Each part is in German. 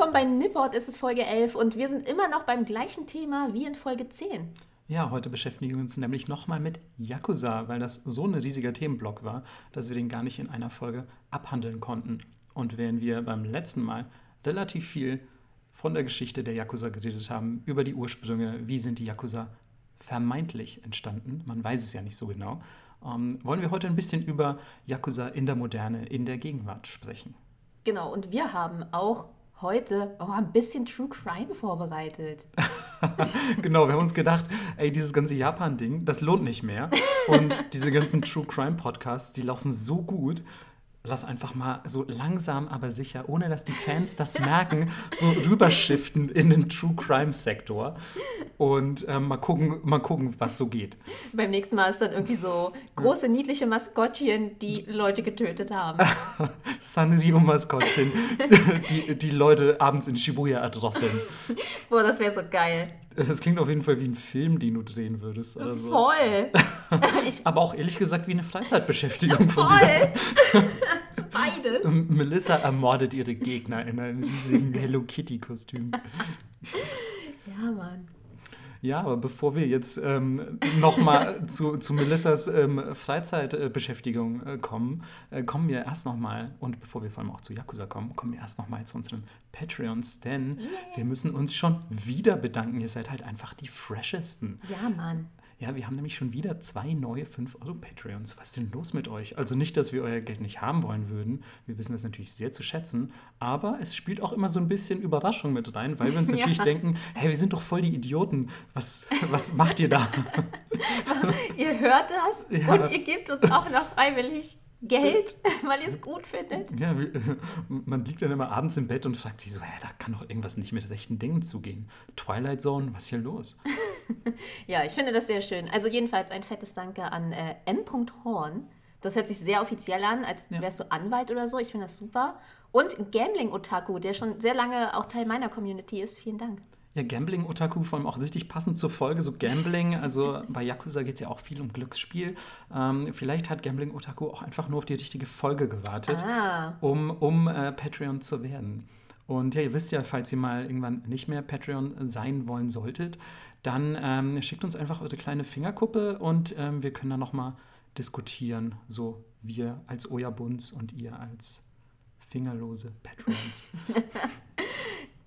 Willkommen bei Nipport, es ist Folge 11 und wir sind immer noch beim gleichen Thema wie in Folge 10. Ja, heute beschäftigen wir uns nämlich nochmal mit Yakuza, weil das so ein riesiger Themenblock war, dass wir den gar nicht in einer Folge abhandeln konnten. Und während wir beim letzten Mal relativ viel von der Geschichte der Yakuza geredet haben, über die Ursprünge, wie sind die Yakuza vermeintlich entstanden, man weiß es ja nicht so genau, ähm, wollen wir heute ein bisschen über Yakuza in der Moderne, in der Gegenwart sprechen. Genau, und wir haben auch heute oh, ein bisschen True Crime vorbereitet. genau, wir haben uns gedacht, ey, dieses ganze Japan-Ding, das lohnt nicht mehr. Und diese ganzen True Crime Podcasts, die laufen so gut lass einfach mal so langsam, aber sicher, ohne dass die Fans das merken, so rüberschiften in den True Crime Sektor und ähm, mal gucken, mal gucken, was so geht. Beim nächsten Mal ist dann irgendwie so große niedliche Maskottchen, die Leute getötet haben. Sanrio Maskottchen, die, die Leute abends in Shibuya erdrosseln. Boah, das wäre so geil. Das klingt auf jeden Fall wie ein Film, den du drehen würdest. Oder so. Voll. Aber auch ehrlich gesagt wie eine Freizeitbeschäftigung von Voll. dir. Beides. Melissa ermordet ihre Gegner in einem riesigen Hello Kitty-Kostüm. Ja, Mann. Ja, aber bevor wir jetzt ähm, nochmal zu, zu Melissas ähm, Freizeitbeschäftigung äh, kommen, äh, kommen wir erst nochmal, und bevor wir vor allem auch zu Yakuza kommen, kommen wir erst nochmal zu unseren Patreons, denn Yeah. wir müssen uns schon wieder bedanken. Ihr seid halt einfach die freshesten. Ja, Mann. Ja, wir haben nämlich schon wieder zwei neue 5-Euro-Patreons. Was ist denn los mit euch? Also nicht, dass wir euer Geld nicht haben wollen würden. Wir wissen das natürlich sehr zu schätzen. Aber es spielt auch immer so ein bisschen Überraschung mit rein, weil wir uns Ja. natürlich denken, hey, wir sind doch voll die Idioten. Was, was macht ihr da? Ihr hört das Ja. und ihr gebt uns auch noch freiwillig Geld, weil ihr es gut findet. Ja, man liegt dann immer abends im Bett und fragt sich so, hä, da kann doch irgendwas nicht mit rechten Dingen zugehen. Twilight Zone, was ist hier los? Ja, ich finde das sehr schön. Also jedenfalls ein fettes Danke an äh, M. Horn. Das hört sich sehr offiziell an, als Ja. wärst du Anwalt oder so. Ich finde das super. Und Gambling Otaku, der schon sehr lange auch Teil meiner Community ist. Vielen Dank. Ja, Gambling Otaku, vor allem auch richtig passend zur Folge. So Gambling, also bei Yakuza geht es ja auch viel um Glücksspiel. Ähm, vielleicht hat Gambling Otaku auch einfach nur auf die richtige Folge gewartet, Ah, um, um äh, Patreon zu werden. Und ja, ihr wisst ja, falls ihr mal irgendwann nicht mehr Patreon sein wollen solltet, dann ähm, schickt uns einfach eure kleine Fingerkuppe und ähm, wir können dann nochmal diskutieren. So wir als Oyabuns und ihr als fingerlose Patreons.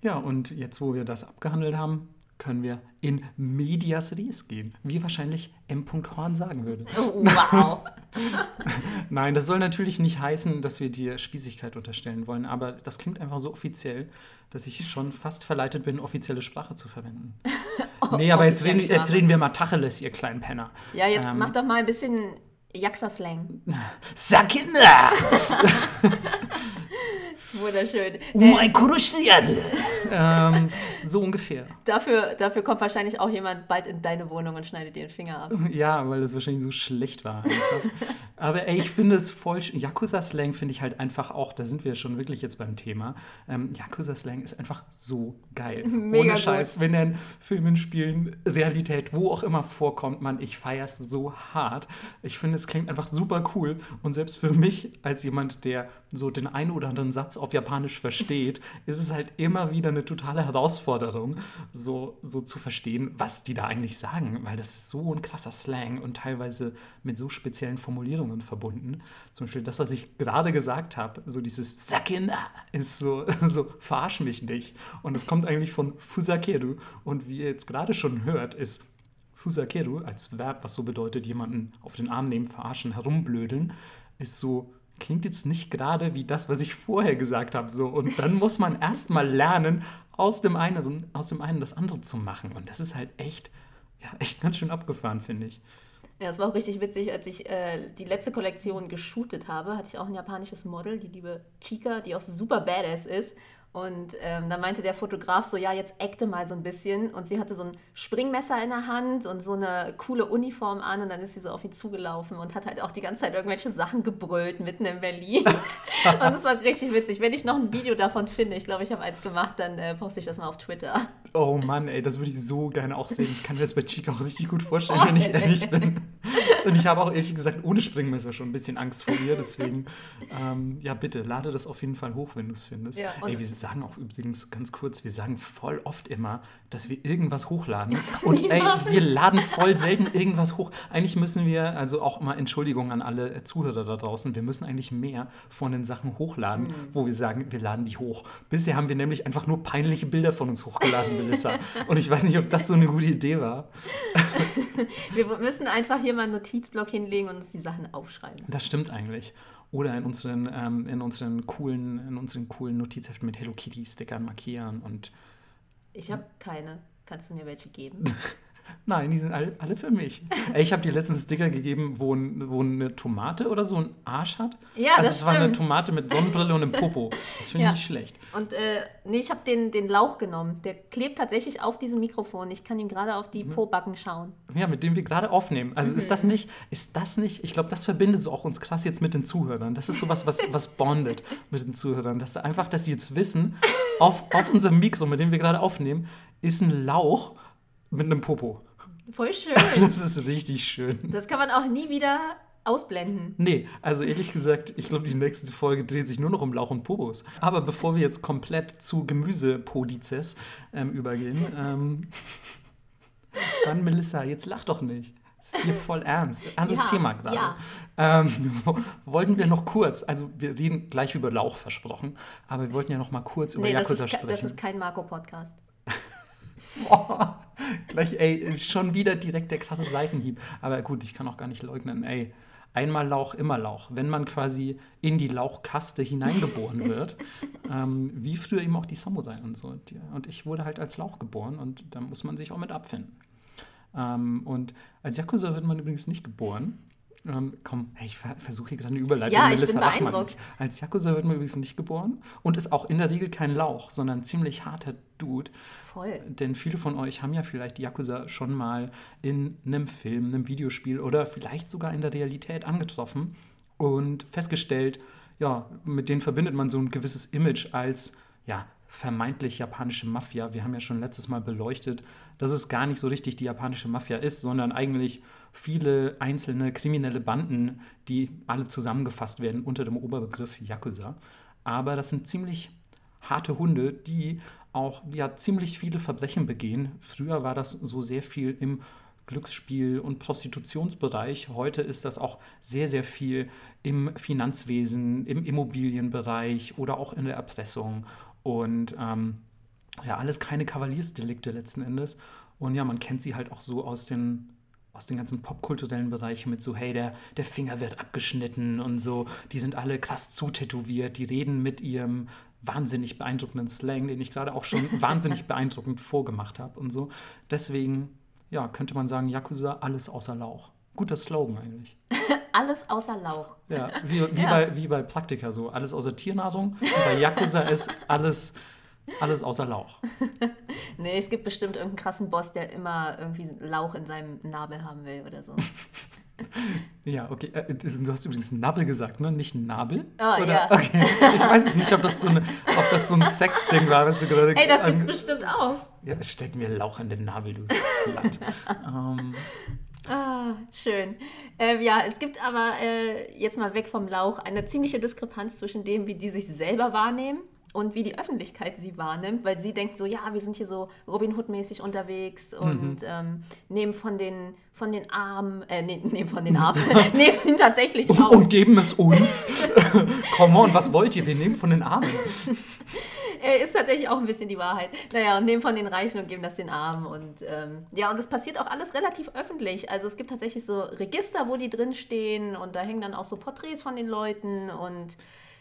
ja, und jetzt, wo wir das abgehandelt haben, können wir in Medias Res gehen, wie wahrscheinlich M. Horn sagen würde. oh, wow. Nein, das soll natürlich nicht heißen, dass wir dir Spießigkeit unterstellen wollen, aber das klingt einfach so offiziell, dass ich schon fast verleitet bin, offizielle Sprache zu verwenden. nee, aber jetzt reden, jetzt reden wir mal Tacheles, ihr kleinen Penner. Ja, jetzt Ähm. mach doch mal ein bisschen Jaxa-Slang. Sakina! Wunderschön. Oh Äh, mein Kurushiyade! Ähm, so ungefähr. dafür, dafür kommt wahrscheinlich auch jemand bald in deine Wohnung und schneidet dir den Finger ab. Ja, weil das wahrscheinlich so schlecht war. Aber ey, ich finde es voll. Yakuza-Slang finde ich halt einfach auch, da sind wir schon wirklich jetzt beim Thema. Ähm, Yakuza-Slang ist einfach so geil. Mega Ohne gut. Scheiß, wenn er in Filmen, Spielen, Realität, wo auch immer vorkommt, man, ich feiere es so hart. Ich finde, es klingt einfach super cool. Und selbst für mich, als jemand, der so den einen oder anderen Satz auf Japanisch versteht, ist es halt immer wieder eine totale Herausforderung, so, so zu verstehen, was die da eigentlich sagen, weil das ist so ein krasser Slang und teilweise mit so speziellen Formulierungen verbunden. Zum Beispiel das, was ich gerade gesagt habe, so dieses Sakina ist so, so verarsch mich nicht. Und es kommt eigentlich von Fusakeru und wie ihr jetzt gerade schon hört, ist Fusakeru als Verb, was so bedeutet, jemanden auf den Arm nehmen, verarschen, herumblödeln, ist so, klingt jetzt nicht gerade wie das, was ich vorher gesagt habe. So. Und dann muss man erstmal lernen, aus dem, einen, aus dem einen das andere zu machen. Und das ist halt echt, ja, echt ganz schön abgefahren, finde ich. Ja, es war auch richtig witzig, als ich äh, die letzte Kollektion geshootet habe, hatte ich auch ein japanisches Model, die liebe Chika, die auch super badass ist. Und ähm, da meinte der Fotograf so, ja, jetzt acte mal so ein bisschen. Und sie hatte so ein Springmesser in der Hand und so eine coole Uniform an. Und dann ist sie so auf ihn zugelaufen und hat halt auch die ganze Zeit irgendwelche Sachen gebrüllt mitten in Berlin. und das war richtig witzig. Wenn ich noch ein Video davon finde, ich glaube, ich habe eins gemacht, dann äh, poste ich das mal auf Twitter. Oh Mann, ey, das würde ich so gerne auch sehen. Ich kann mir das bei Chica auch richtig gut vorstellen, Oh, wenn ich ey. ehrlich bin. Und ich habe auch ehrlich gesagt ohne Springmesser schon ein bisschen Angst vor ihr. Deswegen, ähm, ja, bitte, lade das auf jeden Fall hoch, wenn du es findest. Ja, Ey, wir sagen auch übrigens ganz kurz, wir sagen voll oft immer, dass wir irgendwas hochladen. Und ey, wir laden voll selten irgendwas hoch. Eigentlich müssen wir, also auch mal Entschuldigung an alle Zuhörer da draußen, wir müssen eigentlich mehr von den Sachen hochladen, Mhm. wo wir sagen, wir laden die hoch. Bisher haben wir nämlich einfach nur peinliche Bilder von uns hochgeladen, Melissa. Und ich weiß nicht, ob das so eine gute Idee war. Wir müssen einfach hier mal einen Notizblock hinlegen und uns die Sachen aufschreiben. Das stimmt eigentlich. Oder in unseren, ähm, in unseren coolen, in unseren coolen Notizheften mit Hello Kitty Stickern markieren und Ich habe keine. Kannst du mir welche geben? Nein, die sind alle, alle für mich. Ich habe dir letztens einen Sticker gegeben, wo, wo eine Tomate oder so einen Arsch hat. Ja, also das es war eine. Tomate mit Sonnenbrille und einem Popo. Das finde ich Ja. nicht schlecht. Und äh, nee, ich habe den, den Lauch genommen. Der klebt tatsächlich auf diesem Mikrofon. Ich kann ihm gerade auf Mhm. die Po-Backen schauen. Ja, mit dem wir gerade aufnehmen. Also ist Mhm. das nicht, ist das nicht, ich glaube, das verbindet so auch uns krass jetzt mit den Zuhörern. Das ist sowas, was, was bondet mit den Zuhörern. Dass da einfach, dass sie jetzt wissen, auf, auf unserem Mikro, mit dem wir gerade aufnehmen, ist ein Lauch mit einem Popo. Voll schön. Das ist richtig schön. Das kann man auch nie wieder ausblenden. Nee, also ehrlich gesagt, ich glaube, die nächste Folge dreht sich nur noch um Lauch und Popos. Aber bevor wir jetzt komplett zu Gemüsepodizes ähm, übergehen, ähm, Mann, Melissa, jetzt lach doch nicht. Das ist hier voll ernst. Ernstes Ja, Thema gerade. ja. Ähm, wollten wir noch kurz, also wir reden gleich über Lauch versprochen, aber wir wollten ja noch mal kurz über Nee, das Yakuza ist, ke- das sprechen. ist kein Marco-Podcast. Boah, gleich, ey, schon wieder direkt der krasse Seitenhieb. Aber gut, ich kann auch gar nicht leugnen, ey. Einmal Lauch, immer Lauch. Wenn man quasi in die Lauchkaste hineingeboren wird, ähm, wie früher eben auch die Samurai und so. Und ich wurde halt als Lauch geboren und da muss man sich auch mit abfinden. Ähm, und als Yakuza wird man übrigens nicht geboren. Ähm, komm, hey, ich ver versuche hier gerade eine Überleitung. Ja, ich bin lach mal beeindruckt. nicht. Als Yakuza wird man übrigens nicht geboren und ist auch in der Regel kein Lauch, sondern ein ziemlich harter Dude. Voll. Denn viele von euch haben ja vielleicht Yakuza schon mal in einem Film, einem Videospiel oder vielleicht sogar in der Realität angetroffen und festgestellt, ja, mit denen verbindet man so ein gewisses Image als, ja, vermeintlich japanische Mafia. Wir haben ja schon letztes Mal beleuchtet, dass es gar nicht so richtig die japanische Mafia ist, sondern eigentlich viele einzelne kriminelle Banden, die alle zusammengefasst werden unter dem Oberbegriff Yakuza. Aber das sind ziemlich harte Hunde, die auch ja, ziemlich viele Verbrechen begehen. Früher war das so sehr viel im Glücksspiel- und Prostitutionsbereich. Heute ist das auch sehr, sehr viel im Finanzwesen, im Immobilienbereich oder auch in der Erpressung. Und ähm, ja, alles keine Kavaliersdelikte letzten Endes. Und ja, man kennt sie halt auch so aus den, aus den ganzen popkulturellen Bereichen mit so, hey, der, der Finger wird abgeschnitten und so. Die sind alle krass zutätowiert, die reden mit ihrem wahnsinnig beeindruckenden Slang, den ich gerade auch schon wahnsinnig beeindruckend vorgemacht habe und so. Deswegen, ja, könnte man sagen, Yakuza, alles außer Lauch. Guter Slogan eigentlich. Alles außer Lauch. Ja, wie, wie, Ja. Bei, wie bei Praktika so. Alles außer Tiernahrung. Und bei Yakuza ist alles, alles außer Lauch. Nee, es gibt bestimmt irgendeinen krassen Boss, der immer irgendwie Lauch in seinem Nabel haben will oder so. Ja, okay. Äh, das- Du hast übrigens Nabel gesagt, ne? Nicht Nabel? Ah, Oder? ja. Okay. Ich weiß jetzt nicht, ob das so, eine, ob das so ein Sexding war, was du gerade. Ey, das gibt's bestimmt auch. Ja, steck mir Lauch in den Nabel, du Slut. ähm, Ah, schön. Ähm, ja, es gibt aber äh, jetzt mal weg vom Lauch eine ziemliche Diskrepanz zwischen dem, wie die sich selber wahrnehmen und wie die Öffentlichkeit sie wahrnimmt, weil sie denkt so, ja, wir sind hier so Robin Hood-mäßig unterwegs und ähm, nehmen von den, von den Armen, äh, nee, nehmen von den Armen, nehmen tatsächlich auf. und geben es uns. Come on, was wollt ihr? Wir nehmen von den Armen. Äh, ist tatsächlich auch ein bisschen die Wahrheit. Naja, und nehmen von den Reichen und geben das den Armen. Und ähm, ja, und das passiert auch alles relativ öffentlich. Also es gibt tatsächlich so Register, wo die drinstehen und da hängen dann auch so Porträts von den Leuten und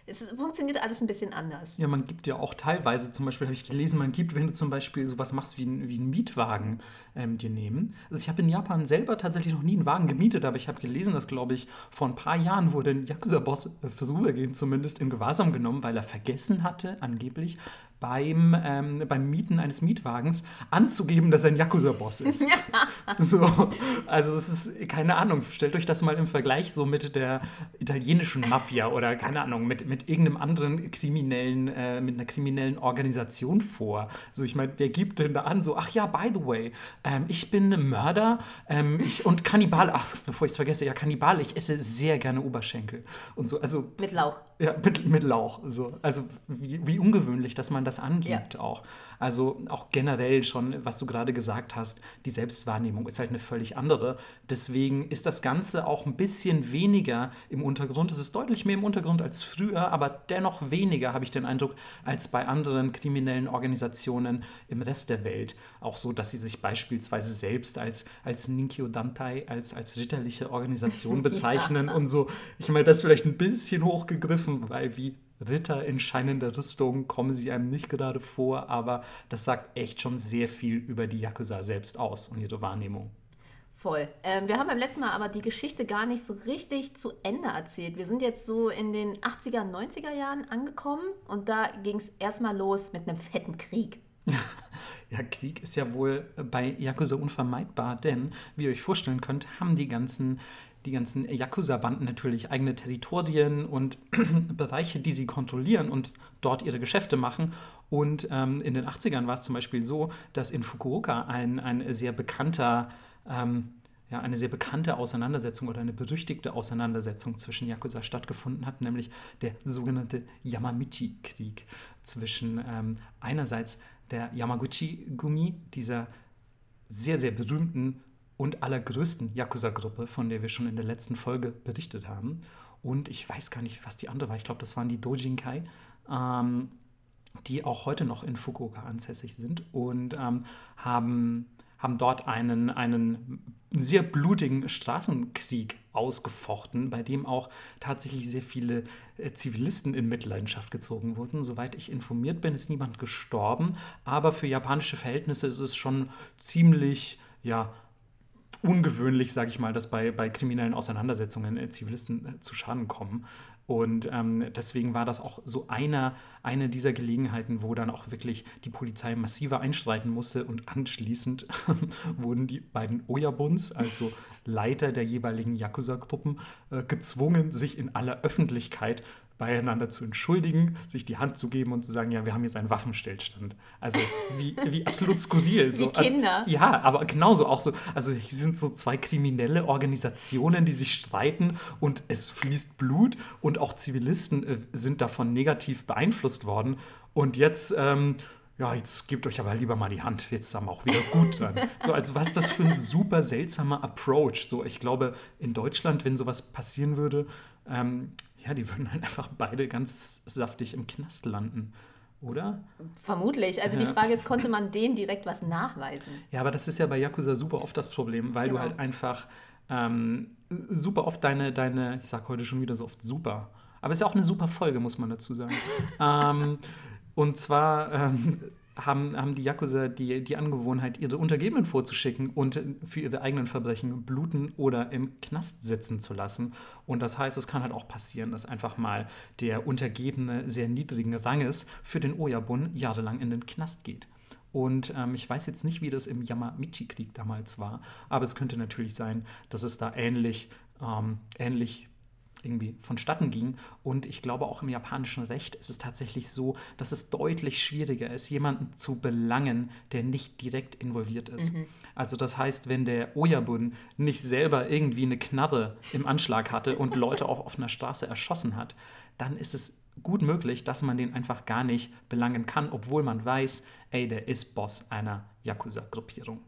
es funktioniert alles ein bisschen anders. Ja, man gibt ja auch teilweise, zum Beispiel habe ich gelesen, man gibt, wenn du zum Beispiel sowas machst wie, wie einen Mietwagen ähm, dir nehmen. Also ich habe in Japan selber tatsächlich noch nie einen Wagen gemietet, aber ich habe gelesen, dass, glaube ich, vor ein paar Jahren wurde ein Yakuza-Boss äh, vorübergehend zumindest in Gewahrsam genommen, weil er vergessen hatte, angeblich beim, ähm, beim Mieten eines Mietwagens anzugeben, dass er ein Yakuza-Boss ist. so, also es ist, keine Ahnung, stellt euch das mal im Vergleich so mit der italienischen Mafia oder keine Ahnung, mit, mit irgendeinem anderen kriminellen, äh, mit einer kriminellen Organisation vor. So, ich meine, wer gibt denn da an, so, ach ja, by the way, ähm, ich bin Mörder ähm, ich, und Kannibal, ach, bevor ich es vergesse, ja, Kannibal, ich esse sehr gerne Oberschenkel und so, also. Mit Lauch. Ja, mit, mit Lauch, so. Also, wie, wie ungewöhnlich, dass man das angibt ja. auch. Also auch generell schon, was du gerade gesagt hast, die Selbstwahrnehmung ist halt eine völlig andere. Deswegen ist das Ganze auch ein bisschen weniger im Untergrund. Es ist deutlich mehr im Untergrund als früher, aber dennoch weniger, habe ich den Eindruck, als bei anderen kriminellen Organisationen im Rest der Welt. Auch so, dass sie sich beispielsweise selbst als, als Ninkyo Dantai, als, als ritterliche Organisation bezeichnen ja. und so. Ich meine, das ist vielleicht ein bisschen hochgegriffen, weil wie Ritter in scheinender Rüstung kommen sie einem nicht gerade vor, aber das sagt echt schon sehr viel über die Yakuza selbst aus und ihre Wahrnehmung. Voll. Ähm, wir haben beim letzten Mal aber die Geschichte gar nicht so richtig zu Ende erzählt. Wir sind jetzt so in den 80er, 90er Jahren angekommen und da ging es erstmal los mit einem fetten Krieg. Ja, Krieg ist ja wohl bei Yakuza unvermeidbar, denn, wie ihr euch vorstellen könnt, haben die ganzen die ganzen Yakuza-Banden natürlich eigene Territorien und Bereiche, die sie kontrollieren und dort ihre Geschäfte machen. Und ähm, in den 80ern war es zum Beispiel so, dass in Fukuoka ein, ein sehr bekannter, ähm, ja, eine sehr bekannte Auseinandersetzung oder eine berüchtigte Auseinandersetzung zwischen Yakuza stattgefunden hat, nämlich der sogenannte Yamamichi-Krieg zwischen ähm, einerseits der Yamaguchi-Gumi, dieser sehr, sehr berühmten und allergrößten Yakuza-Gruppe, von der wir schon in der letzten Folge berichtet haben. Und ich weiß gar nicht, was die andere war. Ich glaube, das waren die Dojinkai, ähm, die auch heute noch in Fukuoka ansässig sind und ähm, haben, haben dort einen, einen sehr blutigen Straßenkrieg ausgefochten, bei dem auch tatsächlich sehr viele äh, Zivilisten in Mitleidenschaft gezogen wurden. Soweit ich informiert bin, ist niemand gestorben, aber für japanische Verhältnisse ist es schon ziemlich ja, ungewöhnlich, sage ich mal, dass bei, bei kriminellen Auseinandersetzungen äh, Zivilisten äh, zu Schaden kommen. Und ähm, deswegen war das auch so einer, eine dieser Gelegenheiten, wo dann auch wirklich die Polizei massiver einschreiten musste. Und anschließend wurden die beiden Oyabuns, also Leiter der jeweiligen Yakuza-Gruppen, äh, gezwungen, sich in aller Öffentlichkeit beieinander zu entschuldigen, sich die Hand zu geben und zu sagen, ja, wir haben jetzt einen Waffenstillstand. Also wie, wie absolut skurril. So. Wie Kinder. Ja, aber genauso auch so. Also hier sind so zwei kriminelle Organisationen, die sich streiten und es fließt Blut und auch Zivilisten äh, sind davon negativ beeinflusst worden. Und jetzt... Ähm, ja, jetzt gebt euch aber lieber mal die Hand, jetzt ist wir auch wieder gut dann. So, also was das für ein super seltsamer Approach? So, ich glaube, in Deutschland, wenn sowas passieren würde, ähm, ja, die würden halt einfach beide ganz saftig im Knast landen. Oder? Vermutlich. Also ja. die Frage ist, konnte man denen direkt was nachweisen? Ja, aber das ist ja bei Yakuza super oft das Problem, weil genau. du halt einfach ähm, super oft deine, deine, ich sag heute schon wieder so oft super, aber es ist ja auch eine super Folge, muss man dazu sagen. ähm, und zwar ähm, haben, haben die Yakuza die, die Angewohnheit, ihre Untergebenen vorzuschicken und für ihre eigenen Verbrechen bluten oder im Knast sitzen zu lassen. Und das heißt, es kann halt auch passieren, dass einfach mal der Untergebene sehr niedrigen Ranges für den Oyabun jahrelang in den Knast geht. Und ähm, ich weiß jetzt nicht, wie das im Yamamichi-Krieg damals war, aber es könnte natürlich sein, dass es da ähnlich, ähm, ähnlich irgendwie vonstatten ging. Und ich glaube, auch im japanischen Recht ist es tatsächlich so, dass es deutlich schwieriger ist, jemanden zu belangen, der nicht direkt involviert ist. Mhm. Also das heißt, wenn der Oyabun nicht selber irgendwie eine Knarre im Anschlag hatte und Leute auch auf einer Straße erschossen hat, dann ist es gut möglich, dass man den einfach gar nicht belangen kann, obwohl man weiß, ey, der ist Boss einer Yakuza-Gruppierung.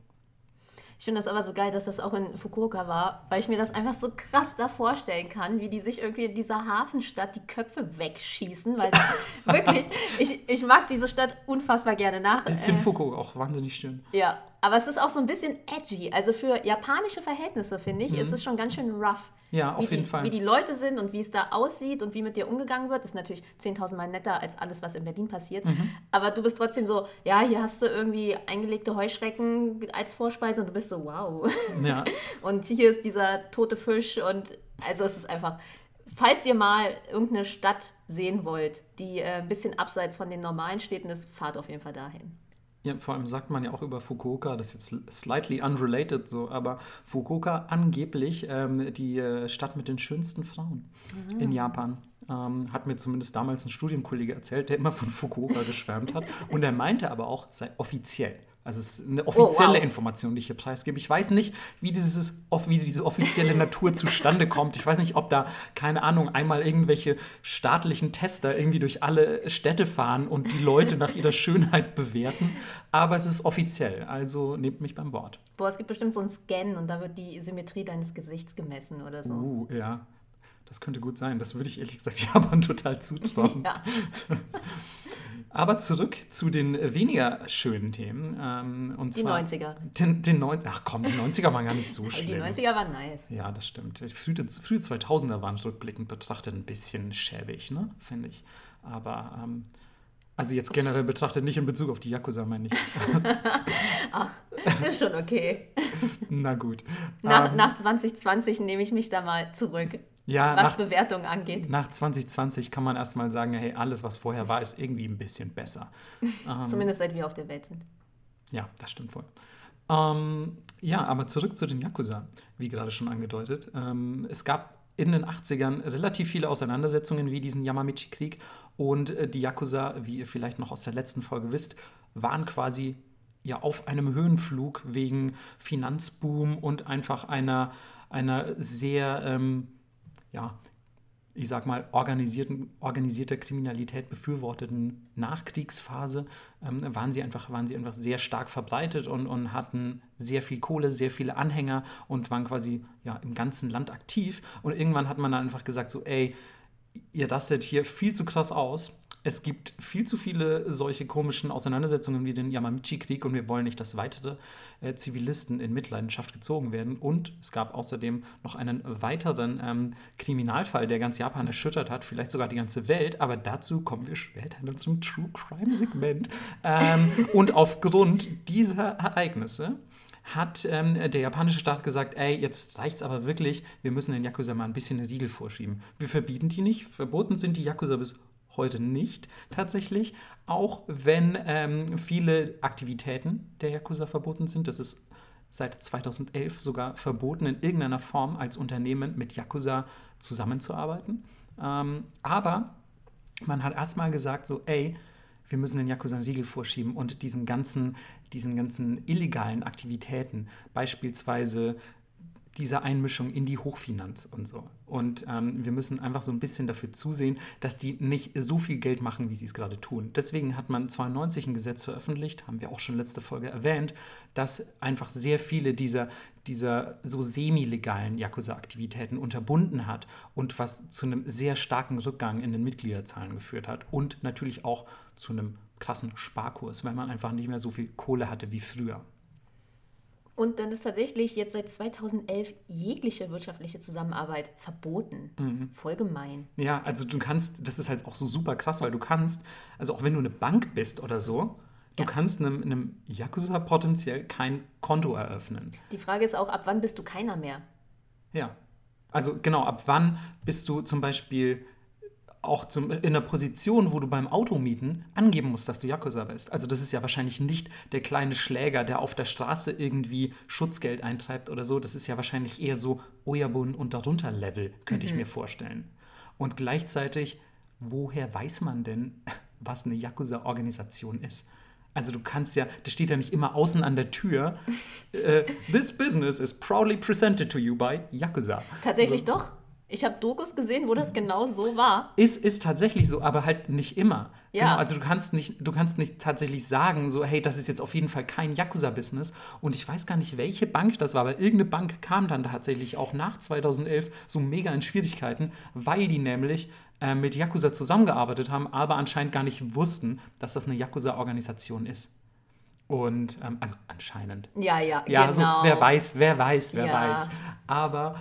Ich finde das aber so geil, dass das auch in Fukuoka war, weil ich mir das einfach so krass da vorstellen kann, wie die sich irgendwie in dieser Hafenstadt die Köpfe wegschießen, weil wirklich, ich, ich mag diese Stadt unfassbar gerne nach. Ich finde äh, Fukuoka auch wahnsinnig schön. Ja, aber es ist auch so ein bisschen edgy. Also für japanische Verhältnisse, finde ich, mhm. ist es schon ganz schön rough. Ja, auf jeden die, Fall. Wie die Leute sind und wie es da aussieht und wie mit dir umgegangen wird, ist natürlich 10.000 Mal netter als alles, was in Berlin passiert. Mhm. Aber du bist trotzdem so, ja, hier hast du irgendwie eingelegte Heuschrecken als Vorspeise und du bist so, wow. Ja. und hier ist dieser tote Fisch und also es ist einfach falls ihr mal irgendeine Stadt sehen wollt, die äh, ein bisschen abseits von den normalen Städten ist, fahrt auf jeden Fall dahin. Ja, vor allem sagt man ja auch über Fukuoka, das ist jetzt slightly unrelated so, aber Fukuoka angeblich ähm, die äh, Stadt mit den schönsten Frauen mhm. in Japan. Ähm, hat mir zumindest damals ein Studienkollege erzählt, der immer von Fukuoka geschwärmt hat. Und er meinte aber auch, sei offiziell. Also es ist eine offizielle oh, wow. Information, die ich hier preisgebe. Ich weiß nicht, wie, dieses, wie diese offizielle Natur zustande kommt. Ich weiß nicht, ob da, keine Ahnung, einmal irgendwelche staatlichen Tester irgendwie durch alle Städte fahren und die Leute nach ihrer Schönheit bewerten. Aber es ist offiziell, also nehmt mich beim Wort. Boah, es gibt bestimmt so einen Scan und da wird die Symmetrie deines Gesichts gemessen oder so. Uh, ja. Das könnte gut sein. Das würde ich ehrlich gesagt Japan total zutrauen. Ja. Aber zurück zu den weniger schönen Themen. Ähm, und die zwar 90er. Den, den Neun Ach komm, die 90er waren gar nicht so schlimm. Die 90er waren nice. Ja, das stimmt. Frühe, frühe 2000er waren rückblickend betrachtet ein bisschen schäbig, ne? finde ich. Aber ähm, also jetzt generell betrachtet, nicht in Bezug auf die Yakuza, meine ich. Ach, ist schon okay. Na gut. Nach, ähm, nach 2020 nehme ich mich da mal zurück. Ja, was nach, Bewertung angeht. Nach 2020 kann man erstmal sagen, hey, alles, was vorher war, ist irgendwie ein bisschen besser. ähm, Zumindest seit wir auf der Welt sind. Ja, das stimmt wohl. Ähm, ja, aber zurück zu den Yakuza, wie gerade schon angedeutet. Ähm, es gab in den 80ern relativ viele Auseinandersetzungen wie diesen Yamamichi-Krieg und äh, die Yakuza, wie ihr vielleicht noch aus der letzten Folge wisst, waren quasi ja auf einem Höhenflug wegen Finanzboom und einfach einer, einer sehr ähm, ja, ich sag mal, organisierten, organisierter Kriminalität befürworteten Nachkriegsphase ähm, waren, sie einfach, waren sie einfach sehr stark verbreitet und, und hatten sehr viel Kohle, sehr viele Anhänger und waren quasi ja, im ganzen Land aktiv. Und irgendwann hat man dann einfach gesagt, so, ey, ihr rastet hier viel zu krass aus es gibt viel zu viele solche komischen Auseinandersetzungen wie den Yamamichi-Krieg und wir wollen nicht, dass weitere äh, Zivilisten in Mitleidenschaft gezogen werden. Und es gab außerdem noch einen weiteren ähm, Kriminalfall, der ganz Japan erschüttert hat, vielleicht sogar die ganze Welt. Aber dazu kommen wir später in unserem True Crime-Segment. ähm, und aufgrund dieser Ereignisse hat ähm, der japanische Staat gesagt, ey, jetzt reicht's aber wirklich, wir müssen den Yakuza mal ein bisschen Riegel vorschieben. Wir verbieten die nicht, verboten sind die Yakuza bis heute nicht tatsächlich, auch wenn ähm, viele Aktivitäten der Yakuza verboten sind. Das ist seit 2011 sogar verboten, in irgendeiner Form als Unternehmen mit Yakuza zusammenzuarbeiten. Ähm, aber man hat erstmal gesagt, so, ey, wir müssen den Yakuza einen Riegel vorschieben und diesen ganzen, diesen ganzen illegalen Aktivitäten, beispielsweise dieser Einmischung in die Hochfinanz und so. Und ähm, wir müssen einfach so ein bisschen dafür zusehen, dass die nicht so viel Geld machen, wie sie es gerade tun. Deswegen hat man 92 ein Gesetz veröffentlicht, haben wir auch schon letzte Folge erwähnt, das einfach sehr viele dieser, dieser so semi-legalen Yakuza-Aktivitäten unterbunden hat und was zu einem sehr starken Rückgang in den Mitgliederzahlen geführt hat und natürlich auch zu einem krassen Sparkurs, weil man einfach nicht mehr so viel Kohle hatte wie früher. Und dann ist tatsächlich jetzt seit 2011 jegliche wirtschaftliche Zusammenarbeit verboten. Mhm. Voll gemein. Ja, also du kannst, das ist halt auch so super krass, weil du kannst, also auch wenn du eine Bank bist oder so, du ja. kannst einem, einem Yakuza potenziell kein Konto eröffnen. Die Frage ist auch, ab wann bist du keiner mehr? Ja. Also genau, ab wann bist du zum Beispiel auch zum, in der Position, wo du beim Automieten angeben musst, dass du Yakuza bist. Also das ist ja wahrscheinlich nicht der kleine Schläger, der auf der Straße irgendwie Schutzgeld eintreibt oder so. Das ist ja wahrscheinlich eher so Oyabun und darunter Level, könnte mhm. ich mir vorstellen. Und gleichzeitig, woher weiß man denn, was eine Yakuza-Organisation ist? Also du kannst ja, das steht ja nicht immer außen an der Tür. uh, This business is proudly presented to you by Yakuza. Tatsächlich so. doch. Ich habe Dokus gesehen, wo das genau so war. Ist, ist tatsächlich so, aber halt nicht immer. Ja. Genau, also du kannst nicht, du kannst nicht tatsächlich sagen, so, hey, das ist jetzt auf jeden Fall kein Yakuza-Business. Und ich weiß gar nicht, welche Bank das war, aber irgendeine Bank kam dann tatsächlich auch nach 2011 so mega in Schwierigkeiten, weil die nämlich äh, mit Yakuza zusammengearbeitet haben, aber anscheinend gar nicht wussten, dass das eine Yakuza-Organisation ist. Und ähm, also anscheinend. Ja, ja, ja genau. So, wer weiß, wer weiß, wer ja. weiß. Aber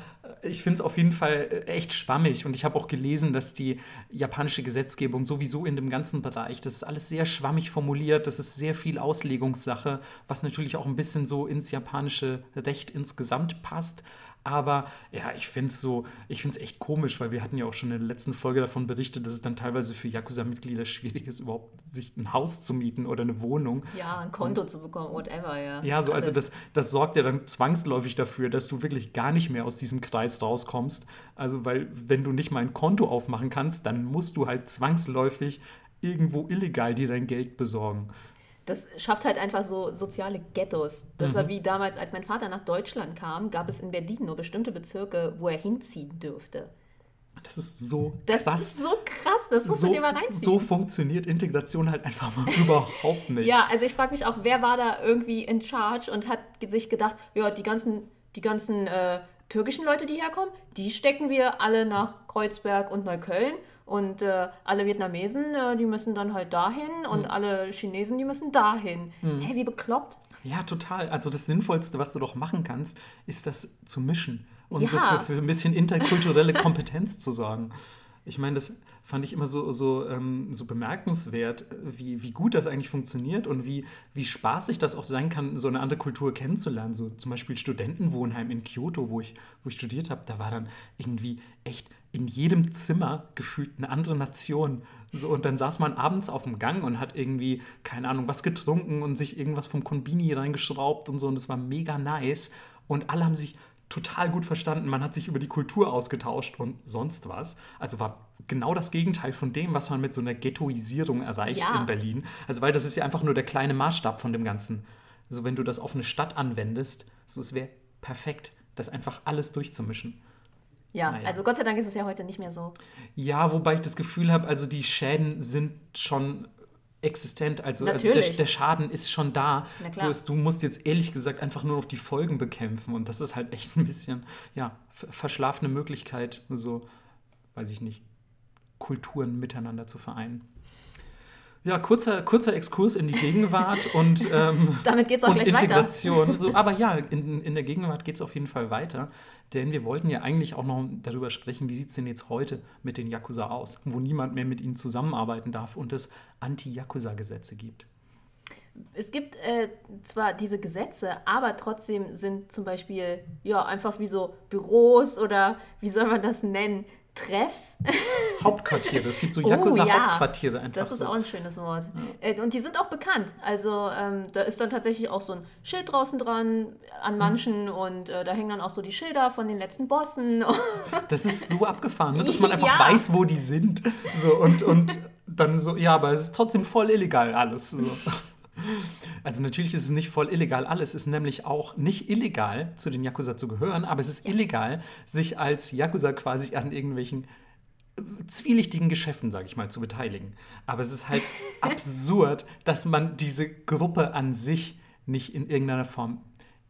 ich finde es auf jeden Fall äh, echt schwammig. Und ich habe auch gelesen, dass die japanische Gesetzgebung sowieso in dem ganzen Bereich, das ist alles sehr schwammig formuliert, das ist sehr viel Auslegungssache, was natürlich auch ein bisschen so ins japanische Recht insgesamt passt. Aber ja, ich finde es so, ich finde es echt komisch, weil wir hatten ja auch schon in der letzten Folge davon berichtet, dass es dann teilweise für Yakuza-Mitglieder schwierig ist, überhaupt sich ein Haus zu mieten oder eine Wohnung. Ja, ein Konto Und, zu bekommen, whatever, ja. Ja, so, also das, das sorgt ja dann zwangsläufig dafür, dass du wirklich gar nicht mehr aus diesem Kreis rauskommst. Also, weil wenn du nicht mal ein Konto aufmachen kannst, dann musst du halt zwangsläufig irgendwo illegal dir dein Geld besorgen das schafft halt einfach so soziale Ghettos. Das mhm. war wie damals, als mein Vater nach Deutschland kam, gab es in Berlin nur bestimmte Bezirke, wo er hinziehen dürfte. Das ist so krass. Das ist so krass, das muss so, man dir mal reinziehen. So funktioniert Integration halt einfach mal überhaupt nicht. Ja, also ich frage mich auch, wer war da irgendwie in charge und hat sich gedacht, ja, die ganzen, die ganzen äh, türkischen Leute, die herkommen, die stecken wir alle nach Kreuzberg und Neukölln und äh, alle Vietnamesen, äh, die müssen dann halt dahin und mhm. alle Chinesen, die müssen dahin. Mhm. Hä, wie bekloppt? Ja, total. Also das Sinnvollste, was du doch machen kannst, ist das zu mischen und ja. so für, für ein bisschen interkulturelle Kompetenz zu sorgen. Ich meine, das fand ich immer so, so, ähm, so bemerkenswert, wie, wie gut das eigentlich funktioniert und wie, wie spaßig das auch sein kann, so eine andere Kultur kennenzulernen. So zum Beispiel Studentenwohnheim in Kyoto, wo ich, wo ich studiert habe, da war dann irgendwie echt in jedem Zimmer gefühlt eine andere Nation. So, und dann saß man abends auf dem Gang und hat irgendwie, keine Ahnung, was getrunken und sich irgendwas vom Konbini reingeschraubt und so. Und es war mega nice. Und alle haben sich total gut verstanden. Man hat sich über die Kultur ausgetauscht und sonst was. Also war genau das Gegenteil von dem, was man mit so einer Ghettoisierung erreicht ja. in Berlin. Also weil das ist ja einfach nur der kleine Maßstab von dem Ganzen. Also wenn du das auf eine Stadt anwendest, so es wäre perfekt, das einfach alles durchzumischen. Ja, naja. also Gott sei Dank ist es ja heute nicht mehr so. Ja, wobei ich das Gefühl habe, also die Schäden sind schon existent. Also, also der, der, Schaden ist schon da. So ist, du musst jetzt ehrlich gesagt einfach nur noch die Folgen bekämpfen. Und das ist halt echt ein bisschen, ja, verschlafene Möglichkeit, so, weiß ich nicht, Kulturen miteinander zu vereinen. Ja, kurzer, kurzer Exkurs in die Gegenwart und, ähm, Damit geht's auch und Integration. Weiter. So, aber ja, in, in der Gegenwart geht es auf jeden Fall weiter. Denn wir wollten ja eigentlich auch noch darüber sprechen, wie sieht es denn jetzt heute mit den Yakuza aus, wo niemand mehr mit ihnen zusammenarbeiten darf und es Anti-Yakuza-Gesetze gibt. Es gibt äh, zwar diese Gesetze, aber trotzdem sind zum Beispiel ja einfach wie so Büros oder wie soll man das nennen, Treffs. Hauptquartiere. Es gibt so Yakuza-Hauptquartiere oh, ja. einfach. Das ist so. auch ein schönes Wort. Ja. Äh, und die sind auch bekannt. Also ähm, da ist dann tatsächlich auch so ein Schild draußen dran an manchen mhm. und äh, da hängen dann auch so die Schilder von den letzten Bossen. das ist so abgefahren, ne? dass man einfach ja. weiß, wo die sind. So, und, und dann so, ja, aber es ist trotzdem voll illegal alles. So. Also natürlich ist es nicht voll illegal. Alles ist nämlich auch nicht illegal, zu den Yakuza zu gehören, aber es ist illegal, sich als Yakuza quasi an irgendwelchen äh, zwielichtigen Geschäften, sage ich mal, zu beteiligen. Aber es ist halt absurd, dass man diese Gruppe an sich nicht in irgendeiner Form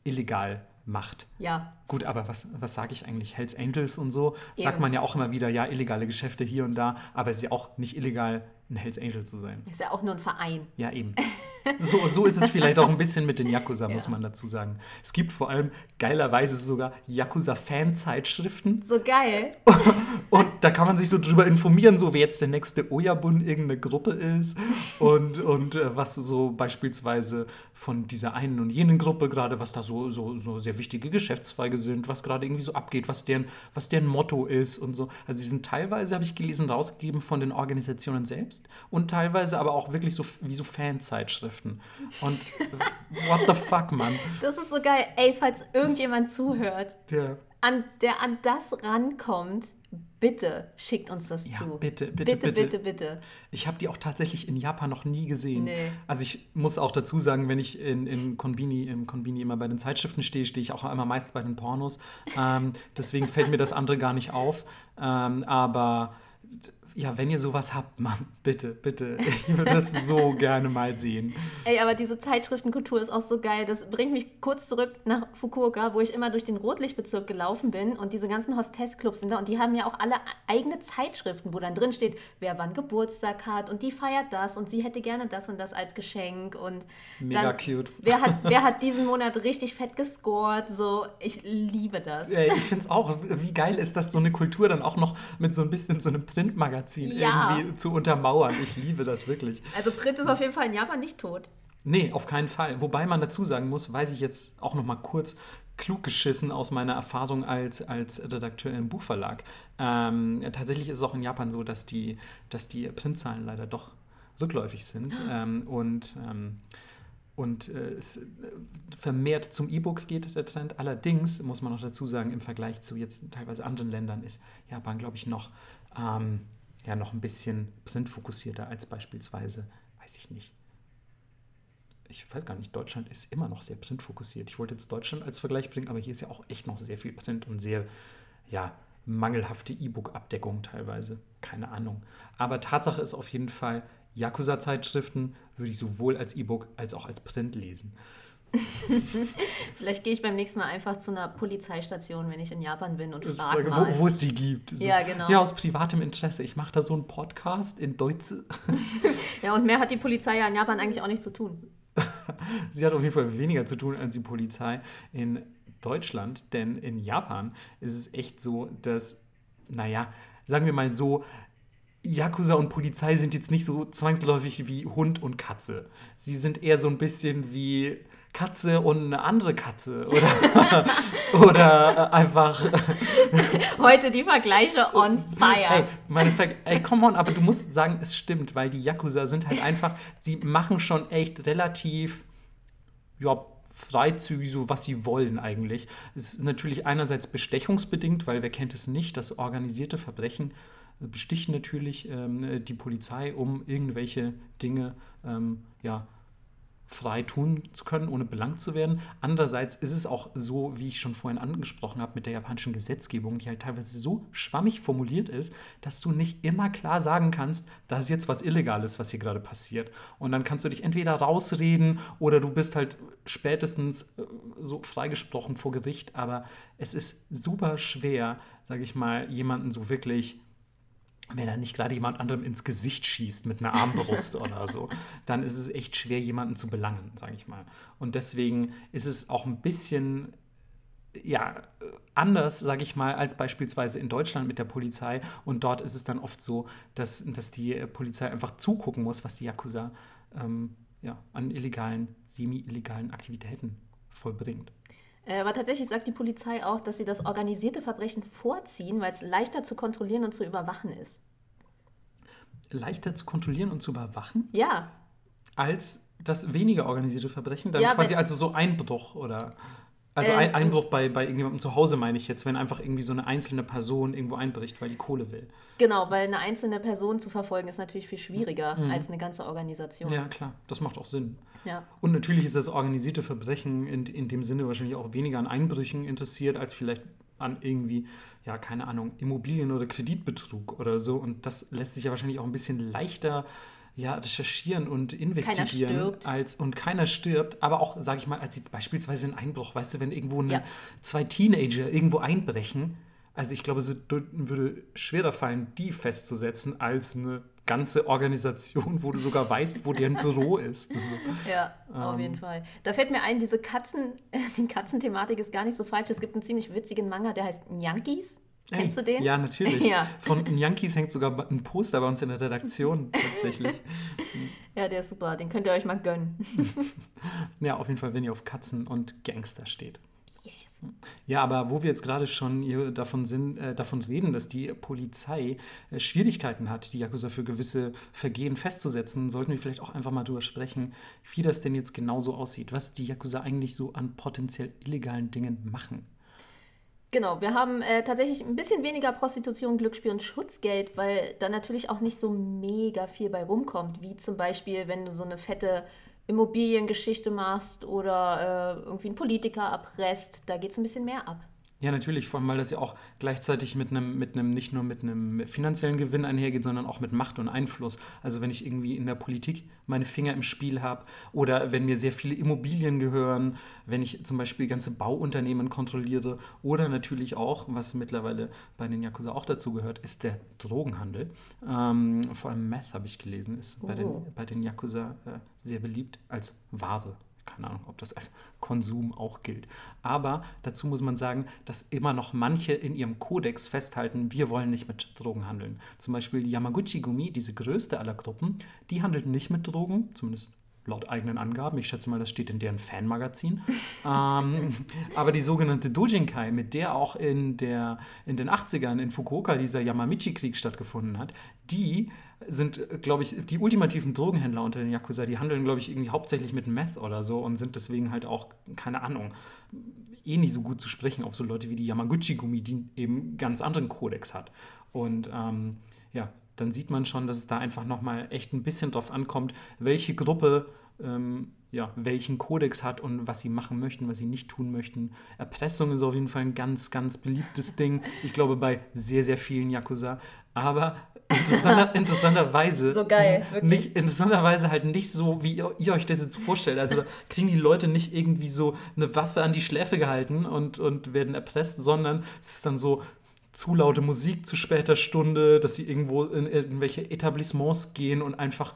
illegal macht. Ja. Gut, aber was, was sage ich eigentlich? Hells Angels und so, Eben. sagt man ja auch immer wieder, ja, illegale Geschäfte hier und da, aber es ist ja auch nicht illegal, ein Hells Angel zu sein. Ist ja auch nur ein Verein. Ja, eben. So, so ist es vielleicht auch ein bisschen mit den Yakuza, muss ja. man dazu sagen. Es gibt vor allem geilerweise sogar Yakuza-Fan-Zeitschriften. So geil. Und da kann man sich so drüber informieren, so wie jetzt der nächste Oyabun irgendeine Gruppe ist und, und äh, was so beispielsweise von dieser einen und jenen Gruppe gerade, was da so, so, so sehr wichtige Geschäftszweige sind, was gerade irgendwie so abgeht, was deren, was deren Motto ist und so. Also die sind teilweise, habe ich gelesen, rausgegeben von den Organisationen selbst und teilweise aber auch wirklich so wie so Fanzeitschriften. Und what the fuck, Mann. Das ist so geil. Ey, falls irgendjemand zuhört, der an, der an das rankommt, bitte schickt uns das ja, zu. Bitte, bitte, bitte, bitte. bitte, bitte. Ich habe die auch tatsächlich in Japan noch nie gesehen. Nee. Also ich muss auch dazu sagen, wenn ich in, in Konbini, im Konbini immer bei den Zeitschriften stehe, stehe ich auch immer meist bei den Pornos. Ähm, deswegen fällt mir das andere gar nicht auf. Ähm, aber ja, wenn ihr sowas habt, Mann, bitte, bitte. Ich würde das so gerne mal sehen. Ey, aber diese Zeitschriftenkultur ist auch so geil. Das bringt mich kurz zurück nach Fukuoka, wo ich immer durch den Rotlichtbezirk gelaufen bin und diese ganzen Hostessclubs sind da und die haben ja auch alle eigene Zeitschriften, wo dann drin steht, wer wann Geburtstag hat und die feiert das und sie hätte gerne das und das als Geschenk und Mega dann, cute. Wer hat, wer hat diesen Monat richtig fett gescored? So, ich liebe das. Ja, ich finde es auch. Wie geil ist das, so eine Kultur dann auch noch mit so ein bisschen so einem Printmagazin Magazin ja. irgendwie zu untermauern. Ich liebe das wirklich. Also Print ist auf jeden Fall in Japan nicht tot. Nee, auf keinen Fall. Wobei man dazu sagen muss, weiß ich jetzt auch noch mal kurz klug geschissen aus meiner Erfahrung als, als Redakteur im Buchverlag. Ähm, tatsächlich ist es auch in Japan so, dass die, dass die Printzahlen leider doch rückläufig sind. Ähm, und ähm, und äh, es vermehrt zum E-Book geht der Trend. Allerdings muss man noch dazu sagen, im Vergleich zu jetzt teilweise anderen Ländern ist Japan, glaube ich, noch, ähm, ja, noch ein bisschen printfokussierter als beispielsweise, weiß ich nicht. Ich weiß gar nicht, Deutschland ist immer noch sehr printfokussiert. Ich wollte jetzt Deutschland als Vergleich bringen, aber hier ist ja auch echt noch sehr viel Print und sehr, ja, mangelhafte E-Book-Abdeckung teilweise. Keine Ahnung. Aber Tatsache ist auf jeden Fall, Yakuza-Zeitschriften würde ich sowohl als E-Book als auch als Print lesen. Vielleicht gehe ich beim nächsten Mal einfach zu einer Polizeistation, wenn ich in Japan bin und frage mal. Wo, wo es die gibt. So. Ja, genau. Ja, aus privatem Interesse. Ich mache da so einen Podcast in Deutsch. ja, und mehr hat die Polizei ja in Japan eigentlich auch nicht zu tun. Sie hat auf jeden Fall weniger zu tun als die Polizei in Deutschland, denn in Japan ist es echt so, dass, naja, sagen wir mal so, Yakuza und Polizei sind jetzt nicht so zwangsläufig wie Hund und Katze. Sie sind eher so ein bisschen wie Katze und eine andere Katze. Oder, oder einfach. Heute die Vergleiche on fire. Ey, meine Ver ey, come on, aber du musst sagen, es stimmt, weil die Yakuza sind halt einfach, sie machen schon echt relativ, ja, freizügig, so was sie wollen eigentlich. Es ist natürlich einerseits bestechungsbedingt, weil wer kennt es nicht, das organisierte Verbrechen besticht natürlich ähm, die Polizei, um irgendwelche Dinge ähm, ja, frei tun zu können, ohne belangt zu werden. Andererseits ist es auch so, wie ich schon vorhin angesprochen habe, mit der japanischen Gesetzgebung, die halt teilweise so schwammig formuliert ist, dass du nicht immer klar sagen kannst, da ist jetzt was Illegales, was hier gerade passiert. Und dann kannst du dich entweder rausreden oder du bist halt spätestens äh, so freigesprochen vor Gericht. Aber es ist super schwer, sage ich mal, jemanden so wirklich wenn er nicht gerade jemand anderem ins Gesicht schießt mit einer Armbrust oder so, dann ist es echt schwer, jemanden zu belangen, sage ich mal. Und deswegen ist es auch ein bisschen ja, anders, sage ich mal, als beispielsweise in Deutschland mit der Polizei. Und dort ist es dann oft so, dass, dass die Polizei einfach zugucken muss, was die Yakuza ähm, ja, an illegalen, semi-illegalen Aktivitäten vollbringt. Äh, aber tatsächlich sagt die Polizei auch, dass sie das organisierte Verbrechen vorziehen, weil es leichter zu kontrollieren und zu überwachen ist. Leichter zu kontrollieren und zu überwachen? Ja. Als das weniger organisierte Verbrechen? Dann ja, quasi also so Einbruch oder. Also ähm, ein Einbruch bei, bei irgendjemandem zu Hause meine ich jetzt, wenn einfach irgendwie so eine einzelne Person irgendwo einbricht, weil die Kohle will. Genau, weil eine einzelne Person zu verfolgen ist natürlich viel schwieriger mhm. als eine ganze Organisation. Ja, klar, das macht auch Sinn. Ja. Und natürlich ist das organisierte Verbrechen in, in dem Sinne wahrscheinlich auch weniger an Einbrüchen interessiert, als vielleicht an irgendwie, ja, keine Ahnung, Immobilien- oder Kreditbetrug oder so. Und das lässt sich ja wahrscheinlich auch ein bisschen leichter ja, recherchieren und investigieren als und keiner stirbt, aber auch, sage ich mal, als jetzt beispielsweise ein Einbruch, weißt du, wenn irgendwo eine, ja. zwei Teenager irgendwo einbrechen, also ich glaube, es würde schwerer fallen, die festzusetzen, als eine ganze Organisation, wo du sogar weißt, wo deren Büro ist. So. Ja, ähm. auf jeden Fall. Da fällt mir ein, diese Katzen, die Katzenthematik ist gar nicht so falsch. Es gibt einen ziemlich witzigen Manga, der heißt Yankees. Kennst du den? Ja, natürlich. ja. Von Yankees hängt sogar ein Poster bei uns in der Redaktion tatsächlich. ja, der ist super. Den könnt ihr euch mal gönnen. ja, auf jeden Fall, wenn ihr auf Katzen und Gangster steht. Ja, aber wo wir jetzt gerade schon davon, sind, äh, davon reden, dass die Polizei äh, Schwierigkeiten hat, die Yakuza für gewisse Vergehen festzusetzen, sollten wir vielleicht auch einfach mal darüber sprechen, wie das denn jetzt genau so aussieht, was die Yakuza eigentlich so an potenziell illegalen Dingen machen. Genau, wir haben äh, tatsächlich ein bisschen weniger Prostitution, Glücksspiel und Schutzgeld, weil da natürlich auch nicht so mega viel bei rumkommt, wie zum Beispiel, wenn du so eine fette Immobiliengeschichte machst oder äh, irgendwie einen Politiker erpresst, da geht es ein bisschen mehr ab. Ja, natürlich, vor allem, weil das ja auch gleichzeitig mit einem, mit einem, nicht nur mit einem finanziellen Gewinn einhergeht, sondern auch mit Macht und Einfluss. Also wenn ich irgendwie in der Politik meine Finger im Spiel habe oder wenn mir sehr viele Immobilien gehören, wenn ich zum Beispiel ganze Bauunternehmen kontrolliere oder natürlich auch, was mittlerweile bei den Yakuza auch dazu gehört, ist der Drogenhandel. Ähm, vor allem Meth habe ich gelesen, ist oh. bei, den, oh. bei den Yakuza äh, sehr beliebt als Ware keine Ahnung, ob das als Konsum auch gilt. Aber dazu muss man sagen, dass immer noch manche in ihrem Kodex festhalten, wir wollen nicht mit Drogen handeln. Zum Beispiel die Yamaguchi-Gumi, diese größte aller Gruppen, die handelt nicht mit Drogen, zumindest laut eigenen Angaben. Ich schätze mal, das steht in deren Fanmagazin. ähm, aber die sogenannte Dojinkai, mit der auch in, der, in den 80ern in Fukuoka dieser Yamamichi-Krieg stattgefunden hat, die sind, glaube ich, die ultimativen Drogenhändler unter den Yakuza. Die handeln, glaube ich, irgendwie hauptsächlich mit Meth oder so und sind deswegen halt auch, keine Ahnung, eh nicht so gut zu sprechen auf so Leute wie die Yamaguchi-Gumi, die eben ganz anderen Kodex hat. Und ähm, ja, dann sieht man schon, dass es da einfach nochmal echt ein bisschen drauf ankommt, welche Gruppe ähm, ja, welchen Kodex hat und was sie machen möchten, was sie nicht tun möchten. Erpressung ist auf jeden Fall ein ganz, ganz beliebtes Ding. Ich glaube, bei sehr, sehr vielen Yakuza. Aber interessanter, interessanterweise. So geil. Nicht, interessanterweise halt nicht so, wie ihr, ihr, euch das jetzt vorstellt. Also kriegen die Leute nicht irgendwie so eine Waffe an die Schläfe gehalten und, und werden erpresst, sondern es ist dann so, zu laute Musik zu später Stunde, dass sie irgendwo in irgendwelche Etablissements gehen und einfach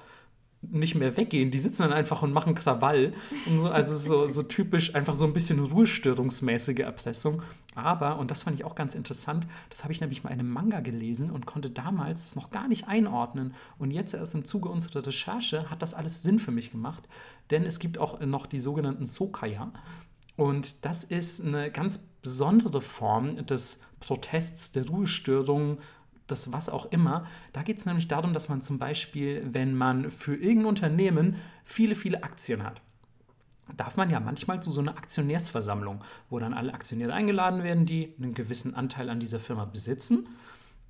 nicht mehr weggehen. Die sitzen dann einfach und machen Krawall. Und so. Also so, so typisch einfach so ein bisschen ruhestörungsmäßige Erpressung. Aber, und das fand ich auch ganz interessant, das habe ich nämlich mal in einem Manga gelesen und konnte damals noch gar nicht einordnen. Und jetzt erst im Zuge unserer Recherche hat das alles Sinn für mich gemacht. Denn es gibt auch noch die sogenannten Sokaya. Und das ist eine ganz besondere Form des Protests, der Ruhestörung, das was auch immer. Da geht es nämlich darum, dass man zum Beispiel, wenn man für irgendein Unternehmen viele, viele Aktien hat, darf man ja manchmal zu so einer Aktionärsversammlung, wo dann alle Aktionäre eingeladen werden, die einen gewissen Anteil an dieser Firma besitzen.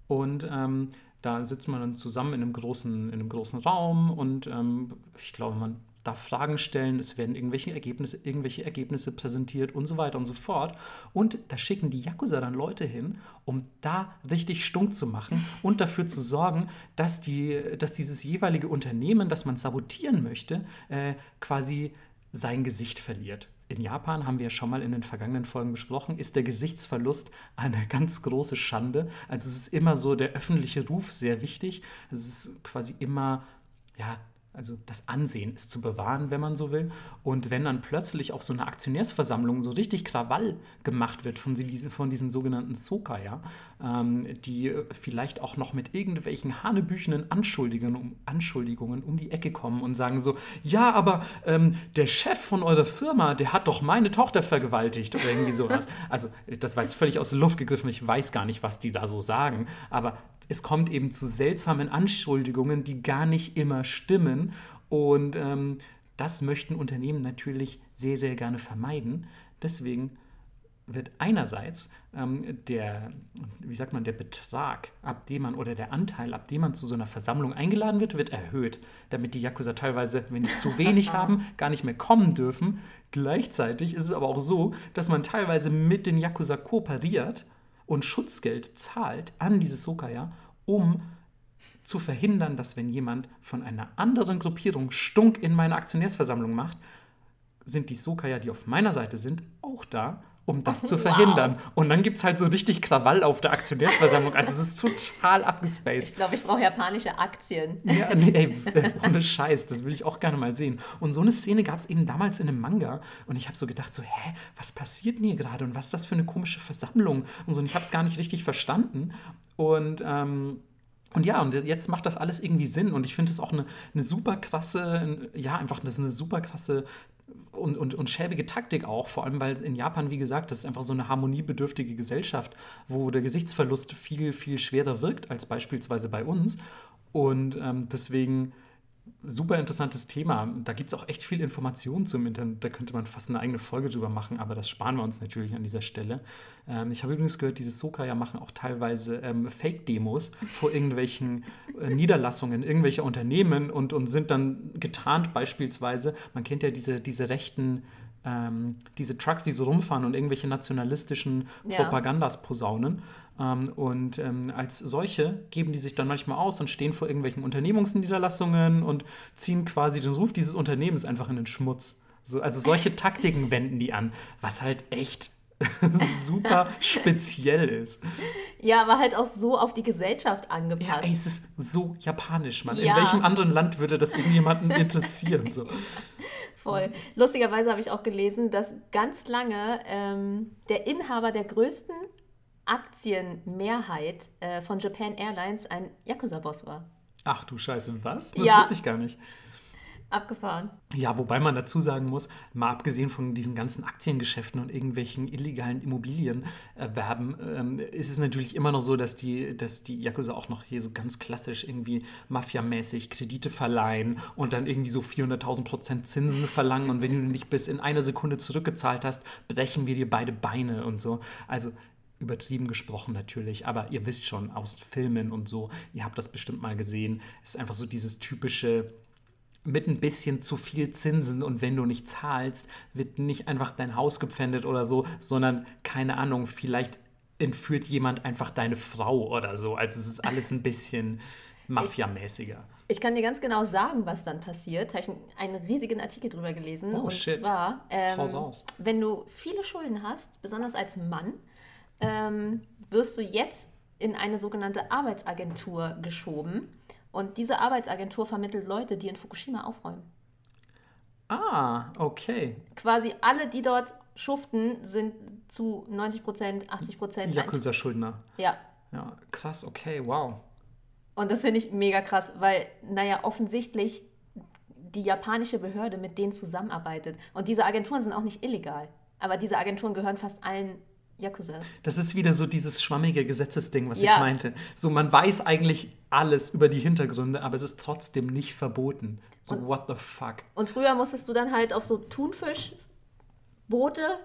Und ähm, da sitzt man dann zusammen in einem großen, in einem großen Raum und ähm, ich glaube, man darf Fragen stellen, es werden irgendwelche Ergebnisse, irgendwelche Ergebnisse präsentiert und so weiter und so fort. Und da schicken die Yakuza dann Leute hin, um da richtig stunk zu machen und dafür zu sorgen, dass, die, dass dieses jeweilige Unternehmen, das man sabotieren möchte, äh, quasi sein Gesicht verliert. In Japan haben wir ja schon mal in den vergangenen Folgen besprochen, ist der Gesichtsverlust eine ganz große Schande. Also es ist immer so der öffentliche Ruf sehr wichtig. Es ist quasi immer ja, also das Ansehen ist zu bewahren, wenn man so will. Und wenn dann plötzlich auf so einer Aktionärsversammlung so richtig Krawall gemacht wird von, diesen, von diesen sogenannten Soka, ja, ähm, die vielleicht auch noch mit irgendwelchen hanebüchenen Anschuldigungen, Anschuldigungen um die Ecke kommen und sagen so, ja, aber ähm, der Chef von eurer Firma, der hat doch meine Tochter vergewaltigt oder irgendwie sowas. Also das war jetzt völlig aus der Luft gegriffen, ich weiß gar nicht, was die da so sagen, aber es kommt eben zu seltsamen Anschuldigungen, die gar nicht immer stimmen. Und ähm, das möchten Unternehmen natürlich sehr, sehr gerne vermeiden. Deswegen wird einerseits ähm, der, wie sagt man, der Betrag, ab dem man oder der Anteil, ab dem man zu so einer Versammlung eingeladen wird, wird erhöht, damit die Yakuza teilweise, wenn die zu wenig haben, gar nicht mehr kommen dürfen. Gleichzeitig ist es aber auch so, dass man teilweise mit den Yakuza kooperiert und Schutzgeld zahlt an diese Sokaya, um zu verhindern, dass wenn jemand von einer anderen Gruppierung Stunk in meine Aktionärsversammlung macht, sind die Sokaya, die auf meiner Seite sind, auch da, um das zu verhindern. Wow. Und dann gibt es halt so richtig Krawall auf der Aktionärsversammlung. Also es ist total abgespaced. Ich glaube, ich brauche japanische Aktien. Ja, nee, ey, ohne Scheiß, das will ich auch gerne mal sehen. Und so eine Szene gab es eben damals in einem Manga. Und ich habe so gedacht, so, hä, was passiert denn hier gerade? Und was ist das für eine komische Versammlung? Und so, und ich habe es gar nicht richtig verstanden. Und ähm, und ja, und jetzt macht das alles irgendwie Sinn. Und ich finde es auch eine, eine super krasse, ja, einfach das ist eine super krasse und, und, und schäbige Taktik auch, vor allem weil in Japan, wie gesagt, das ist einfach so eine harmoniebedürftige Gesellschaft, wo der Gesichtsverlust viel, viel schwerer wirkt als beispielsweise bei uns. Und ähm, deswegen super interessantes Thema. Da gibt es auch echt viel Information zum Internet. Da könnte man fast eine eigene Folge drüber machen, aber das sparen wir uns natürlich an dieser Stelle. Ähm, ich habe übrigens gehört, diese Soka machen auch teilweise ähm, Fake-Demos vor irgendwelchen äh, Niederlassungen, irgendwelcher Unternehmen und, und sind dann getarnt beispielsweise. Man kennt ja diese, diese rechten ähm, diese Trucks, die so rumfahren und irgendwelche nationalistischen ja. Propagandas posaunen. Ähm, und ähm, als solche geben die sich dann manchmal aus und stehen vor irgendwelchen Unternehmungsniederlassungen und ziehen quasi den Ruf dieses Unternehmens einfach in den Schmutz. So, also solche Taktiken wenden die an, was halt echt super speziell ist. Ja, aber halt auch so auf die Gesellschaft angepasst. Ja, ey, es ist so japanisch, Mann. Ja. In welchem anderen Land würde das irgendjemanden interessieren? So. Voll. Lustigerweise habe ich auch gelesen, dass ganz lange ähm, der Inhaber der größten Aktienmehrheit äh, von Japan Airlines ein Yakuza-Boss war. Ach du Scheiße, was? Das ja. wusste ich gar nicht. Abgefahren. Ja, wobei man dazu sagen muss, mal abgesehen von diesen ganzen Aktiengeschäften und irgendwelchen illegalen Immobilienerwerben, ähm, ist es natürlich immer noch so, dass die, dass die Yakuza auch noch hier so ganz klassisch irgendwie mafiamäßig Kredite verleihen und dann irgendwie so 400.000 Prozent Zinsen verlangen und wenn du nicht bis in einer Sekunde zurückgezahlt hast, brechen wir dir beide Beine und so. Also übertrieben gesprochen natürlich, aber ihr wisst schon aus Filmen und so, ihr habt das bestimmt mal gesehen, es ist einfach so dieses typische mit ein bisschen zu viel Zinsen und wenn du nicht zahlst, wird nicht einfach dein Haus gepfändet oder so, sondern keine Ahnung, vielleicht entführt jemand einfach deine Frau oder so. Also es ist alles ein bisschen mafiamäßiger. Ich, ich kann dir ganz genau sagen, was dann passiert. Da habe ich einen, riesigen Artikel drüber gelesen. Oh, und shit. zwar, ähm, wenn du viele Schulden hast, besonders als Mann, ähm, wirst du jetzt in eine sogenannte Arbeitsagentur geschoben. Und diese Arbeitsagentur vermittelt Leute, die in Fukushima aufräumen. Ah, okay. Quasi alle, die dort schuften, sind zu 90 Prozent, 80 Prozent. Yakuza-Schuldner. Ja. Ja, krass, okay, wow. Und das finde ich mega krass, weil, naja, offensichtlich die japanische Behörde mit denen zusammenarbeitet. Und diese Agenturen sind auch nicht illegal. Aber diese Agenturen gehören fast allen Yakuza. Das ist wieder so dieses schwammige Gesetzesding, was Ja. ich meinte. So, man weiß eigentlich alles über die Hintergründe, aber es ist trotzdem nicht verboten. So, what the fuck? Und früher musstest du dann halt auf so Thunfischboote,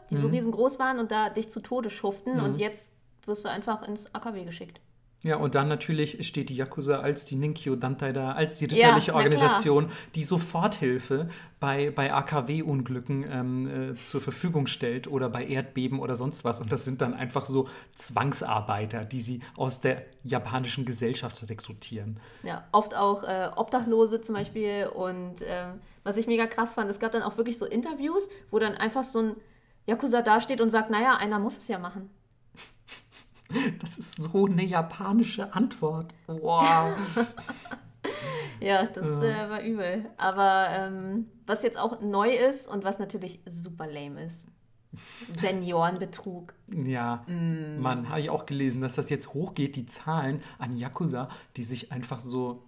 die Mhm. so riesengroß waren und da dich zu Tode schuften. Und jetzt wirst du einfach ins AKW geschickt. Ja, und dann natürlich steht die Yakuza als die Ninkyo Dantai da, als die Ja, ritterliche klar. Organisation, die Soforthilfe bei, bei AKW-Unglücken ähm, äh, zur Verfügung stellt oder bei Erdbeben oder sonst was. Und das sind dann einfach so Zwangsarbeiter, die sie aus der japanischen Gesellschaft rekrutieren. Ja, oft auch äh, Obdachlose zum Beispiel. Und ähm, was ich mega krass fand, es gab dann auch wirklich so Interviews, wo dann einfach so ein Yakuza dasteht und sagt, naja, einer muss es ja machen. Das ist so eine japanische Antwort. Wow. Ja, das äh, war übel. Aber ähm, was jetzt auch neu ist und was natürlich super lame ist, Seniorenbetrug. Ja, Mann, habe ich auch gelesen, dass das jetzt hochgeht, die Zahlen an Yakuza, die sich einfach so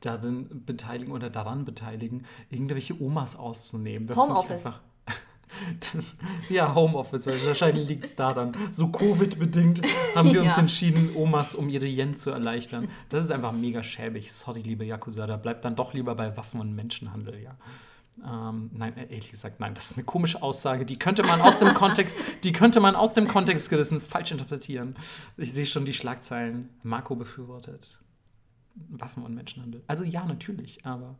darin beteiligen oder daran beteiligen, irgendwelche Omas auszunehmen. Das Homeoffice. einfach- Das, ja, Homeoffice, wahrscheinlich liegt es daran. So Covid-bedingt haben wir uns Ja. entschieden, Omas um ihre Yen zu erleichtern. Das ist einfach mega schäbig. Sorry, liebe Yakuza, da bleibt dann doch lieber bei Waffen und Menschenhandel, ja. Ähm, nein, äh, ehrlich gesagt, nein, das ist eine komische Aussage. Die könnte man aus dem Kontext, die könnte man aus dem Kontext gerissen falsch interpretieren. Ich sehe schon die Schlagzeilen. Marco befürwortet Waffen und Menschenhandel. Also ja, natürlich, aber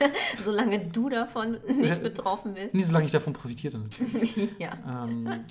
Solange du davon nicht betroffen bist. nie solange ich davon profitiere natürlich. Ja. Ähm,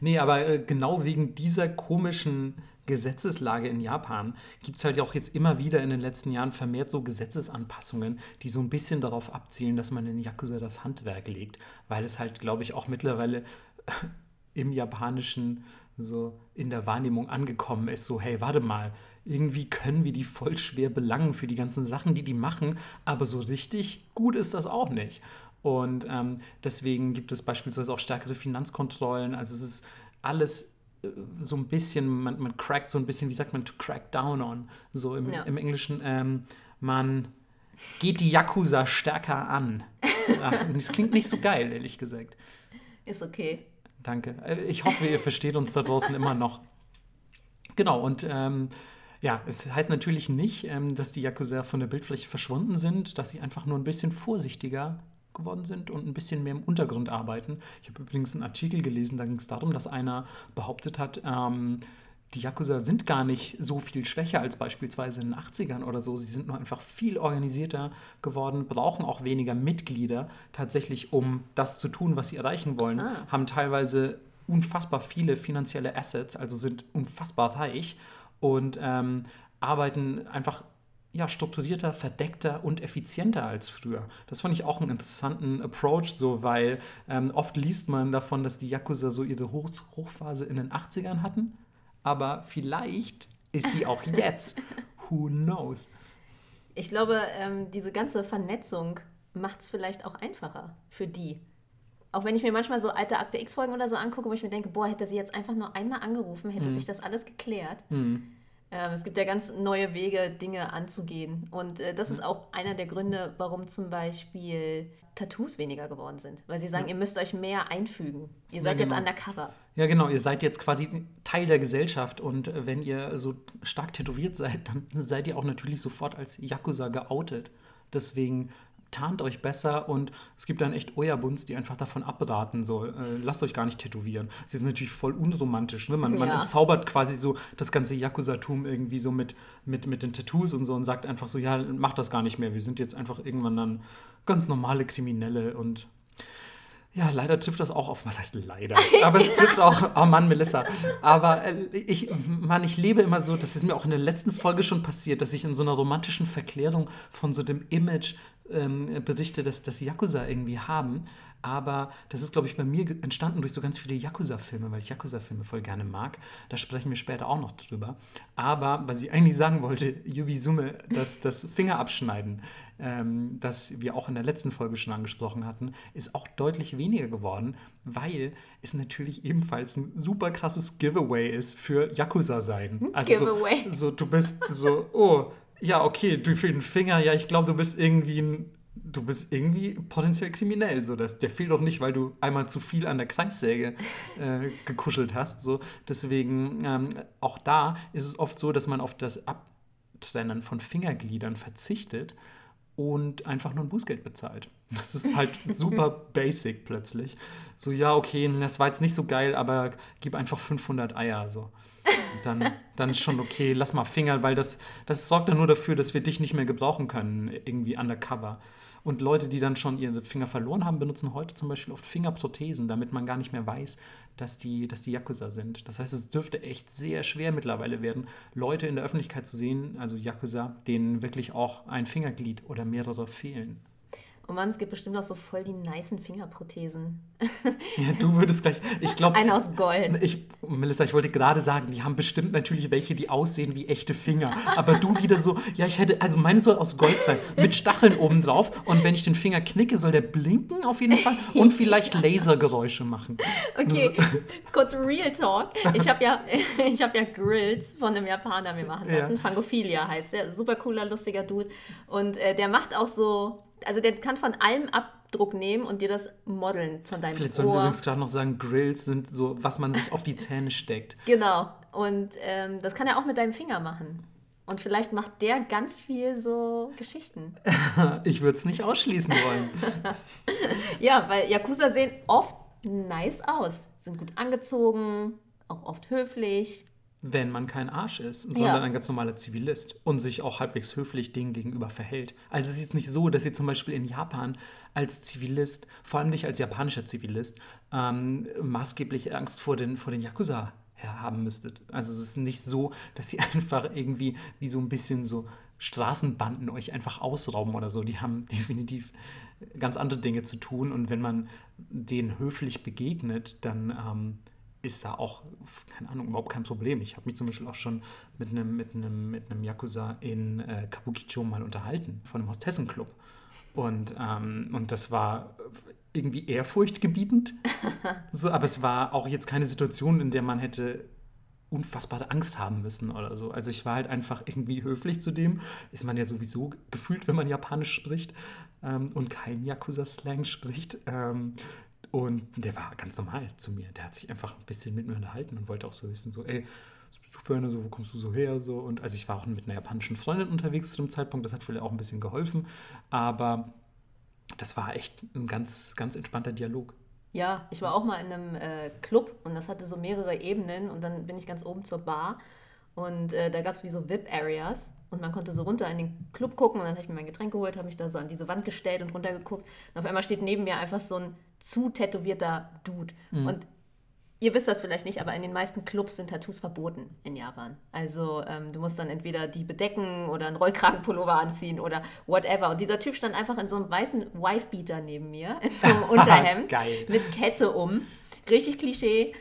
nee, aber äh, genau wegen dieser komischen Gesetzeslage in Japan gibt es halt auch jetzt immer wieder in den letzten Jahren vermehrt so Gesetzesanpassungen, die so ein bisschen darauf abzielen, dass man in Yakuza das Handwerk legt, weil es halt, glaube ich, auch mittlerweile im Japanischen so in der Wahrnehmung angekommen ist, so hey, warte mal, irgendwie können wir die voll schwer belangen für die ganzen Sachen, die die machen, aber so richtig gut ist das auch nicht. Und ähm, deswegen gibt es beispielsweise auch stärkere Finanzkontrollen. Also es ist alles äh, so ein bisschen, man, man crackt so ein bisschen, wie sagt man, to crack down on, so im, Ja. im Englischen. Ähm, man geht die Yakuza stärker an. Ach, das klingt nicht so geil, ehrlich gesagt. Ist okay. Danke. Äh, Ich hoffe, ihr versteht uns da draußen immer noch. Genau, und ähm, ja, es heißt natürlich nicht, ähm, dass die Yakuza von der Bildfläche verschwunden sind, dass sie einfach nur ein bisschen vorsichtiger geworden sind und ein bisschen mehr im Untergrund arbeiten. Ich habe übrigens einen Artikel gelesen, da ging es darum, dass einer behauptet hat, ähm, die Yakuza sind gar nicht so viel schwächer als beispielsweise in den 80ern oder so. Sie sind nur einfach viel organisierter geworden, brauchen auch weniger Mitglieder tatsächlich, um das zu tun, was sie erreichen wollen. Ah. Haben teilweise unfassbar viele finanzielle Assets, also sind unfassbar reich und ähm, arbeiten einfach ja, strukturierter, verdeckter und effizienter als früher. Das fand ich auch einen interessanten Approach, so, weil ähm, oft liest man davon, dass die Yakuza so ihre Hoch Hochphase in den 80ern hatten, aber vielleicht ist die auch jetzt. Who knows? Ich glaube, ähm, diese ganze Vernetzung macht es vielleicht auch einfacher für die. Auch wenn ich mir manchmal so alte Akte X-Folgen oder so angucke, wo ich mir denke, boah, hätte sie jetzt einfach nur einmal angerufen, hätte sich das alles geklärt. Ähm, es gibt ja ganz neue Wege, Dinge anzugehen. Und äh, das ist auch einer der Gründe, warum zum Beispiel Tattoos weniger geworden sind. Weil sie sagen, ihr müsst euch mehr einfügen. Ihr seid Ja, jetzt genau. undercover. Ja, genau, ihr seid jetzt quasi Teil der Gesellschaft und äh, wenn ihr so stark tätowiert seid, dann seid ihr auch natürlich sofort als Yakuza geoutet. Deswegen tarnt euch besser und es gibt dann echt Oyabuns, die einfach davon abraten, so, äh, lasst euch gar nicht tätowieren. Sie sind natürlich voll unromantisch, ne? Man, man Ja. entzaubert quasi so das ganze Yakuza-Tum irgendwie so mit, mit, mit den Tattoos und so und sagt einfach so, ja, macht das gar nicht mehr. Wir sind jetzt einfach irgendwann dann ganz normale Kriminelle und ja, leider trifft das auch auf, was heißt leider? Aber es trifft auch, oh Mann, Melissa. Aber äh, ich, Mann, ich lebe immer so, das ist mir auch in der letzten Folge schon passiert, dass ich in so einer romantischen Verklärung von so dem Image ähm, berichte, dass das Yakuza irgendwie haben. Aber das ist, glaube ich, bei mir entstanden durch so ganz viele Yakuza-Filme, weil ich Yakuza-Filme voll gerne mag. Da sprechen wir später auch noch drüber. Aber was ich eigentlich sagen wollte, Yubisume, das, das Fingerabschneiden, ähm, das wir auch in der letzten Folge schon angesprochen hatten, ist auch deutlich weniger geworden, weil es natürlich ebenfalls ein super krasses Giveaway ist für Yakuza-Sein. Also so- Giveaway. So, du bist so, oh, ja, okay, du fehlt ein Finger, ja, ich glaube, du bist irgendwie ein du bist irgendwie potenziell kriminell. So, das, der fehlt doch nicht, weil du einmal zu viel an der Kreissäge äh, gekuschelt hast. So. Deswegen, ähm, auch da ist es oft so, dass man auf das Abtrennen von Fingergliedern verzichtet und einfach nur ein Bußgeld bezahlt. Das ist halt super basic plötzlich. So, ja, okay, das war jetzt nicht so geil, aber gib einfach 500 Eier. So. Dann, dann ist schon okay, lass mal Finger, weil das, das sorgt dann nur dafür, dass wir dich nicht mehr gebrauchen können, irgendwie undercover. Und Leute, die dann schon ihre Finger verloren haben, benutzen heute zum Beispiel oft Fingerprothesen, damit man gar nicht mehr weiß, dass die, dass die Yakuza sind. Das heißt, es dürfte echt sehr schwer mittlerweile werden, Leute in der Öffentlichkeit zu sehen, also Yakuza, denen wirklich auch ein Fingerglied oder mehrere fehlen. Oh Mann, es gibt bestimmt auch so voll die nicen Fingerprothesen. Ja, du würdest gleich, ich glaube, Eine aus Gold. Ich, Melissa, ich wollte gerade sagen, die haben bestimmt natürlich welche, die aussehen wie echte Finger. Aber du wieder so, ja, ich hätte, also meine soll aus Gold sein, mit Stacheln oben drauf. Und wenn ich den Finger knicke, soll der blinken auf jeden Fall und vielleicht Lasergeräusche machen. Okay, kurz Real Talk. Ich habe ja, ich hab ja Grills von einem Japaner mir machen lassen. Ja. Fangophilia heißt der. Super cooler, lustiger Dude. Und äh, der macht auch so, also der kann von allem Abdruck nehmen und dir das modeln von deinem Vielleicht sollen wir Ohr. übrigens gerade noch sagen, Grills sind so, was man sich auf die Zähne steckt. Genau. Und ähm, das kann er auch mit deinem Finger machen. Und vielleicht macht der ganz viel so Geschichten. Ich würde es nicht ausschließen wollen. Ja, weil Yakuza sehen oft nice aus. Sind gut angezogen, auch oft höflich. Wenn man kein Arsch ist, sondern Ja. ein ganz normaler Zivilist und sich auch halbwegs höflich denen gegenüber verhält. Also es ist jetzt nicht so, dass ihr zum Beispiel in Japan als Zivilist, vor allem nicht als japanischer Zivilist, ähm, maßgeblich Angst vor den, vor den Yakuza haben müsstet. Also es ist nicht so, dass ihr einfach irgendwie wie so ein bisschen so Straßenbanden euch einfach ausrauben oder so. Die haben definitiv ganz andere Dinge zu tun und wenn man denen höflich begegnet, dann ähm, ist da auch, keine Ahnung, überhaupt kein Problem. Ich habe mich zum Beispiel auch schon mit einem, mit einem, mit einem Yakuza in äh, Kabukicho mal unterhalten, von einem Hostessenclub. Und, ähm, und das war irgendwie ehrfurchtgebietend. so, aber es war auch jetzt keine Situation, in der man hätte unfassbare Angst haben müssen oder so. Also ich war halt einfach irgendwie höflich zu dem. Ist man ja sowieso gefühlt, wenn man Japanisch spricht ähm, und kein Yakuza-Slang spricht. Ähm, und der war ganz normal zu mir. Der hat sich einfach ein bisschen mit mir unterhalten und wollte auch so wissen, so, ey, was bist du für eine, so, wo kommst du so her? So, und also ich war auch mit einer japanischen Freundin unterwegs zu dem Zeitpunkt, das hat vielleicht auch ein bisschen geholfen. Aber das war echt ein ganz, ganz entspannter Dialog. Ja, ich war auch mal in einem äh, Club und das hatte so mehrere Ebenen und dann bin ich ganz oben zur Bar und äh, da gab es wie so VIP-Areas und man konnte so runter in den Club gucken und dann habe ich mir mein Getränk geholt, habe mich da so an diese Wand gestellt und runtergeguckt und auf einmal steht neben mir einfach so ein zu tätowierter Dude und Ihr wisst das vielleicht nicht, aber in den meisten Clubs sind Tattoos verboten in Japan. Also ähm, du musst dann entweder die bedecken oder einen Rollkragenpullover anziehen oder whatever. Und dieser Typ stand einfach in so einem weißen Wife-Beater neben mir, in so einem Unterhemd mit Kette um. Richtig Klischee,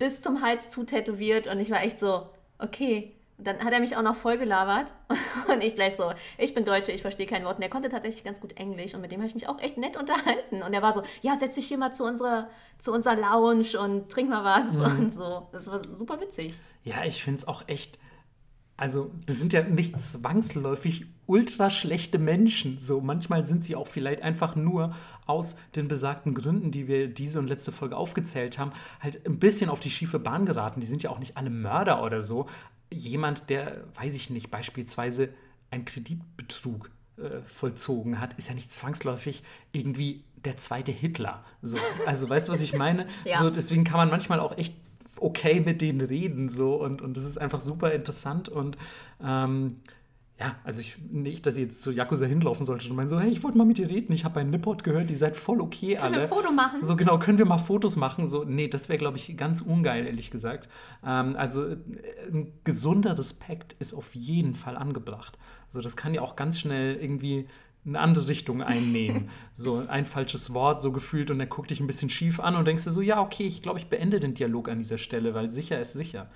bis zum Hals zu tätowiert. Und ich war echt so, okay. Dann hat er mich auch noch voll gelabert und ich gleich so, ich bin Deutsche, ich verstehe kein Wort. Und er konnte tatsächlich ganz gut Englisch und mit dem habe ich mich auch echt nett unterhalten. Und er war so, ja, setz dich hier mal zu unserer, zu unserer Lounge und trink mal was und so. Das war super witzig. Ja, ich finde es auch echt. also das sind ja nicht zwangsläufig ultra schlechte Menschen. So manchmal sind sie auch vielleicht einfach nur aus den besagten Gründen, die wir diese und letzte Folge aufgezählt haben, halt ein bisschen auf die schiefe Bahn geraten. Die sind ja auch nicht alle Mörder oder so. Jemand, der, weiß ich nicht, beispielsweise einen Kreditbetrug äh, vollzogen hat, ist ja nicht zwangsläufig irgendwie der zweite Hitler. So, also weißt du, was ich meine? Ja. So, deswegen kann man manchmal auch echt okay mit denen reden so und, und das ist einfach super interessant und ähm, ja, also ich, nicht, dass ich jetzt zu Yakuza hinlaufen sollte und meinen so, hey, ich wollte mal mit dir reden, ich habe bei Nippot gehört, die seid voll okay Können wir alle. ein Foto machen? So genau, können wir mal Fotos machen? So, nee, das wäre, glaube ich, ganz ungeil, ehrlich gesagt. Ähm, also äh, ein gesunder Respekt ist auf jeden Fall angebracht. Also das kann ja auch ganz schnell irgendwie eine andere Richtung einnehmen. so ein falsches Wort, so gefühlt, und er guckt dich ein bisschen schief an und denkst du so, ja, okay, ich glaube, ich beende den Dialog an dieser Stelle, weil sicher ist sicher.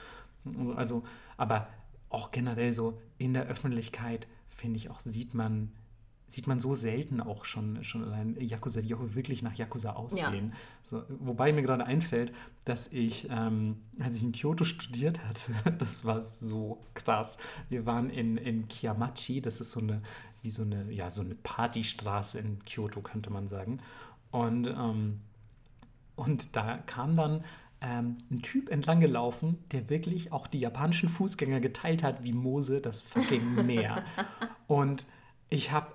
Also, aber auch generell so in der Öffentlichkeit, finde ich auch, sieht man, sieht man so selten auch schon, schon allein Yakuza, die auch wirklich nach Yakuza aussehen. So, wobei mir gerade einfällt, dass ich, ähm, als ich in Kyoto studiert hatte, das war so krass. Wir waren in, in Kiamachi, das ist so eine, wie so eine, ja, so eine Partystraße in Kyoto, könnte man sagen. Und, ähm, und da kam dann ähm, ein Typ entlang gelaufen, der wirklich auch die japanischen Fußgänger geteilt hat wie Mose das fucking Meer. und ich habe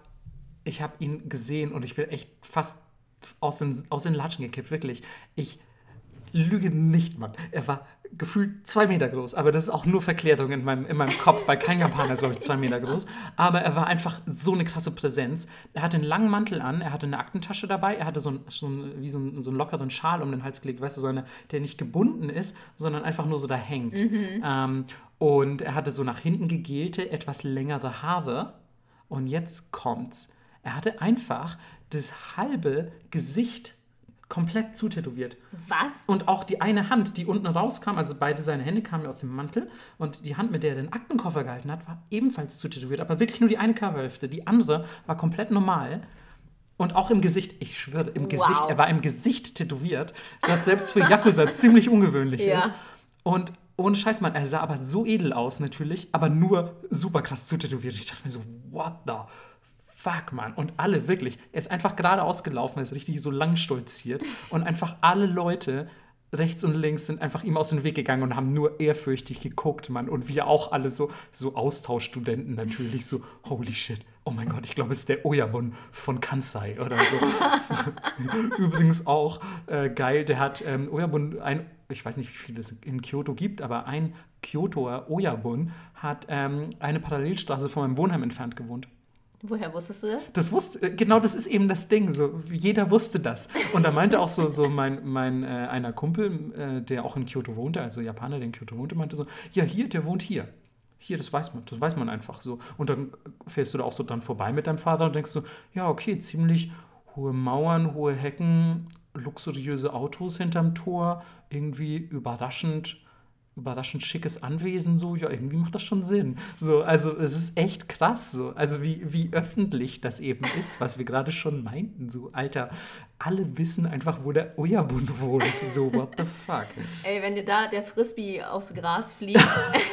ich hab ihn gesehen und ich bin echt fast aus den, aus den Latschen gekippt, wirklich. Ich lüge nicht, Mann. Er war gefühlt zwei Meter groß, aber das ist auch nur Verklärung in meinem, in meinem Kopf, weil kein Japaner ist, glaube ich, zwei Meter groß. Aber er war einfach so eine krasse Präsenz. Er hatte einen langen Mantel an, er hatte eine Aktentasche dabei, er hatte so, ein, so ein, wie so, ein, so einen lockeren Schal um den Hals gelegt, weißt du, so eine, der nicht gebunden ist, sondern einfach nur so da hängt. Ähm, und er hatte so nach hinten gegelte, etwas längere Haare. Und jetzt kommt's. Er hatte einfach das halbe Gesicht komplett zutätowiert. Was? Und auch die eine Hand, die unten rauskam, also beide seine Hände kamen aus dem Mantel und die Hand, mit der er den Aktenkoffer gehalten hat, war ebenfalls zutätowiert, aber wirklich nur die eine Körperhälfte. Die andere war komplett normal. Und auch im Gesicht, ich schwöre, im Wow. Gesicht, er war im Gesicht tätowiert, das selbst für Yakuza ziemlich ungewöhnlich Ja. ist. Und ohne Scheiß, Mann, er sah aber so edel aus natürlich, aber nur super krass zutätowiert. Ich dachte mir so, what the fuck, Mann. Und alle wirklich, er ist einfach geradeaus gelaufen, er ist richtig so lang stolziert. Und einfach alle Leute rechts und links sind einfach ihm aus dem Weg gegangen und haben nur ehrfürchtig geguckt, Mann. Und wir auch alle so, so Austauschstudenten natürlich, so, holy shit. Oh mein Gott, ich glaube, es ist der Oyamon von Kansai oder so. Übrigens auch äh, geil, der hat ähm, Oyabun, ein, ich weiß nicht, wie viele es in Kyoto gibt, aber ein Kyotoer Oyabun hat ähm, eine Parallelstraße von meinem Wohnheim entfernt gewohnt. Woher wusstest du das? Das wusste, äh, genau das ist eben das Ding. So, jeder wusste das. Und da meinte auch so, so mein, mein äh, einer Kumpel, äh, der auch in Kyoto wohnte, also Japaner, der in Kyoto wohnte, meinte so, ja, hier, der wohnt hier. Hier, das weiß man, das weiß man einfach so. Und dann fährst du da auch so dran vorbei mit deinem Vater und denkst so, ja, okay, ziemlich hohe Mauern, hohe Hecken, luxuriöse Autos hinterm Tor, irgendwie überraschend, überraschend schickes Anwesen, so, ja, irgendwie macht das schon Sinn. So, also es ist echt krass, so. Also wie, wie öffentlich das eben ist, was wir gerade schon meinten. So, Alter, alle wissen einfach, wo der Oyabun wohnt. So, what the fuck? Ey, wenn dir da der Frisbee aufs Gras fliegt,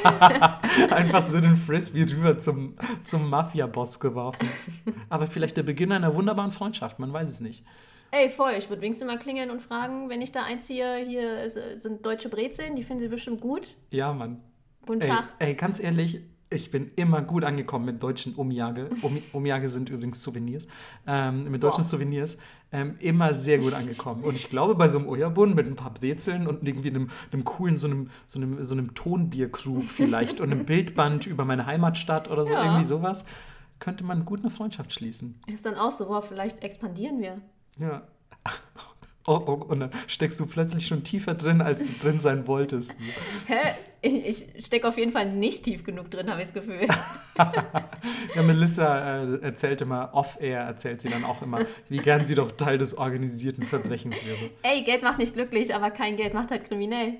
Einfach so den Frisbee rüber zum, zum Mafia-Boss geworfen. Aber vielleicht der Beginn einer wunderbaren Freundschaft, man weiß es nicht. Ey, voll, ich würde wenigstens mal klingeln und fragen, wenn ich da einziehe, hier sind deutsche Brezeln, die finden sie bestimmt gut. Ja, Mann. Guten Ey, Tag. ey, ganz ehrlich, ich bin immer gut angekommen mit deutschen Omiyage. Omi Omiyage sind übrigens Souvenirs. Ähm, mit deutschen Wow. Souvenirs ähm, immer sehr gut angekommen. Und ich glaube, bei so einem Oyabun mit ein paar Brezeln und irgendwie einem, einem coolen, so einem, so einem, so einem Tonbierkrug vielleicht und einem Bildband über meine Heimatstadt oder so, Ja. irgendwie sowas, könnte man gut eine Freundschaft schließen. Ist dann auch so, boah, vielleicht expandieren wir. Ja. Oh, oh, und dann steckst du plötzlich schon tiefer drin, als du drin sein wolltest. Hä? Ich, ich stecke auf jeden Fall nicht tief genug drin, habe ich das Gefühl. Ja, Melissa äh, erzählt immer, off-air erzählt sie dann auch immer, wie gern sie doch Teil des organisierten Verbrechens wäre. Ey, Geld macht nicht glücklich, aber kein Geld macht halt kriminell.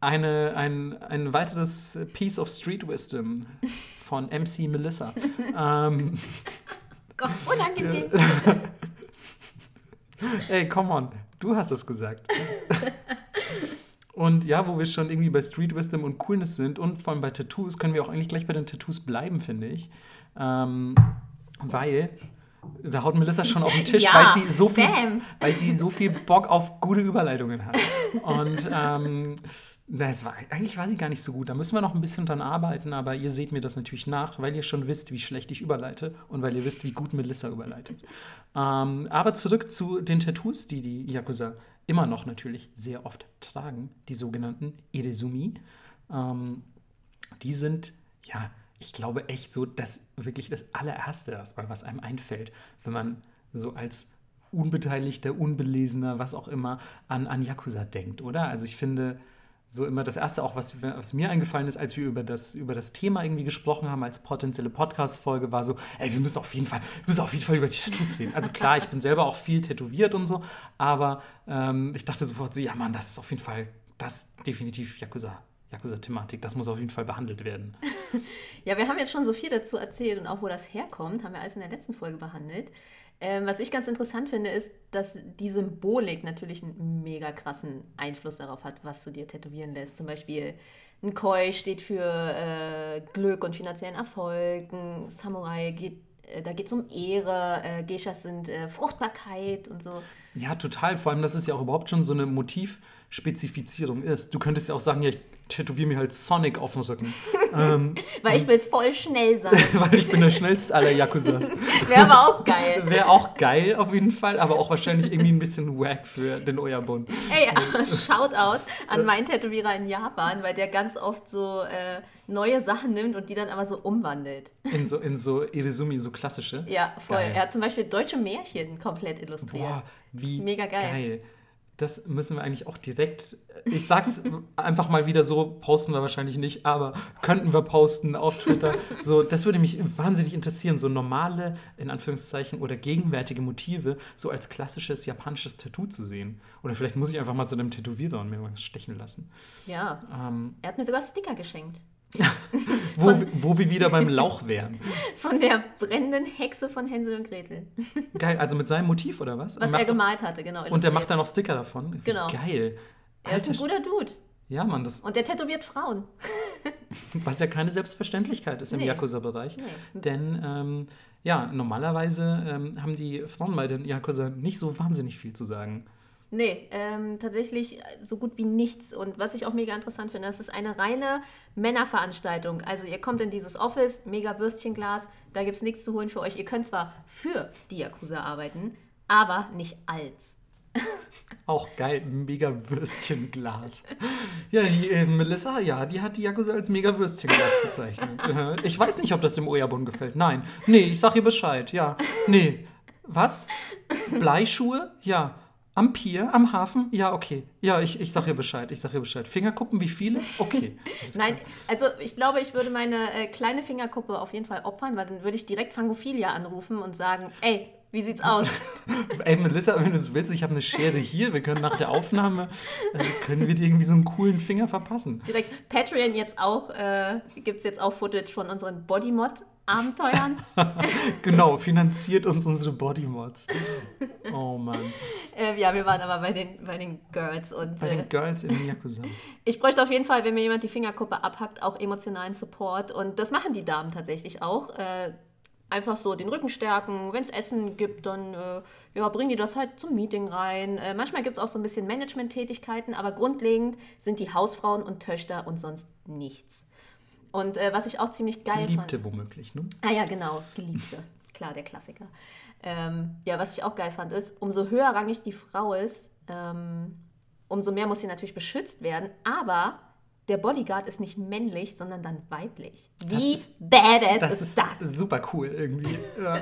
Eine, ein, ein weiteres Piece of Street Wisdom von MC Melissa. ähm, Gott, unangenehm. ey, come on, du hast es gesagt. Und ja, wo wir schon irgendwie bei Street Wisdom und Coolness sind und vor allem bei Tattoos, können wir auch eigentlich gleich bei den Tattoos bleiben, finde ich. Ähm, weil da haut Melissa schon auf den Tisch, Ja, weil, sie so viel, weil sie so viel Bock auf gute Überleitungen hat. Und ähm, na, es war, eigentlich war sie gar nicht so gut. Da müssen wir noch ein bisschen dran arbeiten, aber ihr seht mir das natürlich nach, weil ihr schon wisst, wie schlecht ich überleite und weil ihr wisst, wie gut Melissa überleitet. Ähm, aber zurück zu den Tattoos, die die Yakuza immer noch natürlich sehr oft tragen, die sogenannten Irezumi. Ähm, die sind, ja, ich glaube echt so, das wirklich das allererste erstmal, was einem einfällt, wenn man so als Unbeteiligter, Unbelesener, was auch immer, an, an Yakuza denkt, oder? Also ich finde, so immer das Erste auch, was, was mir eingefallen ist, als wir über das, über das Thema irgendwie gesprochen haben, als potenzielle Podcast-Folge, war so, ey, wir müssen auf jeden Fall, wir müssen auf jeden Fall über die Tattoos reden. Also klar, ich bin selber auch viel tätowiert und so, aber ähm, ich dachte sofort so, ja Mann, das ist auf jeden Fall, das definitiv Yakuza. Yakuza-Thematik, das muss auf jeden Fall behandelt werden. Ja, wir haben jetzt schon so viel dazu erzählt und auch wo das herkommt, haben wir alles in der letzten Folge behandelt. Ähm, was ich ganz interessant finde, ist, dass die Symbolik natürlich einen mega krassen Einfluss darauf hat, was du dir tätowieren lässt. Zum Beispiel ein Koi steht für äh, Glück und finanziellen Erfolg, ein Samurai geht, äh, da geht es um Ehre, äh, Geishas sind äh, Fruchtbarkeit und so. Ja, total. Vor allem, dass es ja auch überhaupt schon so eine Motivspezifizierung ist. Du könntest ja auch sagen, ja, ich tätowiere mir halt Sonic auf den Rücken. ähm, Weil ich will voll schnell sein. weil ich bin der schnellste aller Yakuzas. Wäre aber auch geil. Wäre auch geil auf jeden Fall, aber auch wahrscheinlich irgendwie ein bisschen wack für den Oyabun. Ey, Shoutout an meinen Tätowierer in Japan, weil der ganz oft so äh, neue Sachen nimmt und die dann aber so umwandelt. In so, in so Irizumi, so klassische. Ja, voll. Geil. Er hat zum Beispiel deutsche Märchen komplett illustriert. Boah, wie Mega geil. Das müssen wir eigentlich auch direkt, ich sag's einfach mal wieder so, posten wir wahrscheinlich nicht, aber könnten wir posten auf Twitter. So, das würde mich wahnsinnig interessieren, so normale, in Anführungszeichen, oder gegenwärtige Motive so als klassisches japanisches Tattoo zu sehen. Oder vielleicht muss ich einfach mal zu einem Tätowierer und mir was stechen lassen. Ja. Ähm, Er hat mir sogar Sticker geschenkt. wo, wir- wo wir wieder beim Lauch wären. Von der brennenden Hexe von Hänsel und Gretel. Geil, also mit seinem Motiv oder was? Was macht, er gemalt hatte, genau. Und der macht dann noch Sticker davon. Genau. Geil. Er ist ein guter Dude. ja, Mann, das, Und der tätowiert Frauen. was ja keine Selbstverständlichkeit ist im Nee. Yakuza-Bereich. Nee. Denn ähm, ja, normalerweise ähm, haben die Frauen bei den Yakuza nicht so wahnsinnig viel zu sagen. Nee, ähm, tatsächlich so gut wie nichts. Und was ich auch mega interessant finde, das ist eine reine Männerveranstaltung. Also ihr kommt in dieses Office, mega Würstchenglas, da gibt es nichts zu holen für euch. Ihr könnt zwar für die Yakuza arbeiten, aber nicht als. Auch geil, mega Würstchenglas. ja, die äh, Melissa, ja, die hat die Yakuza als mega Würstchenglas bezeichnet. Äh, ich weiß nicht, ob das dem Oyabun gefällt. Nein. Nee, ich sag ihr Bescheid. Ja. Nee. Was? Bleischuhe? Ja. Am Pier, am Hafen? Ja, okay. Ja, ich, ich sag ihr Bescheid. Ich sag ihr Bescheid. Fingerkuppen, wie viele? Okay. Nein, also ich glaube, ich würde meine äh, kleine Fingerkuppe auf jeden Fall opfern, weil dann würde ich direkt Fangophilia anrufen und sagen, ey, wie sieht's aus? Ey, Melissa, wenn du es willst, ich habe eine Schere hier. Wir können nach der Aufnahme, äh, können wir dir irgendwie so einen coolen Finger verpassen. direkt Patreon jetzt auch, äh, gibt es jetzt auch Footage von unseren Bodymod-Abenteuern. Genau, finanziert uns unsere Bodymods. Oh Mann. äh, ja, wir waren aber bei den, bei den Girls und Bei äh, den Girls in Yakuza. ich bräuchte auf jeden Fall, wenn mir jemand die Fingerkuppe abhackt, auch emotionalen Support und das machen die Damen tatsächlich auch. Äh, einfach so den Rücken stärken, wenn es Essen gibt, dann äh, ja, bringen die das halt zum Meeting rein. Äh, manchmal gibt es auch so ein bisschen Management-Tätigkeiten, aber grundlegend sind die Hausfrauen und Töchter und sonst nichts. Und äh, was ich auch ziemlich geil fand. Geliebte womöglich, ne? Ah ja, genau, Geliebte. Klar, der Klassiker. Ähm, ja, was ich auch geil fand, ist, umso höherrangig die Frau ist, ähm, umso mehr muss sie natürlich beschützt werden, aber der Bodyguard ist nicht männlich, sondern dann weiblich. Wie ist- badass Das ist das? super cool irgendwie. Ja.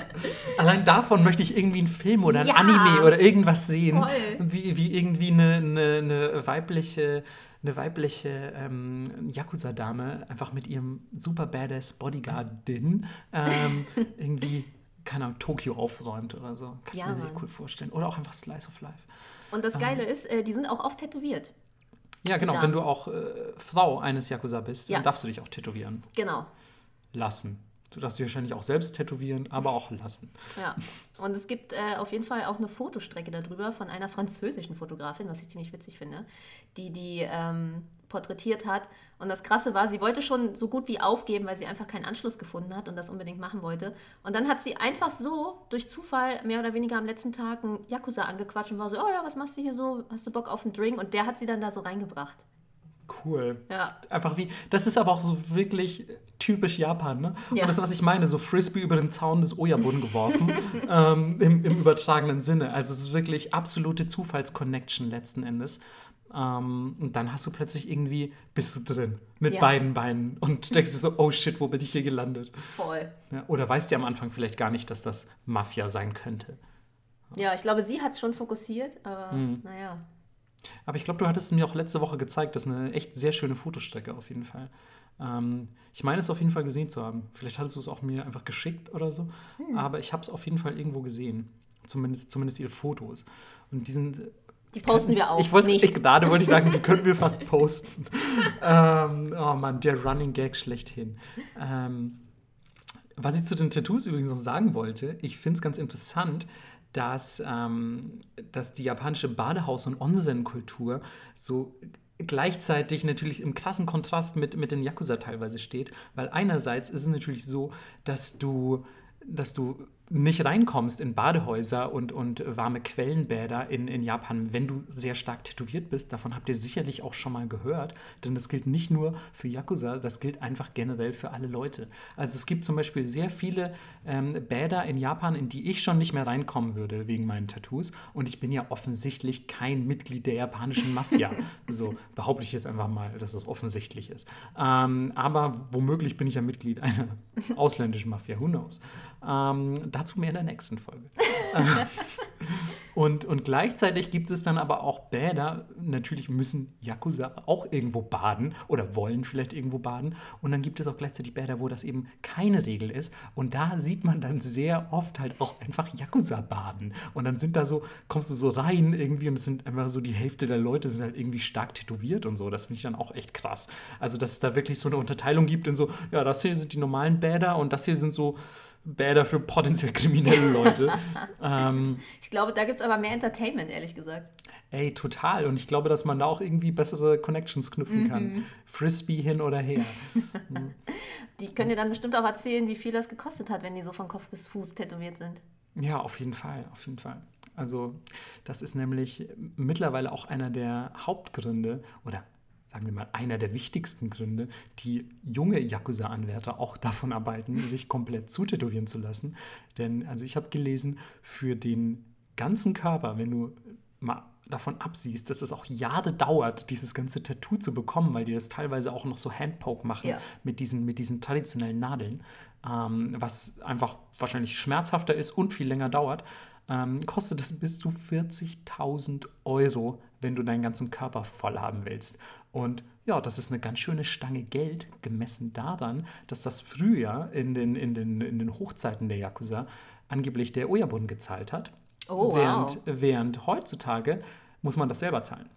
Allein davon möchte ich irgendwie einen Film oder ein Ja. Anime oder irgendwas sehen, Voll. wie, wie irgendwie eine, eine, eine weibliche, eine weibliche ähm, Yakuza-Dame einfach mit ihrem super badass Bodyguardin ähm, irgendwie, keine Ahnung, Tokio aufräumt oder so. Kann Ja, ich mir sehr cool vorstellen. Oder auch einfach Slice of Life. Und das Geile ist, äh, die sind auch oft tätowiert. Ja, genau. Wenn du auch äh, Frau eines Yakuza bist, Ja. dann darfst du dich auch tätowieren Genau. lassen. Du darfst dich wahrscheinlich auch selbst tätowieren, aber auch lassen. Ja, und es gibt äh, auf jeden Fall auch eine Fotostrecke darüber von einer französischen Fotografin, was ich ziemlich witzig finde, die die ähm, porträtiert hat. Und das Krasse war, sie wollte schon so gut wie aufgeben, weil sie einfach keinen Anschluss gefunden hat und das unbedingt machen wollte. Und dann hat sie einfach so durch Zufall mehr oder weniger am letzten Tag einen Yakuza angequatscht und war so, oh ja, was machst du hier so? Hast du Bock auf einen Drink? Und der hat sie dann da so reingebracht. Cool. Ja. Einfach wie, das ist aber auch so wirklich typisch Japan, ne? Ja. Und das ist, was ich meine, so Frisbee über den Zaun des Oyabun geworfen, ähm, im, im übertragenen Sinne. Also es ist wirklich absolute Zufallsconnection letzten Endes. Ähm, und dann hast du plötzlich irgendwie, bist du drin, mit Ja. beiden Beinen und denkst dir so, oh shit, wo bin ich hier gelandet? Voll. Ja, oder weißt du am Anfang vielleicht gar nicht, dass das Mafia sein könnte. Ja, ich glaube, sie hat es schon fokussiert, aber Mhm. naja. Aber ich glaube, du hattest es mir auch letzte Woche gezeigt. Das ist eine echt sehr schöne Fotostrecke auf jeden Fall. Ähm, ich meine es auf jeden Fall gesehen zu haben. Vielleicht hattest du es auch mir einfach geschickt oder so. Aber ich habe es auf jeden Fall irgendwo gesehen. Zumindest, zumindest ihre Fotos. Und die sind. Die posten wir auch. Ich wollte nicht. ich, gerade wollte ich sagen, die können wir fast posten. ähm, oh Mann, der Running Gag schlechthin. Ähm, was ich zu den Tattoos übrigens noch sagen wollte, ich finde es ganz interessant, dass, ähm, dass die japanische Badehaus- und Onsen-Kultur so gleichzeitig natürlich im krassen Kontrast mit, mit den Yakuza teilweise steht. Weil einerseits ist es natürlich so, dass du, dass du nicht reinkommst in Badehäuser und, und warme Quellenbäder in, in Japan, wenn du sehr stark tätowiert bist. Davon habt ihr sicherlich auch schon mal gehört, denn das gilt nicht nur für Yakuza, das gilt einfach generell für alle Leute. Also es gibt zum Beispiel sehr viele ähm, Bäder in Japan, in die ich schon nicht mehr reinkommen würde wegen meinen Tattoos. Und ich bin ja offensichtlich kein Mitglied der japanischen Mafia. so behaupte ich jetzt einfach mal, dass das offensichtlich ist. Ähm, aber womöglich bin ich ja Mitglied einer ausländischen Mafia, who knows. Ähm, dazu mehr in der nächsten Folge. und, und gleichzeitig gibt es dann aber auch Bäder. Natürlich müssen Yakuza auch irgendwo baden oder wollen vielleicht irgendwo baden. Und dann gibt es auch gleichzeitig Bäder, wo das eben keine Regel ist. Und da sieht man dann sehr oft halt auch einfach Yakuza baden. Und dann sind da so, kommst du so rein irgendwie und es sind einfach so die Hälfte der Leute sind halt irgendwie stark tätowiert und so. Das finde ich dann auch echt krass. Also, dass es da wirklich so eine Unterteilung gibt in so, ja, das hier sind die normalen Bäder und das hier sind so Bäder für potenziell kriminelle Leute. ähm, Ich glaube, da gibt es aber mehr Entertainment, ehrlich gesagt. ey, total. Und ich glaube, dass man da auch irgendwie bessere Connections knüpfen kann. Frisbee hin oder her. Die können dir dann bestimmt auch erzählen, wie viel das gekostet hat, wenn die so von Kopf bis Fuß tätowiert sind. Ja, auf jeden Fall, auf jeden Fall. Also, das ist nämlich mittlerweile auch einer der Hauptgründe oder sagen wir mal einer der wichtigsten Gründe, die junge Yakuza-Anwärter auch davon arbeiten, sich komplett zutätowieren zu lassen. Denn, also ich habe gelesen, für den ganzen Körper, wenn du mal davon absiehst, dass es auch Jahre dauert, dieses ganze Tattoo zu bekommen, weil die das teilweise auch noch so Handpoke machen Ja. mit, diesen, mit diesen traditionellen Nadeln, ähm, was einfach wahrscheinlich schmerzhafter ist und viel länger dauert, ähm, kostet das bis zu 40.000 Euro, wenn du deinen ganzen Körper voll haben willst. Und ja, das ist eine ganz schöne Stange Geld, gemessen daran, dass das früher in den, in den, in den Hochzeiten der Yakuza angeblich der Oyabun gezahlt hat. Oh, wow. während, während heutzutage muss man das selber zahlen.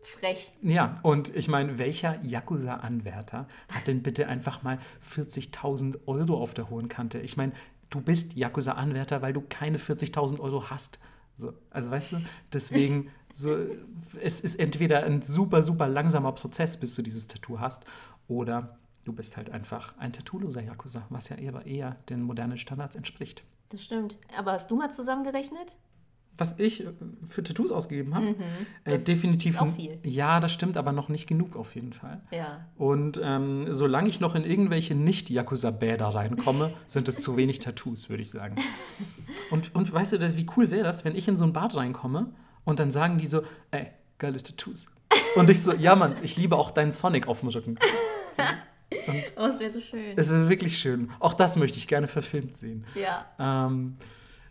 Frech. Ja, und ich meine, welcher Yakuza-Anwärter hat denn bitte einfach mal 40.000 Euro auf der hohen Kante? Ich meine, du bist Yakuza-Anwärter, weil du keine 40.000 Euro hast. So, also weißt du, deswegen, so, es ist entweder ein super, super langsamer Prozess, bis du dieses Tattoo hast, oder du bist halt einfach ein Tattooloser Yakuza, was ja eher, eher den modernen Standards entspricht. Das stimmt. Aber hast du mal zusammengerechnet? Was ich äh, für Tattoos ausgegeben habe, äh, Das definitiv. ist auch viel. Ja, das stimmt, aber noch nicht genug auf jeden Fall. Ja. Und ähm, solange ich noch in irgendwelche Nicht-Yakuza-Bäder reinkomme, sind es zu wenig Tattoos, würde ich sagen. Und, und weißt du, wie cool wäre das, wenn ich in so ein Bad reinkomme und dann sagen die so, ey, geile Tattoos. Und ich so, ja Mann, ich liebe auch deinen Sonic auf dem Rücken. Oh, das wäre so schön. Es ist wirklich schön. Auch das möchte ich gerne verfilmt sehen. Ja. Ähm,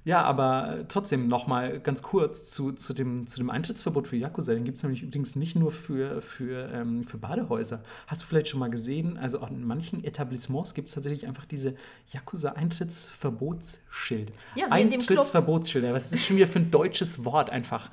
ja, aber trotzdem nochmal ganz kurz zu, zu, dem, zu dem Eintrittsverbot für Yakuza. Den gibt es nämlich übrigens nicht nur für, für, ähm, für Badehäuser. Hast du vielleicht schon mal gesehen? Also auch in manchen Etablissements gibt es tatsächlich einfach diese Yakuza-Eintrittsverbotsschild. Ja. Eintrittsverbotsschilder. Was ist das schon wieder für ein deutsches Wort einfach?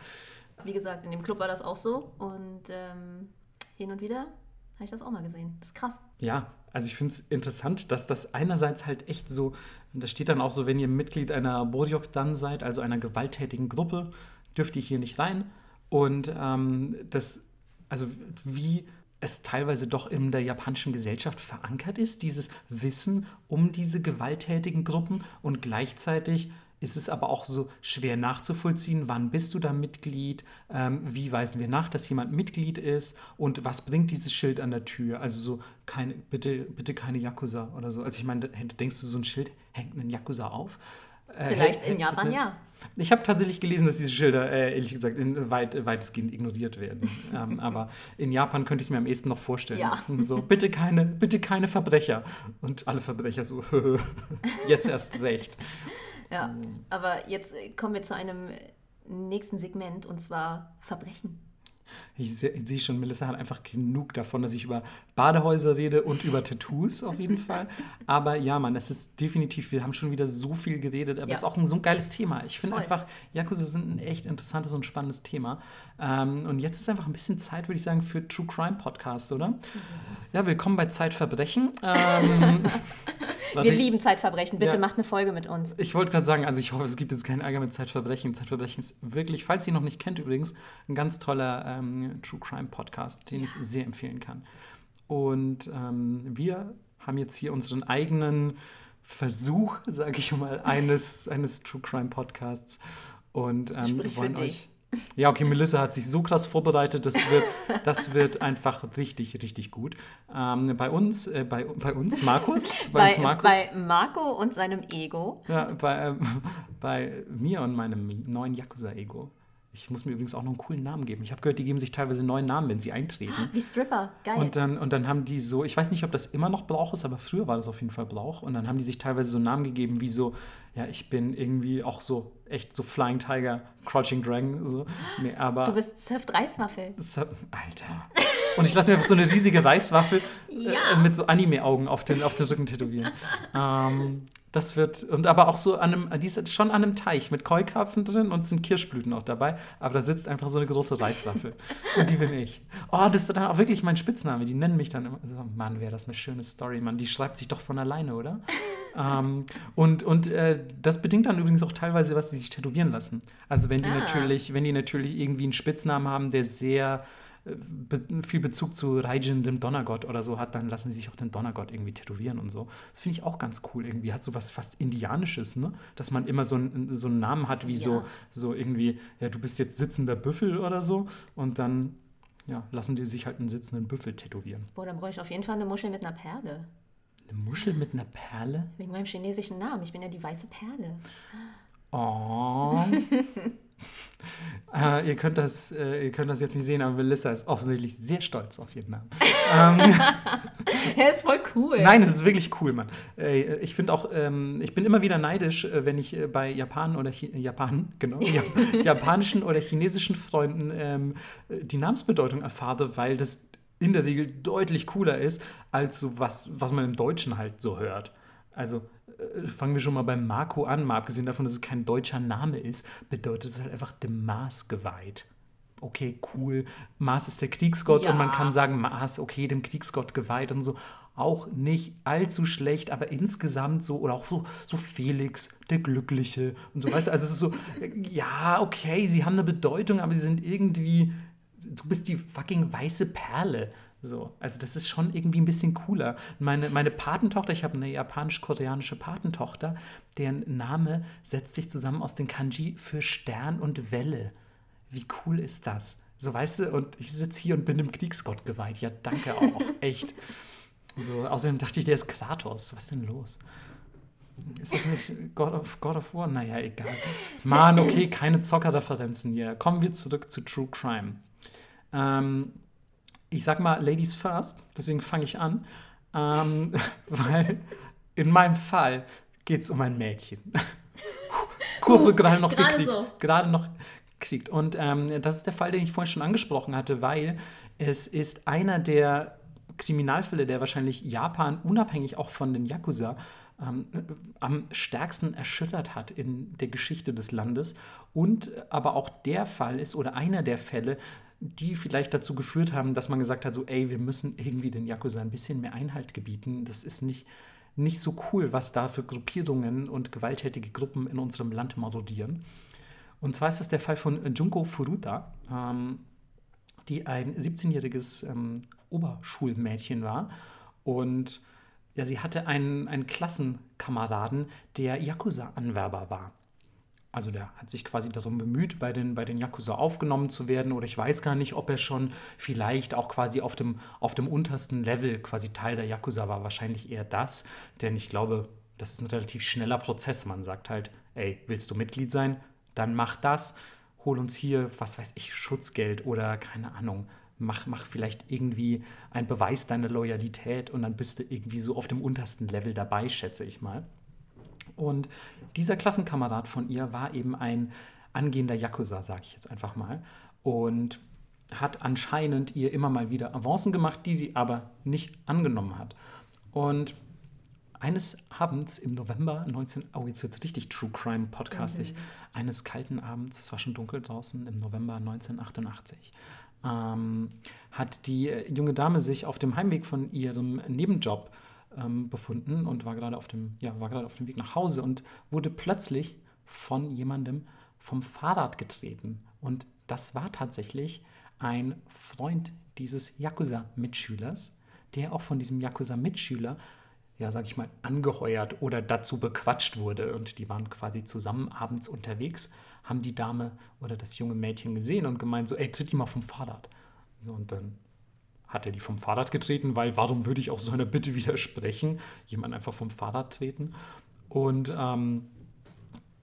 Wie gesagt, in dem Club war das auch so. Und ähm, hin und wieder habe ich das auch mal gesehen. Das ist krass. Ja, also ich finde es interessant, dass das einerseits halt echt so, da steht dann auch so, wenn ihr Mitglied einer Boryok dann seid, also einer gewalttätigen Gruppe, dürft ihr hier nicht rein. Und ähm, das, also wie es teilweise doch in der japanischen Gesellschaft verankert ist, dieses Wissen um diese gewalttätigen Gruppen und gleichzeitig ist es aber auch so schwer nachzuvollziehen, wann bist du da Mitglied, ähm, wie weisen wir nach, dass jemand Mitglied ist und was bringt dieses Schild an der Tür. Also so, keine, bitte, bitte keine Yakuza oder so. Also ich meine, denkst du, so ein Schild hängt einen Yakuza auf? Äh, Vielleicht in Japan ja. Ich habe tatsächlich gelesen, dass diese Schilder, äh, ehrlich gesagt, in weit, weitestgehend ignoriert werden. ähm, aber in Japan könnte ich es mir am ehesten noch vorstellen. Ja. So, bitte keine, bitte keine Verbrecher. Und alle Verbrecher so, jetzt erst recht. Ja, aber jetzt kommen wir zu einem nächsten Segment und zwar Verbrechen. Ich sehe seh schon, Melissa hat einfach genug davon, dass ich über Badehäuser rede und über Tattoos auf jeden Fall. Aber ja, Mann, es ist definitiv, wir haben schon wieder so viel geredet, aber es ist auch ein so ein geiles Thema. Ich finde einfach, Yakuza sind ein echt interessantes und spannendes Thema. Ähm, und jetzt ist einfach ein bisschen Zeit, würde ich sagen, für True Crime Podcast, oder? Mhm. Ja, willkommen bei Zeitverbrechen. Ähm, wir lieben Zeitverbrechen. Bitte ja. macht eine Folge mit uns. Ich wollte gerade sagen, also ich hoffe, es gibt jetzt keinen Ärger mit Zeitverbrechen. Zeitverbrechen ist wirklich, falls ihr noch nicht kennt übrigens, ein ganz toller ähm, True Crime Podcast, den ja. ich sehr empfehlen kann. Und ähm, wir haben jetzt hier unseren eigenen Versuch, sage ich mal, eines, eines True Crime Podcasts. Und ähm, wir wollen euch. Ja, okay, Melissa hat sich so krass vorbereitet, das wird, das wird einfach richtig, richtig gut. Ähm, bei uns, äh, bei, bei uns, Markus, bei, bei, uns Markus. Bei Marco und seinem Ego. Ja, bei, äh, bei mir und meinem neuen Yakuza-Ego. Ich muss mir übrigens auch noch einen coolen Namen geben. Ich habe gehört, die geben sich teilweise einen neuen Namen, wenn sie eintreten. Wie Stripper, geil. Und dann, und dann haben die so, ich weiß nicht, ob das immer noch Brauch ist, aber früher war das auf jeden Fall Brauch. Und dann haben die sich teilweise so Namen gegeben, wie so, ja, ich bin irgendwie auch so echt so Flying Tiger, Crouching Dragon. So. Nee, aber, du bist Surft Reiswaffel. Surf, Alter. Und ich lasse mir einfach so eine riesige Reiswaffel ja. äh, mit so Anime-Augen auf den, auf den Rücken tätowieren. ähm, das wird, und aber auch so an einem, die ist schon an einem Teich mit Keukarpfen drin und es sind Kirschblüten auch dabei, aber da sitzt einfach so eine große Reiswaffel. und die bin ich. Oh, das ist dann auch wirklich mein Spitzname. Die nennen mich dann immer. So, Mann, wäre das eine schöne Story, Mann. Die schreibt sich doch von alleine, oder? ähm, und und äh, das bedingt dann übrigens auch teilweise, was die sich tätowieren lassen. Also wenn die ah. natürlich, wenn die natürlich irgendwie einen Spitznamen haben, der sehr viel Bezug zu Raijin, dem Donnergott oder so hat, dann lassen sie sich auch den Donnergott irgendwie tätowieren und so. Das finde ich auch ganz cool irgendwie. Hat so was fast Indianisches, ne? Dass man immer so, ein, so einen Namen hat wie ja. so, so irgendwie, ja, du bist jetzt sitzender Büffel oder so und dann ja, lassen die sich halt einen sitzenden Büffel tätowieren. Boah, dann brauche ich auf jeden Fall eine Muschel mit einer Perle. Eine Muschel mit einer Perle? Wegen meinem chinesischen Namen. Ich bin ja die weiße Perle. Oh. Äh, ihr, könnt das, äh, ihr könnt das jetzt nicht sehen, aber Melissa ist offensichtlich sehr stolz auf ihren Namen. ähm, er ist voll cool. Nein, es ist wirklich cool, Mann. Äh, ich finde auch, ähm, ich bin immer wieder neidisch, äh, wenn ich äh, bei Japan oder Chi Japan, genau, japanischen oder chinesischen Freunden ähm, die Namensbedeutung erfahre, weil das in der Regel deutlich cooler ist, als so was, was man im Deutschen halt so hört. Also äh, fangen wir schon mal beim Marco an. Mal abgesehen davon, dass es kein deutscher Name ist, bedeutet es halt einfach dem Mars geweiht. Okay, cool. Mars ist der Kriegsgott ja. und man kann sagen, Mars, okay, dem Kriegsgott geweiht und so. Auch nicht allzu schlecht, aber insgesamt so, oder auch so, so Felix, der Glückliche und so, weißt du, also es ist so, ja, okay, sie haben eine Bedeutung, aber sie sind irgendwie, du bist die fucking weiße Perle. So, also das ist schon irgendwie ein bisschen cooler. Meine, meine Patentochter, ich habe eine japanisch-koreanische Patentochter, deren Name setzt sich zusammen aus den Kanji für Stern und Welle. Wie cool ist das? So, weißt du, und ich sitze hier und bin dem Kriegsgott geweiht. Ja, danke auch, echt. So, außerdem dachte ich, der ist Kratos. Was ist denn los? Ist das nicht God of, God of War? Naja, egal. Mann, okay, keine Zockerreferenzen hier. Kommen wir zurück zu True Crime. Ähm, ich sag mal Ladies first, deswegen fange ich an, ähm, weil in meinem Fall geht es um ein Mädchen. Kurve uh, gerade noch gekriegt. So. Gerade noch gekriegt. Und ähm, das ist der Fall, den ich vorhin schon angesprochen hatte, weil es ist einer der Kriminalfälle, der wahrscheinlich Japan unabhängig auch von den Yakuza ähm, am stärksten erschüttert hat in der Geschichte des Landes und aber auch der Fall ist oder einer der Fälle, die vielleicht dazu geführt haben, dass man gesagt hat, so, ey, wir müssen irgendwie den Yakuza ein bisschen mehr Einhalt gebieten. Das ist nicht, nicht so cool, was da für Gruppierungen und gewalttätige Gruppen in unserem Land marodieren. Und zwar ist das der Fall von Junko Furuta, ähm, die ein 17-jähriges ähm, Oberschulmädchen war. Und ja, sie hatte einen, einen Klassenkameraden, der Yakuza-Anwerber war. Also der hat sich quasi darum bemüht, bei den, bei den Yakuza aufgenommen zu werden. Oder ich weiß gar nicht, ob er schon vielleicht auch quasi auf dem, auf dem untersten Level quasi Teil der Yakuza war. Wahrscheinlich eher das. Denn ich glaube, das ist ein relativ schneller Prozess. Man sagt halt, ey, willst du Mitglied sein? Dann mach das. Hol uns hier, was weiß ich, Schutzgeld oder keine Ahnung. Mach, mach vielleicht irgendwie einen Beweis deiner Loyalität und dann bist du irgendwie so auf dem untersten Level dabei, schätze ich mal. Und dieser Klassenkamerad von ihr war eben ein angehender Yakuza, sage ich jetzt einfach mal. Und hat anscheinend ihr immer mal wieder Avancen gemacht, die sie aber nicht angenommen hat. Und eines Abends im November 19, oh jetzt wird es richtig True Crime podcastig, mhm. eines kalten Abends, es war schon dunkel draußen, im November 1988, ähm, hat die junge Dame sich auf dem Heimweg von ihrem Nebenjob ähm, befunden und war gerade auf dem, ja, war gerade auf dem Weg nach Hause und wurde plötzlich von jemandem vom Fahrrad getreten. Und das war tatsächlich ein Freund dieses Yakuza-Mitschülers, der auch von diesem Yakuza-Mitschüler, ja, sag ich mal, angeheuert oder dazu bequatscht wurde. Und die waren quasi zusammen abends unterwegs, haben die Dame oder das junge Mädchen gesehen und gemeint, so, ey, tritt die mal vom Fahrrad. So, und dann hat er die vom Fahrrad getreten, weil warum würde ich auch so einer Bitte widersprechen? Jemand einfach vom Fahrrad treten. Und, ähm,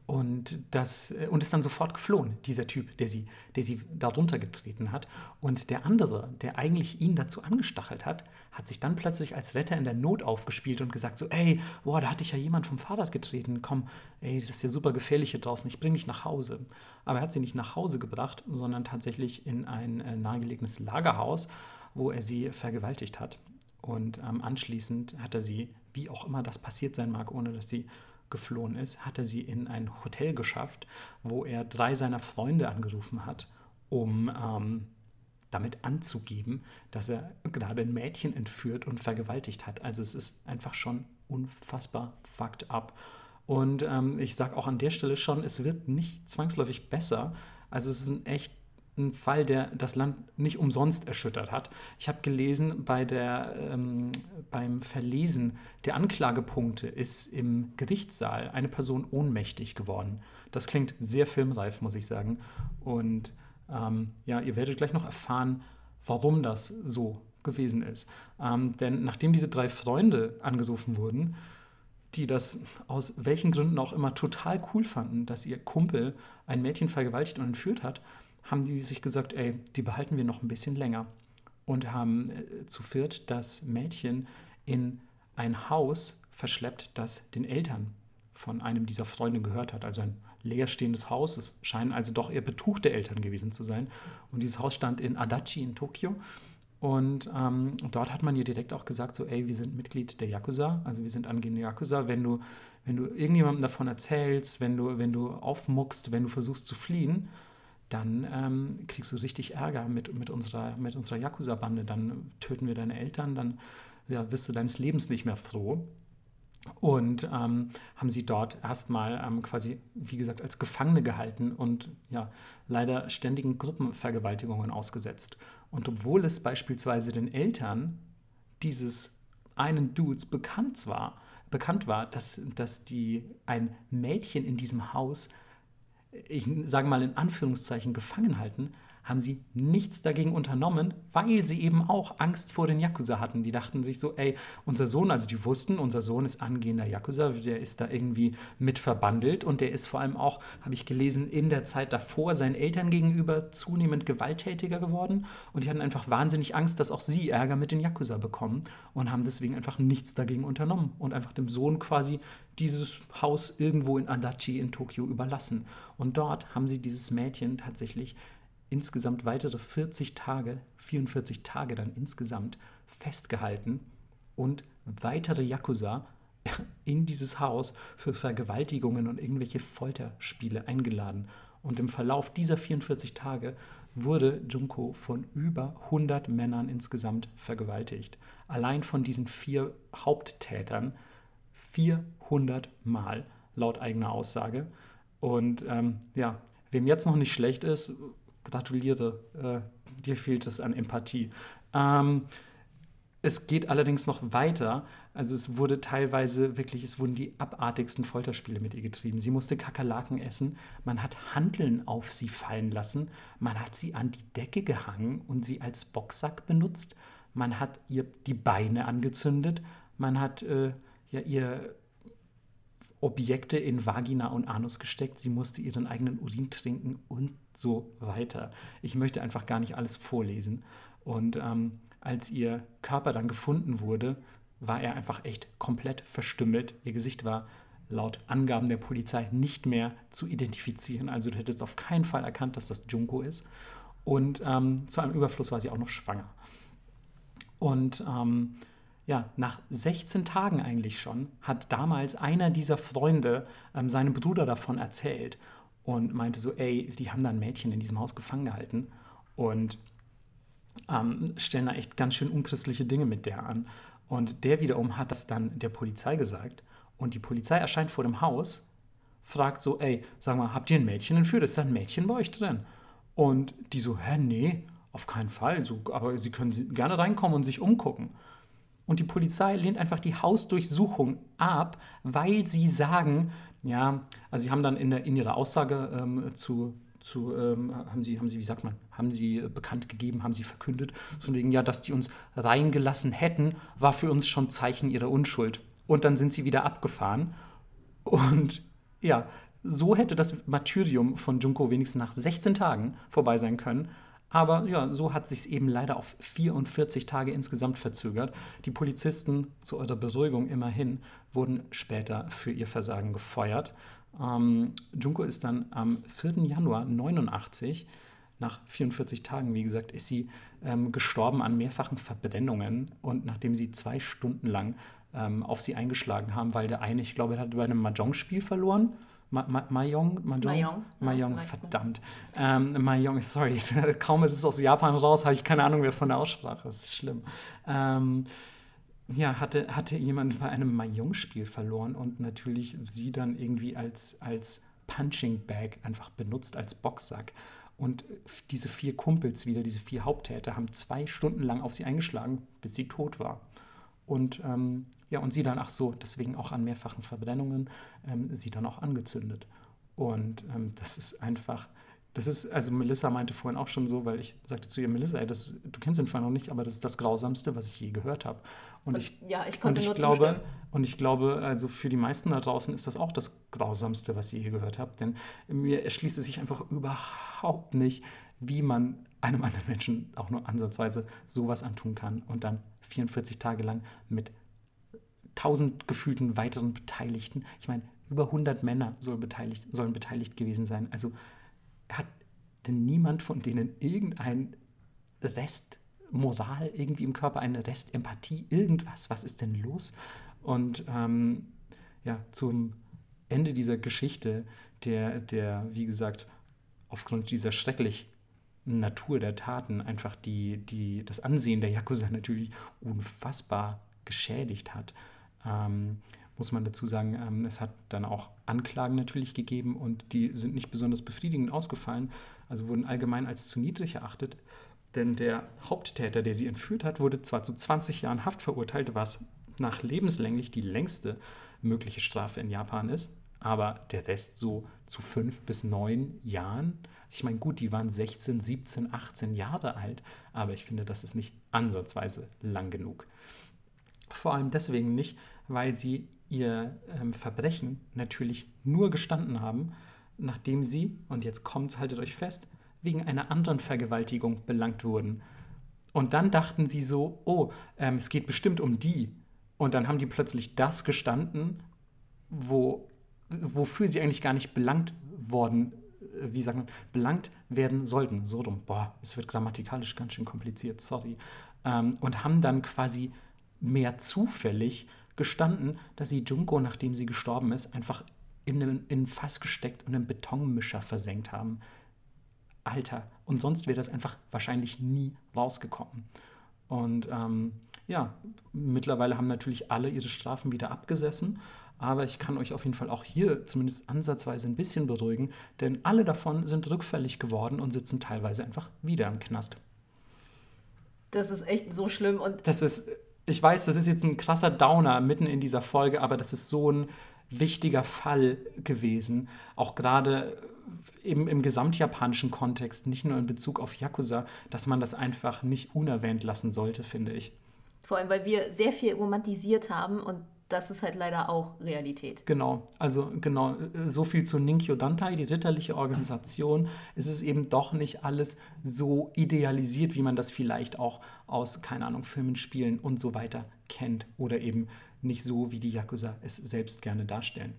und, das, äh, und ist dann sofort geflohen, dieser Typ, der sie, der sie darunter getreten hat. Und der andere, der eigentlich ihn dazu angestachelt hat, hat sich dann plötzlich als Retter in der Not aufgespielt und gesagt so, ey, boah, da hatte ich ja jemand vom Fahrrad getreten, komm, ey, das ist ja super gefährlich hier draußen, ich bringe dich nach Hause. Aber er hat sie nicht nach Hause gebracht, sondern tatsächlich in ein äh, nahegelegenes Lagerhaus wo er sie vergewaltigt hat. Und ähm, anschließend hat er sie, wie auch immer das passiert sein mag, ohne dass sie geflohen ist, hat er sie in ein Hotel geschafft, wo er drei seiner Freunde angerufen hat, um ähm, damit anzugeben, dass er gerade ein Mädchen entführt und vergewaltigt hat. Also es ist einfach schon unfassbar fucked up. Und ähm, ich sage auch an der Stelle schon, es wird nicht zwangsläufig besser. Also es ist ein echt ein Fall, der das Land nicht umsonst erschüttert hat. Ich habe gelesen, bei der, ähm, beim Verlesen der Anklagepunkte ist im Gerichtssaal eine Person ohnmächtig geworden. Das klingt sehr filmreif, muss ich sagen. Und ähm, ja, ihr werdet gleich noch erfahren, warum das so gewesen ist. Ähm, denn nachdem diese drei Freunde angerufen wurden, die das aus welchen Gründen auch immer total cool fanden, dass ihr Kumpel ein Mädchen vergewaltigt und entführt hat, haben die sich gesagt, ey, die behalten wir noch ein bisschen länger. Und haben äh, zu viert das Mädchen in ein Haus verschleppt, das den Eltern von einem dieser Freunde gehört hat. Also ein leerstehendes Haus. Es scheinen also doch eher betuchte Eltern gewesen zu sein. Und dieses Haus stand in Adachi in Tokio. Und ähm, dort hat man ihr direkt auch gesagt, so, ey, wir sind Mitglied der Yakuza, also wir sind angehende Yakuza. Wenn du, wenn du irgendjemandem davon erzählst, wenn du, wenn du aufmuckst, wenn du versuchst zu fliehen, dann ähm, kriegst du richtig Ärger mit, mit unserer, mit unserer Yakuza-Bande. Dann töten wir deine Eltern, dann ja, wirst du deines Lebens nicht mehr froh. Und ähm, haben sie dort erstmal ähm, quasi, wie gesagt, als Gefangene gehalten und ja, leider ständigen Gruppenvergewaltigungen ausgesetzt. Und obwohl es beispielsweise den Eltern dieses einen Dudes bekannt war, bekannt war, dass, dass die ein Mädchen in diesem Haus ich sage mal in Anführungszeichen, gefangen halten, haben sie nichts dagegen unternommen, weil sie eben auch Angst vor den Yakuza hatten. Die dachten sich so, ey, unser Sohn, also die wussten, unser Sohn ist angehender Yakuza, der ist da irgendwie mit verbandelt und der ist vor allem auch, habe ich gelesen, in der Zeit davor seinen Eltern gegenüber zunehmend gewalttätiger geworden und die hatten einfach wahnsinnig Angst, dass auch sie Ärger mit den Yakuza bekommen und haben deswegen einfach nichts dagegen unternommen und einfach dem Sohn quasi dieses Haus irgendwo in Adachi in Tokio überlassen. Und dort haben sie dieses Mädchen tatsächlich insgesamt weitere 40 Tage, 44 Tage dann insgesamt festgehalten und weitere Yakuza in dieses Haus für Vergewaltigungen und irgendwelche Folterspiele eingeladen. Und im Verlauf dieser 44 Tage wurde Junko von über 100 Männern insgesamt vergewaltigt. Allein von diesen vier Haupttätern 400 Mal laut eigener Aussage. Und ähm, ja, wem jetzt noch nicht schlecht ist, gratuliere, äh, dir fehlt es an Empathie. Ähm, es geht allerdings noch weiter. Also es wurde teilweise wirklich, es wurden die abartigsten Folterspiele mit ihr getrieben. Sie musste Kakerlaken essen, man hat Hanteln auf sie fallen lassen, man hat sie an die Decke gehangen und sie als Boxsack benutzt, man hat ihr die Beine angezündet, man hat äh, ja, ihr Objekte in Vagina und Anus gesteckt, sie musste ihren eigenen Urin trinken und so weiter. Ich möchte einfach gar nicht alles vorlesen. Und ähm, als ihr Körper dann gefunden wurde, war er einfach echt komplett verstümmelt. Ihr Gesicht war laut Angaben der Polizei nicht mehr zu identifizieren. Also du hättest auf keinen Fall erkannt, dass das Junko ist. Und ähm, zu einem Überfluss war sie auch noch schwanger. Und ähm, ja, nach 16 Tagen eigentlich schon hat damals einer dieser Freunde ähm, seinem Bruder davon erzählt und meinte so, ey, die haben da ein Mädchen in diesem Haus gefangen gehalten. Und ähm, stellen da echt ganz schön unchristliche Dinge mit der an. Und der wiederum hat das dann der Polizei gesagt. Und die Polizei erscheint vor dem Haus, fragt so, ey, sag mal, habt ihr ein Mädchen entführt? Ist da ein Mädchen bei euch drin? Und die so, hä, nee, auf keinen Fall. So, aber sie können gerne reinkommen und sich umgucken. Und die Polizei lehnt einfach die Hausdurchsuchung ab, weil sie sagen, ja, also sie haben dann in, der, in ihrer Aussage ähm, zu zu, ähm, haben sie, haben sie, wie sagt man, haben sie bekannt gegeben, haben sie verkündet, von wegen, ja, dass die uns reingelassen hätten, war für uns schon Zeichen ihrer Unschuld. Und dann sind sie wieder abgefahren. Und ja, so hätte das Martyrium von Junko wenigstens nach 16 Tagen vorbei sein können. Aber ja, so hat sich eben leider auf 44 Tage insgesamt verzögert. Die Polizisten, zu eurer Beruhigung immerhin, wurden später für ihr Versagen gefeuert. Ähm, Junko ist dann am 4. Januar 89, nach 44 Tagen, wie gesagt, ist sie ähm, gestorben an mehrfachen Verbrennungen und nachdem sie zwei Stunden lang ähm, auf sie eingeschlagen haben, weil der eine, ich glaube, er hat bei einem Mahjong-Spiel verloren. Ma Ma Mahjong? Mahjong? Mahjong, ja, verdammt. Ähm, Mahjong, sorry, kaum ist es aus Japan raus, habe ich keine Ahnung mehr von der Aussprache. Das ist schlimm. Ähm, ja, hatte, hatte jemand bei einem Mahjong-Spiel verloren und natürlich sie dann irgendwie als, als Punching Bag einfach benutzt, als Boxsack. Und diese vier Kumpels wieder, diese vier Haupttäter, haben zwei Stunden lang auf sie eingeschlagen, bis sie tot war. Und ähm, ja, und sie dann, ach so, deswegen auch an mehrfachen Verbrennungen, ähm, sie dann auch angezündet. Und ähm, das ist einfach, das ist, also Melissa meinte vorhin auch schon so, weil ich sagte zu ihr, Melissa, ey, das, du kennst den Fall noch nicht, aber das ist das Grausamste, was ich je gehört habe. Und, ich, ja, ich konnte und ich nur glaube, zustimmen. Und ich glaube, also für die meisten da draußen ist das auch das Grausamste, was ihr je gehört habt. Denn mir erschließt es sich einfach überhaupt nicht, wie man einem anderen Menschen auch nur ansatzweise sowas antun kann und dann 44 Tage lang mit tausend gefühlten weiteren Beteiligten. Ich meine, über 100 Männer soll beteiligt, sollen beteiligt gewesen sein. Also hat denn niemand von denen irgendein Rest Moral irgendwie im Körper, eine Restempathie, irgendwas? Was ist denn los? Und ähm, ja, zum Ende dieser Geschichte, der, der, wie gesagt, aufgrund dieser schrecklichen Natur der Taten einfach die, die, das Ansehen der Yakuza natürlich unfassbar geschädigt hat. Ähm, muss man dazu sagen, ähm, es hat dann auch Anklagen natürlich gegeben und die sind nicht besonders befriedigend ausgefallen, also wurden allgemein als zu niedrig erachtet. Denn der Haupttäter, der sie entführt hat, wurde zwar zu 20 Jahren Haft verurteilt, was nach lebenslänglich die längste mögliche Strafe in Japan ist, aber der Rest so zu fünf bis neun Jahren. Ich meine, gut, die waren 16, 17, 18 Jahre alt, aber ich finde, das ist nicht ansatzweise lang genug. Vor allem deswegen nicht, weil sie ihr ähm, Verbrechen natürlich nur gestanden haben, nachdem sie, und jetzt kommt's, haltet euch fest, wegen einer anderen Vergewaltigung belangt wurden. Und dann dachten sie so, oh, ähm, es geht bestimmt um die. Und dann haben die plötzlich das gestanden, wo, wofür sie eigentlich gar nicht belangt worden, äh, wie sagen, belangt werden sollten. So dumm. Boah, es wird grammatikalisch ganz schön kompliziert, sorry. Ähm, und haben dann quasi mehr zufällig gestanden, dass sie Junko, nachdem sie gestorben ist, einfach in, in ein Fass gesteckt und einen Betonmischer versenkt haben. Alter. Und sonst wäre das einfach wahrscheinlich nie rausgekommen. Und ähm, ja, mittlerweile haben natürlich alle ihre Strafen wieder abgesessen. Aber ich kann euch auf jeden Fall auch hier zumindest ansatzweise ein bisschen beruhigen, denn alle davon sind rückfällig geworden und sitzen teilweise einfach wieder im Knast. Das ist echt so schlimm und. Das ist, ich weiß, das ist jetzt ein krasser Downer mitten in dieser Folge, aber das ist so ein wichtiger Fall gewesen. Auch gerade eben im gesamtjapanischen Kontext, nicht nur in Bezug auf Yakuza, dass man das einfach nicht unerwähnt lassen sollte, finde ich. Vor allem, weil wir sehr viel romantisiert haben und das ist halt leider auch Realität. Genau, also genau, so viel zu Ninkyo Dantai, die ritterliche Organisation. Es ist eben doch nicht alles so idealisiert, wie man das vielleicht auch aus, keine Ahnung, Filmen, Spielen und so weiter kennt. Oder eben nicht so, wie die Yakuza es selbst gerne darstellen.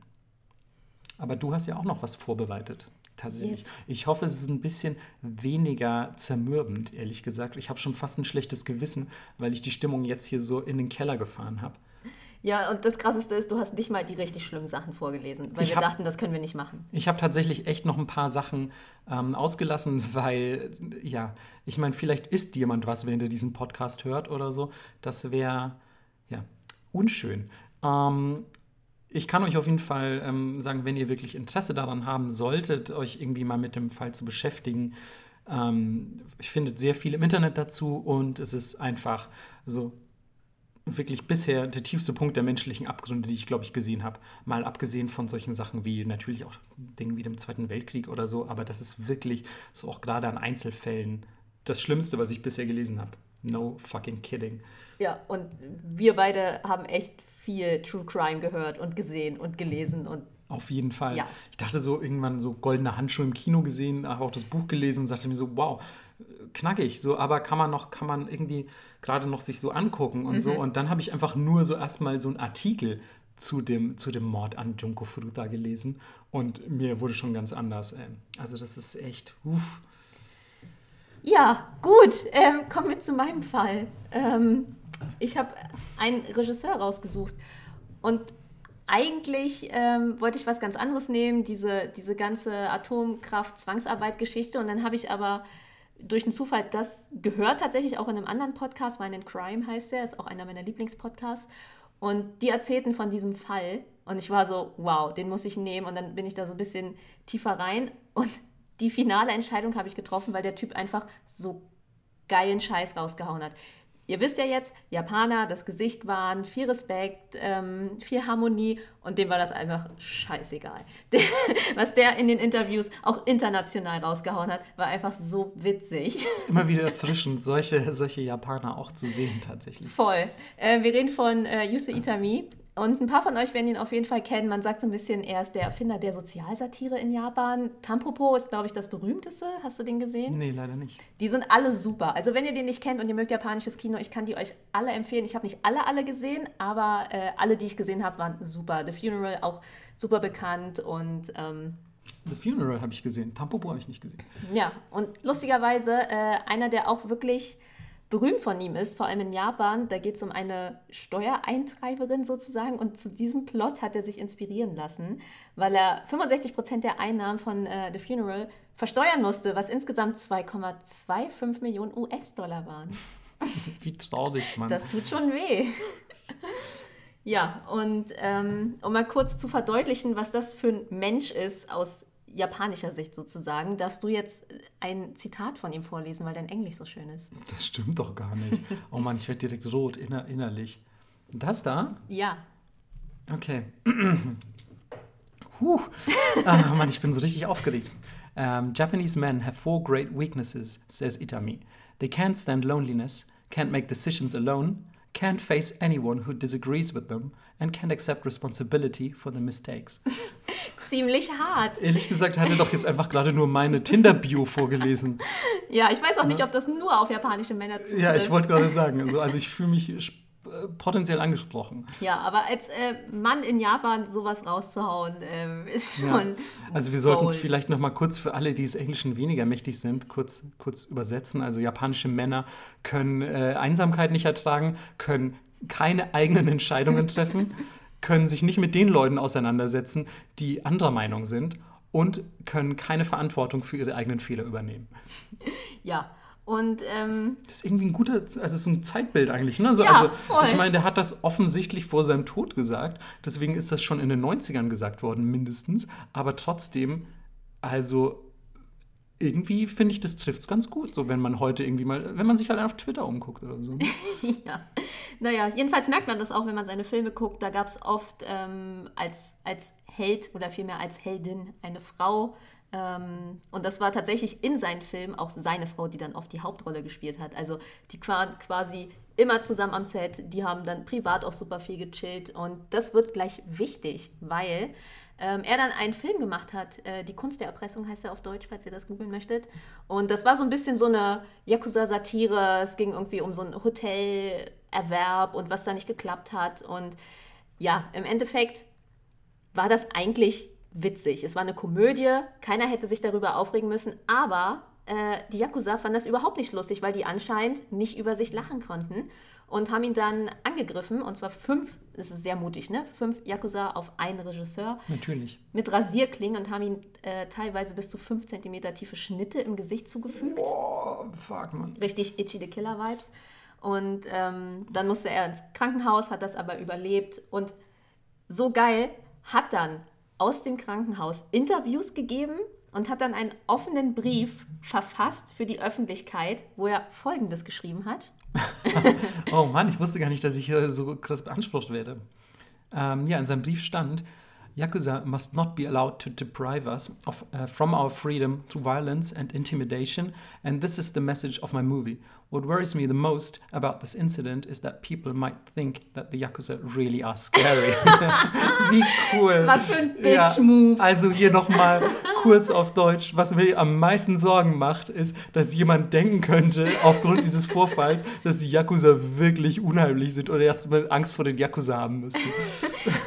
Aber du hast ja auch noch was vorbereitet. Tatsächlich. Yes. Ich hoffe, es ist ein bisschen weniger zermürbend, ehrlich gesagt. Ich habe schon fast ein schlechtes Gewissen, weil ich die Stimmung jetzt hier so in den Keller gefahren habe. Ja, und das Krasseste ist, du hast nicht mal die richtig schlimmen Sachen vorgelesen, weil ich wir hab, dachten, das können wir nicht machen. Ich habe tatsächlich echt noch ein paar Sachen ähm, ausgelassen, weil, ja, ich meine, vielleicht isst jemand was, wenn der diesen Podcast hört oder so. Das wäre, ja, unschön. Ähm, ich kann euch auf jeden Fall ähm, sagen, wenn ihr wirklich Interesse daran haben solltet, euch irgendwie mal mit dem Fall zu beschäftigen, ähm, ich finde sehr viel im Internet dazu und es ist einfach so wirklich bisher der tiefste Punkt der menschlichen Abgründe, die ich, glaube ich, gesehen habe. Mal abgesehen von solchen Sachen wie natürlich auch Dingen wie dem Zweiten Weltkrieg oder so, aber das ist wirklich so auch gerade an Einzelfällen das Schlimmste, was ich bisher gelesen habe. No fucking kidding. Ja, und wir beide haben echt viel True Crime gehört und gesehen und gelesen und auf jeden Fall. Ja. Ich dachte so irgendwann so goldene Handschuhe im Kino gesehen, habe auch das Buch gelesen und sagte mir so, wow, knackig, so, aber kann man noch, kann man irgendwie gerade noch sich so angucken und mhm. so. Und dann habe ich einfach nur so erstmal so einen Artikel zu dem, zu dem Mord an Junko Furuta gelesen und mir wurde schon ganz anders. Ähm, also das ist echt, uff. Ja, gut, ähm, kommen wir zu meinem Fall. Ähm, ich habe einen Regisseur rausgesucht und eigentlich ähm, wollte ich was ganz anderes nehmen, diese, diese ganze Atomkraft-Zwangsarbeit-Geschichte. Und dann habe ich aber durch den Zufall das gehört tatsächlich auch in einem anderen Podcast, Wine and Crime heißt der, ist auch einer meiner Lieblingspodcasts. Und die erzählten von diesem Fall. Und ich war so, wow, den muss ich nehmen. Und dann bin ich da so ein bisschen tiefer rein. Und die finale Entscheidung habe ich getroffen, weil der Typ einfach so geilen Scheiß rausgehauen hat ihr wisst ja jetzt, Japaner, das Gesicht waren, viel Respekt, ähm, viel Harmonie und dem war das einfach scheißegal. was der in den Interviews auch international rausgehauen hat, war einfach so witzig. Es ist immer wieder erfrischend, solche, solche Japaner auch zu sehen tatsächlich. Voll. Äh, wir reden von äh, Yusu Itami, und ein paar von euch werden ihn auf jeden Fall kennen. Man sagt so ein bisschen, er ist der Erfinder der Sozialsatire in Japan. Tampopo ist, glaube ich, das berühmteste. Hast du den gesehen? Nee, leider nicht. Die sind alle super. Also wenn ihr den nicht kennt und ihr mögt japanisches Kino, ich kann die euch alle empfehlen. Ich habe nicht alle, alle gesehen, aber äh, alle, die ich gesehen habe, waren super. The Funeral auch super bekannt und... Ähm, The Funeral habe ich gesehen. Tampopo habe ich nicht gesehen. Ja, und lustigerweise äh, einer, der auch wirklich berühmt von ihm ist, vor allem in Japan. Da geht es um eine Steuereintreiberin sozusagen und zu diesem Plot hat er sich inspirieren lassen, weil er 65 Prozent der Einnahmen von äh, The Funeral versteuern musste, was insgesamt 2,25 Millionen US-Dollar waren. Wie traurig, Mann. Das tut schon weh. ja, und ähm, um mal kurz zu verdeutlichen, was das für ein Mensch ist aus japanischer Sicht sozusagen, darfst du jetzt ein Zitat von ihm vorlesen, weil dein Englisch so schön ist. Das stimmt doch gar nicht. Oh Mann, ich werde direkt rot inner innerlich. Das da? Ja. Okay. Puh. Ah, Mann, ich bin so richtig aufgeregt. Um, Japanese men have four great weaknesses, says Itami. They can't stand loneliness, can't make decisions alone, can't face anyone who disagrees with them, and can't accept responsibility for their mistakes. ziemlich hart. Ehrlich gesagt hat er doch jetzt einfach gerade nur meine Tinder-Bio vorgelesen. Ja, ich weiß auch nicht, ob das nur auf japanische Männer zutrifft. Ja, ich wollte gerade sagen, also, also ich fühle mich potenziell angesprochen. Ja, aber als äh, Mann in Japan sowas rauszuhauen, äh, ist schon. Ja. Also wir sollten es vielleicht noch mal kurz für alle, die des Englischen weniger mächtig sind, kurz, kurz übersetzen. Also japanische Männer können äh, Einsamkeit nicht ertragen, können keine eigenen Entscheidungen treffen können sich nicht mit den Leuten auseinandersetzen, die anderer Meinung sind und können keine Verantwortung für ihre eigenen Fehler übernehmen. Ja, und ähm, Das ist irgendwie ein guter, also es ist ein Zeitbild eigentlich. Ne? Also, Ja, also ich meine, der hat das offensichtlich vor seinem Tod gesagt. Deswegen ist das schon in den 90ern gesagt worden, mindestens. Aber trotzdem, also irgendwie finde ich, das trifft es ganz gut, so wenn man heute irgendwie mal, wenn man sich allein auf Twitter umguckt oder so. ja, naja, jedenfalls merkt man das auch, wenn man seine Filme guckt. Da gab es oft ähm, als, als Held oder vielmehr als Heldin eine Frau. Ähm, und das war tatsächlich in seinen Filmen auch seine Frau, die dann oft die Hauptrolle gespielt hat. Also die waren quasi immer zusammen am Set. Die haben dann privat auch super viel gechillt. Und das wird gleich wichtig, weil ähm, er dann einen Film gemacht hat. Äh, die Kunst der Erpressung heißt er auf Deutsch, falls ihr das googeln möchtet. Und das war so ein bisschen so eine Yakuza-Satire. Es ging irgendwie um so einen Hotelerwerb und was da nicht geklappt hat. Und ja, im Endeffekt war das eigentlich witzig. Es war eine Komödie, keiner hätte sich darüber aufregen müssen, aber äh, die Yakuza fanden das überhaupt nicht lustig, weil die anscheinend nicht über sich lachen konnten und haben ihn dann angegriffen. Und zwar fünf, das ist sehr mutig, ne? Fünf Yakuza auf einen Regisseur Natürlich. mit Rasierklingen und haben ihm äh, teilweise bis zu fünf Zentimeter tiefe Schnitte im Gesicht zugefügt. Oh, fuck, man. Richtig Itchy the Killer Vibes. Und ähm, dann musste er ins Krankenhaus, hat das aber überlebt. Und so geil hat dann aus dem Krankenhaus Interviews gegeben und hat dann einen offenen Brief verfasst für die Öffentlichkeit, wo er Folgendes geschrieben hat. Oh Mann, ich wusste gar nicht, dass ich hier so krass beansprucht werde. Ähm, ja, in seinem Brief stand, Yakuza must not be allowed to deprive us of, uh, from our freedom through violence and intimidation, and this is the message of my movie. What worries me the most about this incident is that people might think that the Yakuza really are scary. Wie cool. Was für ein Bitch-Move. Ja, also hier nochmal kurz auf Deutsch. Was mir am meisten Sorgen macht, ist, dass jemand denken könnte, aufgrund dieses Vorfalls, dass die Yakuza wirklich unheimlich sind oder erst mal Angst vor den Yakuza haben müssen.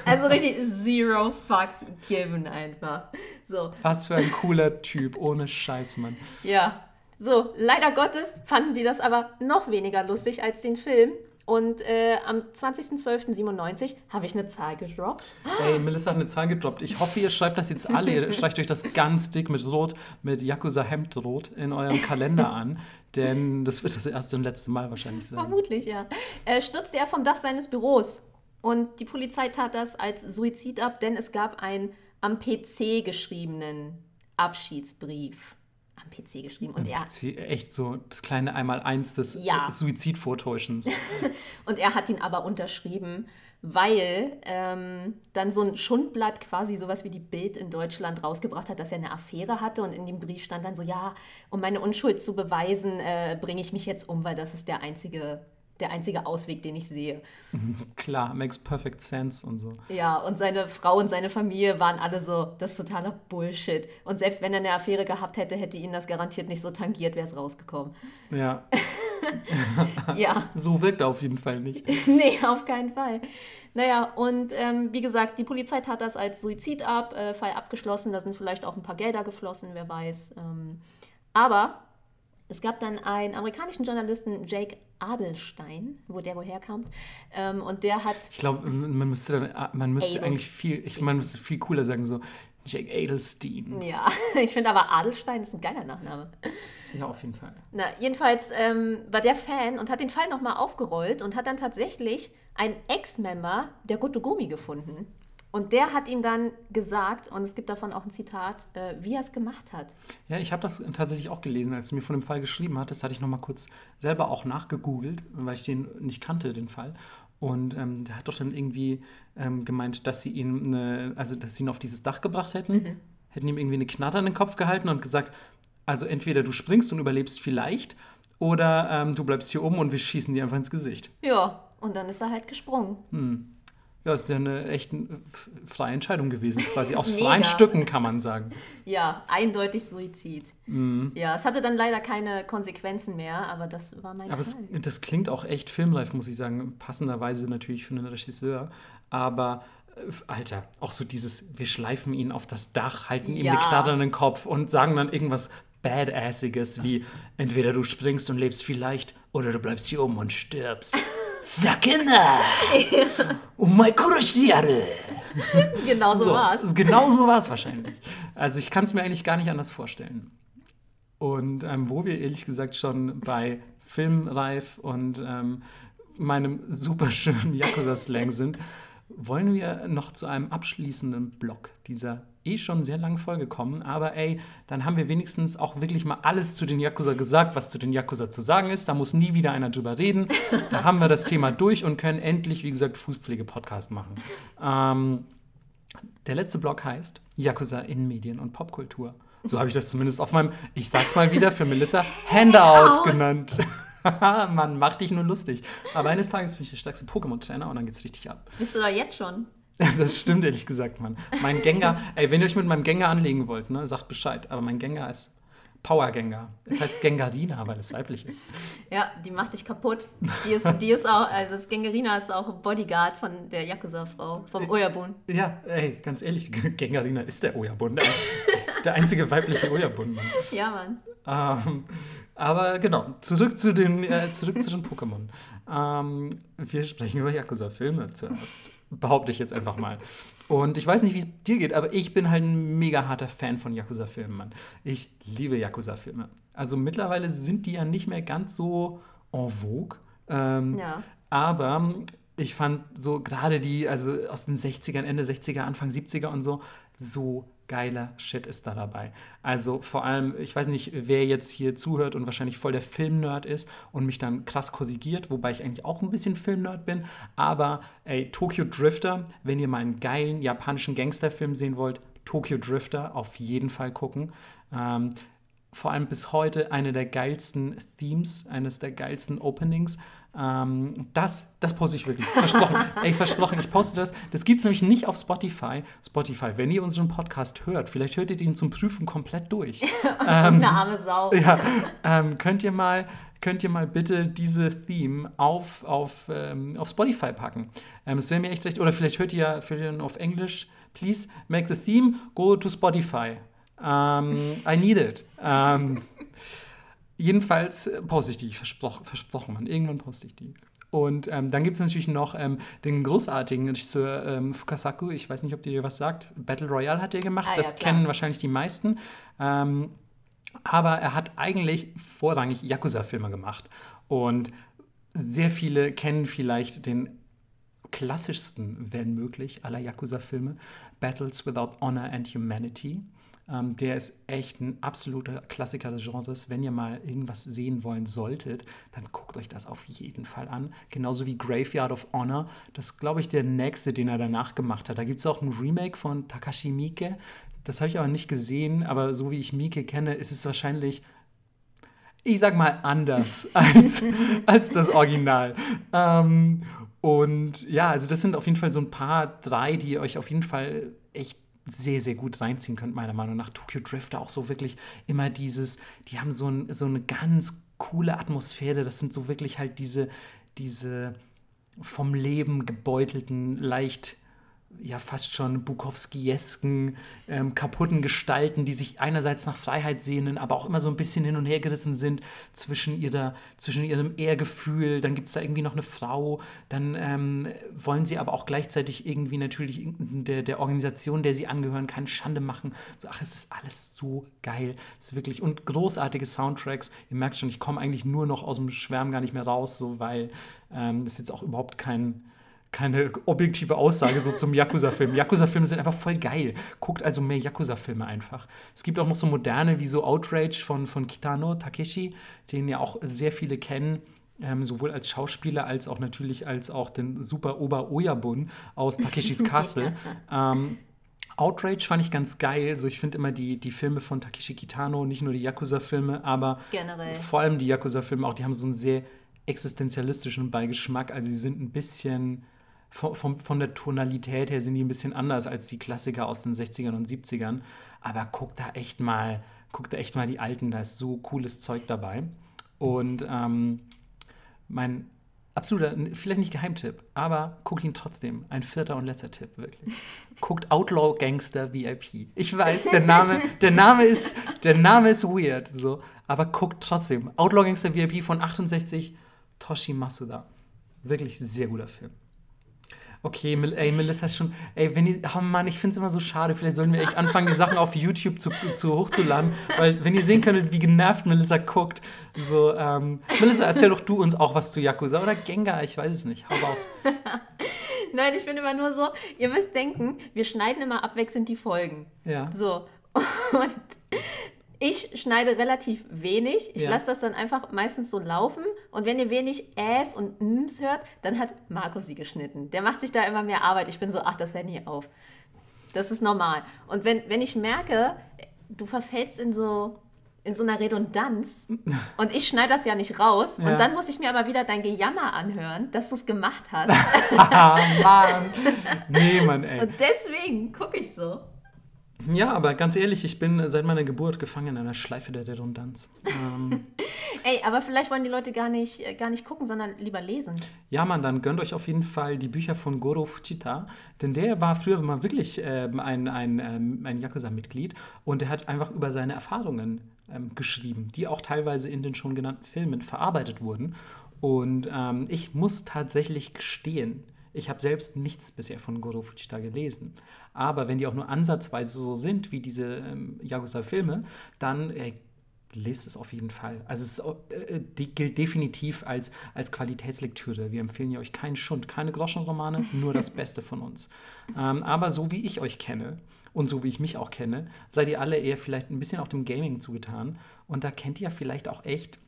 Also richtig zero fucks given einfach. So, Was für ein cooler Typ, ohne Scheiß, Mann. Ja, so, leider Gottes fanden die das aber noch weniger lustig als den Film. Und äh, am 20.12.97 habe ich eine Zahl gedroppt. Ey, Melissa hat eine Zahl gedroppt. Ich hoffe, ihr schreibt das jetzt alle. Ihr streicht euch das ganz dick mit Rot, mit Yakuza Hemdrot in eurem Kalender an. Denn das wird das erste und letzte Mal wahrscheinlich sein. Vermutlich, ja. Äh, stürzte er vom Dach seines Büros. Und die Polizei tat das als Suizid ab, denn es gab einen am PC geschriebenen Abschiedsbrief. Am PC geschrieben. Und er, PC, Echt so das kleine Einmal-Eins des Ja. äh, Suizidvortäuschens. und er hat ihn aber unterschrieben, weil ähm, dann so ein Schundblatt quasi sowas wie die Bild in Deutschland rausgebracht hat, dass er eine Affäre hatte. Und in dem Brief stand dann so, ja, um meine Unschuld zu beweisen, äh, bringe ich mich jetzt um, weil das ist der einzige, der einzige Ausweg, den ich sehe. Klar, makes perfect sense und so. Ja, und seine Frau und seine Familie waren alle so, das ist totaler Bullshit. Und selbst wenn er eine Affäre gehabt hätte, hätte ihn das garantiert nicht so tangiert, wäre es rausgekommen. Ja, Ja, so wirkt er auf jeden Fall nicht. nee, auf keinen Fall. Naja, und ähm, wie gesagt, die Polizei tat das als Suizid ab, äh, Fall abgeschlossen, da sind vielleicht auch ein paar Gelder geflossen, wer weiß. Ähm, aber es gab dann einen amerikanischen Journalisten, Jake Adelstein, wo der woher kam, ähm, und der hat Ich glaube, man müsste, dann, man müsste Adels- eigentlich viel, ich, man müsste viel cooler sagen, so Jake Adelstein. Ja, ich finde aber Adelstein ist ein geiler Nachname. Ja, auf jeden Fall. Na, jedenfalls ähm, war der Fan und hat den Fall nochmal aufgerollt und hat dann tatsächlich einen Ex-Member der Gotogumi gefunden. Und der hat ihm dann gesagt, und es gibt davon auch ein Zitat, äh, wie er es gemacht hat. Ja, ich habe das tatsächlich auch gelesen, als du mir von dem Fall geschrieben hattest, hatte ich noch mal kurz selber auch nachgegoogelt, weil ich den nicht kannte, den Fall. Und ähm, der hat doch dann irgendwie ähm, gemeint, dass sie ihn, eine, also dass sie ihn auf dieses Dach gebracht hätten, hätten ihm irgendwie eine Knarre in den Kopf gehalten und gesagt, also entweder du springst und überlebst vielleicht, oder ähm, du bleibst hier oben und wir schießen dir einfach ins Gesicht. Ja, und dann ist er halt gesprungen. Ja, ist ja eine echt f- freie Entscheidung gewesen, quasi aus freien Stücken kann man sagen. Ja, eindeutig Suizid. Ja, es hatte dann leider keine Konsequenzen mehr, aber das war mein Aber es, das klingt auch echt filmreif, muss ich sagen. Passenderweise natürlich für einen Regisseur. Aber, Alter, auch so dieses, wir schleifen ihn auf das Dach, halten ihm Ja. den knatternden Kopf und sagen dann irgendwas Badassiges wie, entweder du springst und lebst vielleicht oder du bleibst hier oben und stirbst. Sakena! Umai kuroshiaru! Genau so, So, war's. Genau so war es wahrscheinlich. Also ich kann es mir eigentlich gar nicht anders vorstellen. Und ähm, wo wir ehrlich gesagt schon bei Filmreif und ähm, meinem super schönen Yakuza-Slang sind, wollen wir noch zu einem abschließenden Block dieser eh schon sehr langen Folge kommen. Aber ey, dann haben wir wenigstens auch wirklich mal alles zu den Yakuza gesagt, was zu den Yakuza zu sagen ist. Da muss nie wieder einer drüber reden. Da haben wir das Thema durch und können endlich, wie gesagt, Fußpflege-Podcast machen. Ähm, der letzte Block heißt Yakuza in Medien und Popkultur. So habe ich das zumindest auf meinem, ich sag's mal wieder für Melissa, Handout Handout. genannt. Mann, mach dich nur lustig. Aber eines Tages bin ich der stärkste Pokémon-Trainer und dann geht's richtig ab. Bist du da jetzt schon? Das stimmt ehrlich gesagt, Mann. Mein Gengar, ey, wenn ihr euch mit meinem Gengar anlegen wollt, ne, sagt Bescheid. Aber mein Gengar ist Power Gengar. Es heißt Gengarina, weil es weiblich ist. Ja, die macht dich kaputt. Die ist, die ist auch, also das Gengarina ist auch Bodyguard von der Yakuza-Frau, vom Oyabun. Ja, ey, ganz ehrlich, Gengarina ist der Oyabun. Der, der einzige weibliche Oyabun, Mann. Ja, Mann. Ähm, aber genau, zurück zu den, äh, zurück zu den Pokémon. Ähm, wir sprechen über Yakuza-Filme zuerst. Behaupte ich jetzt einfach mal. Und ich weiß nicht, wie es dir geht, aber ich bin halt ein mega harter Fan von Yakuza-Filmen, Mann. Ich liebe Yakuza-Filme. Also mittlerweile sind die ja nicht mehr ganz so en vogue. Ähm, Ja. aber ich fand so gerade die, also aus den 60ern, Ende 60er, Anfang 70er und so, so geiler Shit ist da dabei. Also vor allem, ich weiß nicht, wer jetzt hier zuhört und wahrscheinlich voll der Filmnerd ist und mich dann krass korrigiert, wobei ich eigentlich auch ein bisschen Filmnerd bin. Aber ey, Tokyo Drifter, wenn ihr mal einen geilen japanischen Gangsterfilm sehen wollt, Tokyo Drifter auf jeden Fall gucken. Ähm, vor allem bis heute eine der geilsten Themes, eines der geilsten Openings. Ähm, das, das poste ich wirklich. Versprochen. Ey, versprochen, ich poste das. Das gibt es nämlich nicht auf Spotify. Spotify, wenn ihr unseren Podcast hört, vielleicht hört ihr ihn zum Prüfen komplett durch. Eine arme Sau. ja, ähm, könnt ihr mal könnt ihr mal bitte diese Theme auf, auf, ähm, auf Spotify packen. Ähm, es wäre mir echt recht, oder vielleicht hört ihr, hört ihr auf Englisch. Please make the theme, go to Spotify. Ähm, I need it. Ähm, jedenfalls äh, poste ich die, versprochen, versprochen, man. Irgendwann poste ich die. Und ähm, dann gibt es natürlich noch ähm, den großartigen Regisseur ähm, Fukasaku. Ich weiß nicht, ob dir was sagt. Battle Royale hat er gemacht. Ah, ja, das klar. kennen wahrscheinlich die meisten. Ähm, aber er hat eigentlich vorrangig Yakuza-Filme gemacht. Und sehr viele kennen vielleicht den klassischsten, wenn möglich, aller Yakuza-Filme, Battles Without Honor and Humanity. Ähm, der ist echt ein absoluter Klassiker des Genres. Wenn ihr mal irgendwas sehen wollen solltet, dann guckt euch das auf jeden Fall an. Genauso wie Graveyard of Honor. Das ist, glaube ich, der nächste, den er danach gemacht hat. Da gibt es auch ein Remake von Takashi Miike. Das habe ich aber nicht gesehen, aber so wie ich Miike kenne, ist es wahrscheinlich ich sag mal, anders als, als das Original. Ähm, und ja, also das sind auf jeden Fall so ein paar, drei, die euch auf jeden Fall echt sehr, sehr gut reinziehen könnt, meiner Meinung nach. Tokyo Drifter auch so wirklich immer dieses, die haben so, ein, so eine ganz coole Atmosphäre. Das sind so wirklich halt diese, diese vom Leben gebeutelten, leicht ja fast schon Bukowski-esken, ähm, kaputten Gestalten, die sich einerseits nach Freiheit sehnen, aber auch immer so ein bisschen hin und her gerissen sind zwischen, ihrer, zwischen ihrem Ehrgefühl. Dann gibt es da irgendwie noch eine Frau. Dann ähm, wollen sie aber auch gleichzeitig irgendwie natürlich der, der Organisation, der sie angehören, keine Schande machen. So, ach, es ist alles so geil. Es ist wirklich und großartige Soundtracks. Ihr merkt schon, ich komme eigentlich nur noch aus dem Schwärmen gar nicht mehr raus, so weil ähm, das jetzt auch überhaupt kein keine objektive Aussage so zum Yakuza-Film. Yakuza-Filme sind einfach voll geil. Guckt also mehr Yakuza-Filme einfach. Es gibt auch noch so moderne wie so Outrage von, von Kitano Takeshi, den ja auch sehr viele kennen. Ähm, sowohl als Schauspieler als auch natürlich als auch den super Ober Oyabun aus Takeshis Castle. ähm, Outrage fand ich ganz geil. So, ich finde immer die, die Filme von Takeshi Kitano, nicht nur die Yakuza-Filme, aber Generell. vor allem die Yakuza-Filme auch, die haben so einen sehr existenzialistischen Beigeschmack. Also sie sind ein bisschen von, von, von der Tonalität her sind die ein bisschen anders als die Klassiker aus den 60ern und 70ern. Aber guck da echt mal, guck da echt mal die alten, da ist so cooles Zeug dabei. Und ähm, mein absoluter, vielleicht nicht Geheimtipp, aber guckt ihn trotzdem. Ein vierter und letzter Tipp, wirklich. Guckt Outlaw Gangster VIP. Ich weiß, der Name, der Name ist, der Name ist weird, so, aber guckt trotzdem. Outlaw Gangster VIP von 68, Toshi Masuda. Wirklich sehr guter Film. Okay, ey, Melissa schon. Ey, wenn ihr. Oh Mann, ich finde es immer so schade. Vielleicht sollten wir echt anfangen, die Sachen auf YouTube zu, zu hochzuladen. Weil, wenn ihr sehen könntet, wie genervt Melissa guckt. So, ähm, Melissa, erzähl doch du uns auch was zu Yakuza oder Gengar. Ich weiß es nicht. Hau raus. Nein, ich bin immer nur so. Ihr müsst denken, wir schneiden immer abwechselnd die Folgen. Ja. So. Und ich schneide relativ wenig. Ich Ja. lasse das dann einfach meistens so laufen. Und wenn ihr wenig Äs und Ms hört, dann hat Marco sie geschnitten. Der macht sich da immer mehr Arbeit. Ich bin so, ach, das werden hier auf. Das ist normal. Und wenn, wenn ich merke, du verfällst in so, in so einer Redundanz und ich schneide das ja nicht raus Ja. und dann muss ich mir aber wieder dein Gejammer anhören, dass du es gemacht hast. Ah, Mann. Nee, Mann, ey. und deswegen gucke ich so. Ja, aber ganz ehrlich, ich bin seit meiner Geburt gefangen in einer Schleife der Redundanz. Ähm, Ey, aber vielleicht wollen die Leute gar nicht, äh, gar nicht gucken, sondern lieber lesen. ja, Mann, dann gönnt euch auf jeden Fall die Bücher von Goro Fujita, denn der war früher mal wirklich ähm, ein, ein, ähm, ein Yakuza-Mitglied und er hat einfach über seine Erfahrungen ähm, geschrieben, die auch teilweise in den schon genannten Filmen verarbeitet wurden. Und ähm, ich muss tatsächlich gestehen, ich habe selbst nichts bisher von Goro Fujita gelesen. Aber wenn die auch nur ansatzweise so sind wie diese ähm, Yakuza-Filme, dann äh, lest es auf jeden Fall. Also es ist, äh, die gilt definitiv als, als Qualitätslektüre. Wir empfehlen ja euch keinen Schund, keine Groschenromane, nur das Beste von uns. Ähm, aber so wie ich euch kenne und so wie ich mich auch kenne, seid ihr alle eher vielleicht ein bisschen auch dem Gaming zugetan. Und da kennt ihr vielleicht auch echt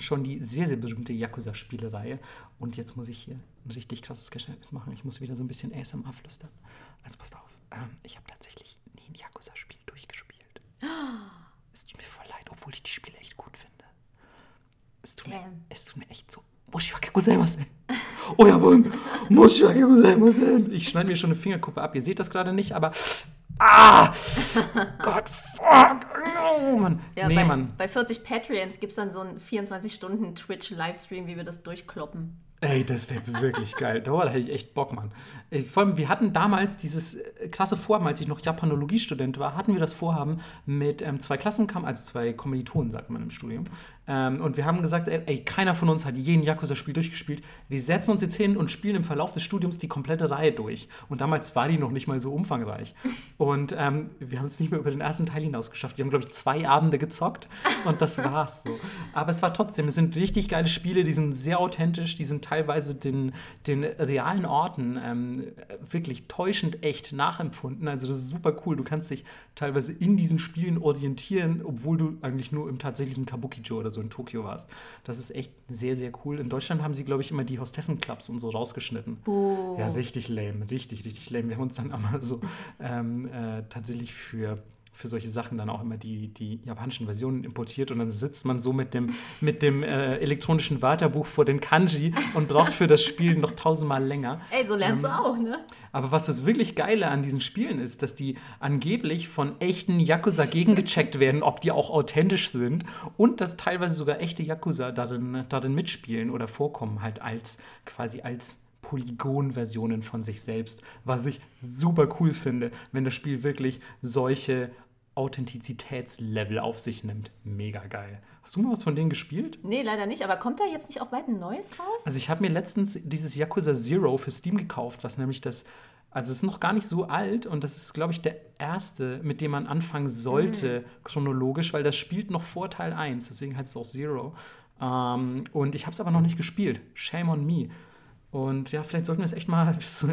schon die sehr, sehr berühmte Yakuza-Spielereihe. Und jetzt muss ich hier ein richtig krasses Geständnis machen. Ich muss wieder so ein bisschen ASMR flüstern. Also passt auf, ähm, ich habe tatsächlich nie ein Yakuza-Spiel durchgespielt. Es tut mir voll leid, obwohl ich die Spiele echt gut finde. Es tut, mir, Damn. es tut mir echt so. Oh ja. Ich schneide mir schon eine Fingerkuppe ab. Ihr seht das gerade nicht, aber. Ah! Gott, fuck! Oh, Mann. Ja, nee, bei, Mann. bei 40 Patreons gibt es dann so einen 24-Stunden-Twitch-Livestream, wie wir das durchkloppen. Ey, das wäre wirklich geil. Da hätte ich echt Bock, Mann. Vor allem, wir hatten damals dieses äh, klasse Vorhaben, als ich noch Japanologiestudent war, hatten wir das Vorhaben mit ähm, zwei Klassenkameraden, also zwei Kommilitonen, sagt man im Studium. Ähm, und wir haben gesagt, ey, ey, keiner von uns hat jeden Yakuza-Spiel durchgespielt. Wir setzen uns jetzt hin und spielen im Verlauf des Studiums die komplette Reihe durch. Und damals war die noch nicht mal so umfangreich. Und ähm, wir haben es nicht mehr über den ersten Teil hinaus geschafft. Wir haben, glaube ich, zwei Abende gezockt und das war's so. Aber es war trotzdem, es sind richtig geile Spiele, die sind sehr authentisch, die sind teilweise den, den realen Orten ähm, wirklich täuschend echt nachempfunden. Also das ist super cool. Du kannst dich teilweise in diesen Spielen orientieren, obwohl du eigentlich nur im tatsächlichen Kabukicho oder so in Tokio warst. Das ist echt sehr, sehr cool. In Deutschland haben sie, glaube ich, immer die Hostessenclubs und so rausgeschnitten. Buh. Ja, richtig lame, richtig, richtig lame. Wir haben uns dann aber so ähm, äh, tatsächlich für, für solche Sachen dann auch immer die, die japanischen Versionen importiert und dann sitzt man so mit dem, mit dem äh, elektronischen Wörterbuch vor den Kanji und braucht für das Spiel noch tausendmal länger. Ey, so lernst Ähm, du auch, ne? Aber was das wirklich Geile an diesen Spielen ist, dass die angeblich von echten Yakuza gegengecheckt werden, ob die auch authentisch sind und dass teilweise sogar echte Yakuza darin, darin mitspielen oder vorkommen, halt als quasi als Polygon-Versionen von sich selbst, was ich super cool finde, wenn das Spiel wirklich solche Authentizitätslevel auf sich nimmt. Mega geil. Hast du mal was von denen gespielt? Nee, leider nicht. Aber kommt da jetzt nicht auch bald ein neues raus? Also ich habe mir letztens dieses Yakuza Zero für Steam gekauft, was nämlich das, also es ist noch gar nicht so alt und das ist, glaube ich, der erste, mit dem man anfangen sollte, chronologisch, weil das spielt noch vor Teil 1, deswegen heißt es auch Zero. Ähm, und ich habe es aber noch nicht gespielt. Shame on me. Und ja, vielleicht sollten wir es echt mal bis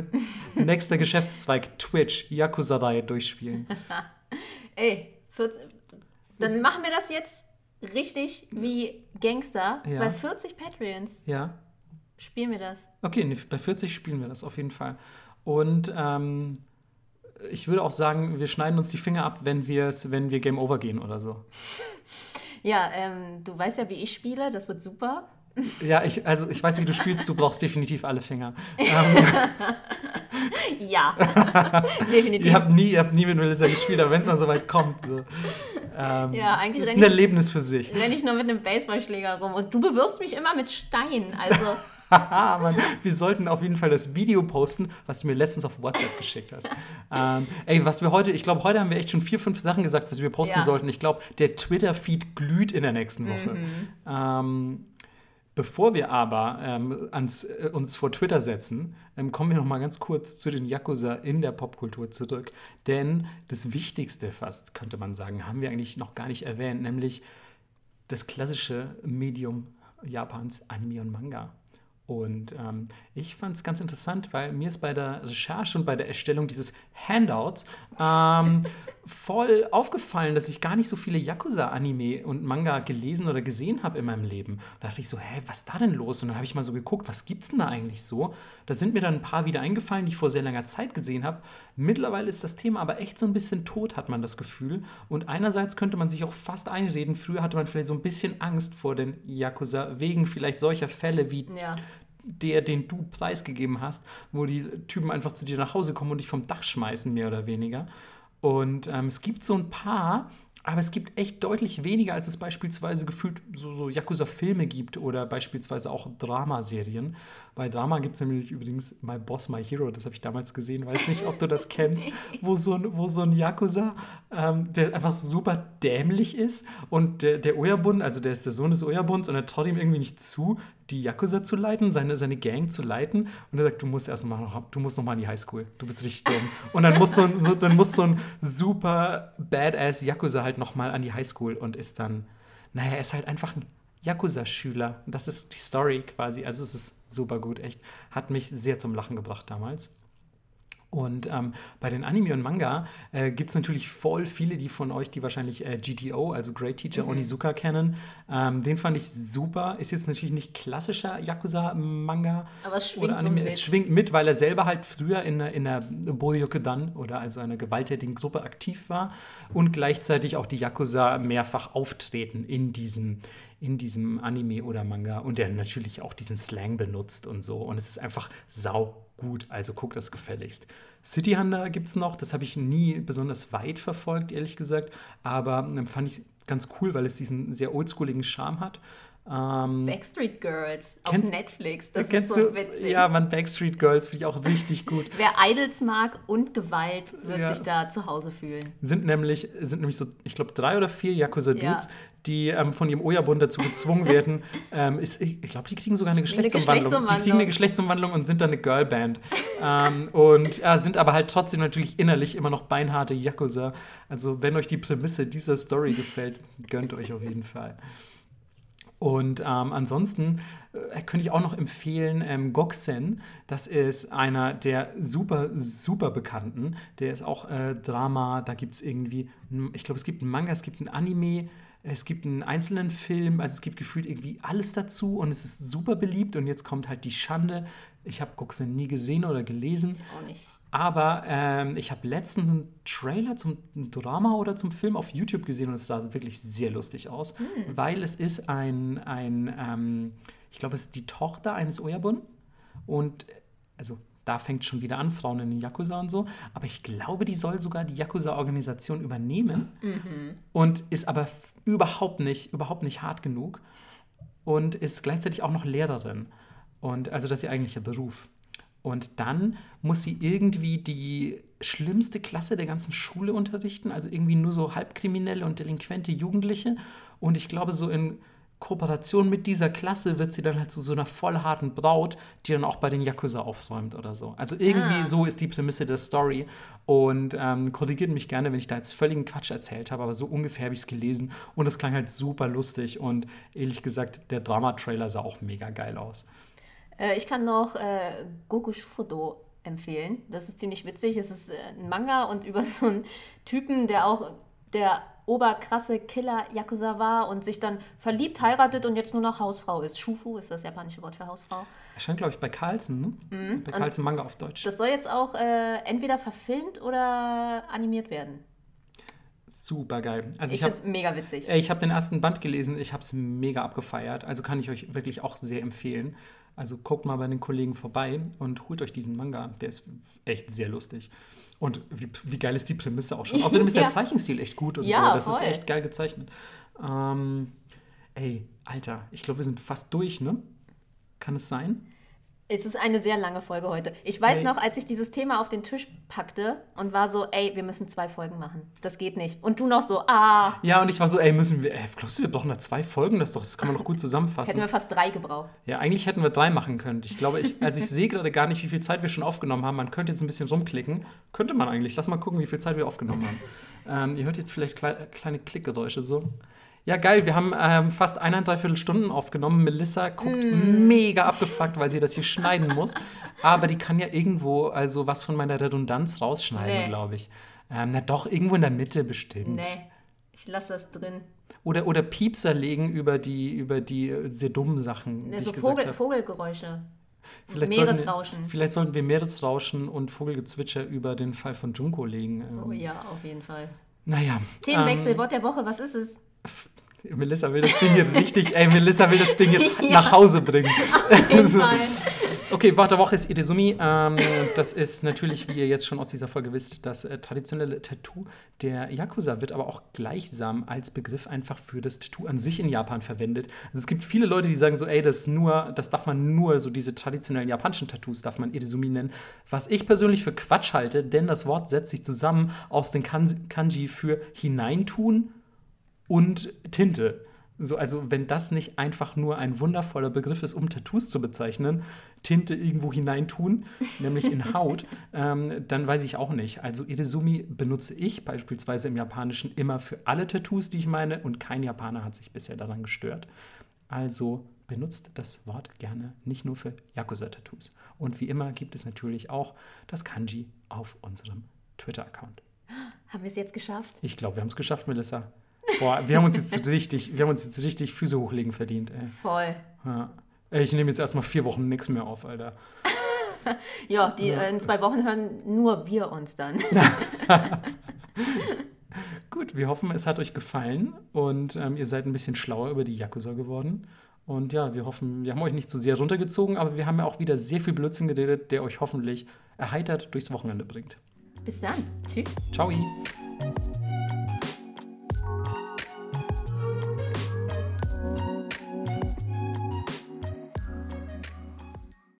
nächster Geschäftszweig Twitch, Yakuza-Reihe durchspielen. Ey, 40, dann machen wir das jetzt richtig wie Gangster. Ja. Bei 40 Patreons Ja. spielen wir das. Okay, nee, bei 40 spielen wir das auf jeden Fall. Und ähm, ich würde auch sagen, wir schneiden uns die Finger ab, wenn, wenn wir Game Over gehen oder so. Ja, ähm, du weißt ja, wie ich spiele. Das wird super. Ja, ich, also ich weiß, wie du spielst, du brauchst definitiv alle Finger. Ähm, Ja, definitiv. ihr, habt nie, ihr habt nie mit Melissa gespielt, aber wenn es mal so weit kommt, so, ähm, Ja, eigentlich ist ein ich- Erlebnis für sich. renne ich nur mit einem Baseballschläger rum und du bewirfst mich immer mit Steinen. Also, Haha, Mann, wir sollten auf jeden Fall das Video posten, was du mir letztens auf WhatsApp geschickt hast. Ähm, ey, was wir heute, ich glaube, heute haben wir echt schon vier, fünf Sachen gesagt, was wir posten Ja. sollten. Ich glaube, der Twitter-Feed glüht in der nächsten Woche. Ähm, Bevor wir aber ähm, ans, äh, uns vor Twitter setzen, ähm, kommen wir noch mal ganz kurz zu den Yakuza in der Popkultur zurück. Denn das Wichtigste fast, könnte man sagen, haben wir eigentlich noch gar nicht erwähnt, nämlich das klassische Medium Japans Anime und Manga. Und ähm, ich fand es ganz interessant, weil mir ist bei der Recherche und bei der Erstellung dieses Handouts ähm, voll aufgefallen, dass ich gar nicht so viele Yakuza-Anime und Manga gelesen oder gesehen habe in meinem Leben. Da dachte ich so, hä, was ist da denn los? Und dann habe ich mal so geguckt, was gibt's denn da eigentlich so? Da sind mir dann ein paar wieder eingefallen, die ich vor sehr langer Zeit gesehen habe. Mittlerweile ist das Thema aber echt so ein bisschen tot, hat man das Gefühl. Und einerseits könnte man sich auch fast einreden, früher hatte man vielleicht so ein bisschen Angst vor den Yakuza, wegen vielleicht solcher Fälle wie Ja. Der, den du preisgegeben hast, wo die Typen einfach zu dir nach Hause kommen und dich vom Dach schmeißen, mehr oder weniger. Und ähm, es gibt so ein paar, aber es gibt echt deutlich weniger, als es beispielsweise gefühlt so, so Yakuza-Filme gibt oder beispielsweise auch Dramaserien. Bei Drama gibt es nämlich übrigens My Boss, My Hero, das habe ich damals gesehen, weiß nicht, ob du das kennst, wo so ein, wo so ein Yakuza, ähm, der einfach super dämlich ist und der, der Oyabun, also der ist der Sohn des Oyabuns und er traut ihm irgendwie nicht zu, die Yakuza zu leiten, seine, seine Gang zu leiten. Und er sagt, du musst erst mal noch, du musst noch mal in die Highschool. Du bist richtig dumm. Und dann muss so ein, so, dann muss so ein super badass Yakuza halt noch mal an die Highschool und ist dann, naja, er ist halt einfach ein Yakuza-Schüler. Das ist die Story quasi. Also es ist super gut, echt. Hat mich sehr zum Lachen gebracht damals. Und ähm, bei den Anime und Manga äh, gibt es natürlich voll viele, die von euch, die wahrscheinlich äh, GTO, also Great Teacher Onizuka kennen. Ähm, den fand ich super. Ist jetzt natürlich nicht klassischer Yakuza-Manga. Aber es schwingt oder so Anime. mit. Es schwingt mit, weil er selber halt früher in, in der Boryokudan oder also einer gewalttätigen Gruppe aktiv war und gleichzeitig auch die Yakuza mehrfach auftreten in diesem, in diesem Anime oder Manga und der natürlich auch diesen Slang benutzt und so. Und es ist einfach sau gut, also guckt das gefälligst. City Hunter gibt es noch, das habe ich nie besonders weit verfolgt, ehrlich gesagt, aber ähm, fand ich ganz cool, weil es diesen sehr oldschooligen Charme hat. Ähm, Backstreet Girls auf Kennst- Netflix. Das kennst ist so du? witzig. Ja, man, Backstreet Girls finde ich auch richtig gut. Wer Idols mag und Gewalt, wird Ja. sich da zu Hause fühlen. Sind nämlich, sind nämlich so, ich glaube, drei oder vier Yakuza-Dudes, Ja. Die ähm, von ihrem Oyabun dazu gezwungen werden. ähm, ist, ich glaube, die kriegen sogar eine Geschlechtsumwandlung. Die Geschlechtsumwandlung. kriegen eine Geschlechtsumwandlung und sind dann eine Girlband. ähm, und äh, sind aber halt trotzdem natürlich innerlich immer noch beinharte Yakuza. Also, wenn euch die Prämisse dieser Story gefällt, gönnt euch auf jeden Fall. Und ähm, ansonsten äh, könnte ich auch noch empfehlen ähm, Goksen. Das ist einer der super, super bekannten. Der ist auch äh, Drama. Da gibt es irgendwie, ein- ich glaube, es gibt einen Manga, es gibt ein Anime, es gibt einen einzelnen Film. Also es gibt gefühlt irgendwie alles dazu und es ist super beliebt. Und jetzt kommt halt die Schande. Ich habe Goksen nie gesehen oder gelesen. Auch nicht. Aber ähm, ich habe letztens einen Trailer zum Drama oder zum Film auf YouTube gesehen und es sah wirklich sehr lustig aus, weil es ist ein, ein ähm, ich glaube, es ist die Tochter eines Oyabun und äh, also da fängt schon wieder an, Frauen in den Yakuza und so, aber ich glaube, die soll sogar die Yakuza-Organisation übernehmen und ist aber überhaupt nicht, überhaupt nicht hart genug und ist gleichzeitig auch noch Lehrerin und also das ist ihr eigentlicher Beruf. Und dann muss sie irgendwie die schlimmste Klasse der ganzen Schule unterrichten, also irgendwie nur so halbkriminelle und delinquente Jugendliche. Und ich glaube, so in Kooperation mit dieser Klasse wird sie dann halt zu so einer vollharten Braut, die dann auch bei den Yakuza aufräumt oder so. Also irgendwie Ah. so ist die Prämisse der Story. Und ähm, korrigiert mich gerne, wenn ich da jetzt völligen Quatsch erzählt habe, aber so ungefähr habe ich es gelesen. Und es klang halt super lustig. Und ehrlich gesagt, der Drama-Trailer sah auch mega geil aus. Äh, ich kann noch äh, Goku Shufudo empfehlen. Das ist ziemlich witzig. Es ist äh, ein Manga und über so einen Typen, der auch der oberkrasse Killer-Yakuza war und sich dann verliebt, heiratet und jetzt nur noch Hausfrau ist. Shufu ist das japanische Wort für Hausfrau. Erscheint, glaube ich, bei Carlsen, ne? Bei Carlsen Manga auf Deutsch. Das soll jetzt auch äh, entweder verfilmt oder animiert werden. Super geil. Also Ich, ich habe finde es mega witzig. ich hab den ersten Band gelesen, ich habe es mega abgefeiert. Also kann ich euch wirklich auch sehr empfehlen. Also guckt mal bei den Kollegen vorbei und holt euch diesen Manga. Der ist echt sehr lustig. Und wie, wie geil ist die Prämisse auch schon. Außerdem ist der Ja. Zeichenstil echt gut und Ja, so. Das ist voll. echt geil gezeichnet. Ähm, ey, Alter, ich glaube, wir sind fast durch, ne? Kann es sein? Es ist eine sehr lange Folge heute. Ich weiß Hey. noch, als ich dieses Thema auf den Tisch packte und war so, ey, wir müssen zwei Folgen machen. Das geht nicht. Und du noch so, ah, Ja, und ich war so, ey, müssen wir, ey, glaubst du, wir brauchen da zwei Folgen? Das, doch, das kann man doch gut zusammenfassen. hätten wir fast drei gebraucht. Ja, eigentlich hätten wir drei machen können. Ich glaube, ich, also ich sehe gerade gar nicht, wie viel Zeit wir schon aufgenommen haben. Man könnte jetzt ein bisschen rumklicken. Könnte man eigentlich. Lass mal gucken, wie viel Zeit wir aufgenommen haben. Ähm, ihr hört jetzt vielleicht klei kleine Klickgeräusche so. Ja, geil. Wir haben ähm, fast eineinhalb Stunden aufgenommen. Melissa guckt Mm. mega abgefuckt, weil sie das hier schneiden muss. Aber die kann ja irgendwo also was von meiner Redundanz rausschneiden, Nee. glaube ich. Ähm, na doch, irgendwo in der Mitte bestimmt. Nee, ich lasse das drin. Oder, oder Piepser legen über die, über die äh, sehr dummen Sachen, die Ne, ich so gesagt Vogel. Vogelgeräusche. Vielleicht sollten, Meeresrauschen. wir, vielleicht sollten wir Meeresrauschen und Vogelgezwitscher über den Fall von Junko legen. Ähm, Oh ja, auf jeden Fall. Naja. Themenwechsel, Ähm, Wort der Woche, was ist es? Melissa will das Ding jetzt richtig, ey, Melissa will das Ding jetzt Ja. nach Hause bringen. Auf jeden So. Fall. Okay, Wort der Woche ist Idesumi. Ähm, das ist natürlich, wie ihr jetzt schon aus dieser Folge wisst, das äh, traditionelle Tattoo der Yakuza wird aber auch gleichsam als Begriff einfach für das Tattoo an sich in Japan verwendet. Also es gibt viele Leute, die sagen so, ey, das nur, das darf man nur, so diese traditionellen japanischen Tattoos darf man Idesumi nennen. Was ich persönlich für Quatsch halte, denn das Wort setzt sich zusammen aus den Kan- Kanji für hineintun und Tinte. So, also wenn das nicht einfach nur ein wundervoller Begriff ist, um Tattoos zu bezeichnen, Tinte irgendwo hineintun, nämlich in Haut, ähm, dann weiß ich auch nicht. Also Idesumi benutze ich beispielsweise im Japanischen immer für alle Tattoos, die ich meine, und kein Japaner hat sich bisher daran gestört. Also benutzt das Wort gerne nicht nur für Yakuza-Tattoos. Und wie immer gibt es natürlich auch das Kanji auf unserem Twitter-Account. Haben wir es jetzt geschafft? Ich glaube, wir haben es geschafft, Melissa. Boah, wir haben uns jetzt richtig, wir haben uns jetzt richtig Füße hochlegen verdient, ey. Voll. Ja. Ey, Ich nehme jetzt erstmal vier Wochen nichts mehr auf, Alter. Ja, die äh, in zwei Wochen hören nur wir uns dann. Gut, wir hoffen, es hat euch gefallen und ähm, ihr seid ein bisschen schlauer über die Yakuza geworden. Und ja, wir hoffen, wir haben euch nicht zu sehr runtergezogen, aber wir haben ja auch wieder sehr viel Blödsinn geredet, der euch hoffentlich erheitert durchs Wochenende bringt. Bis dann. Tschüss. Ciao.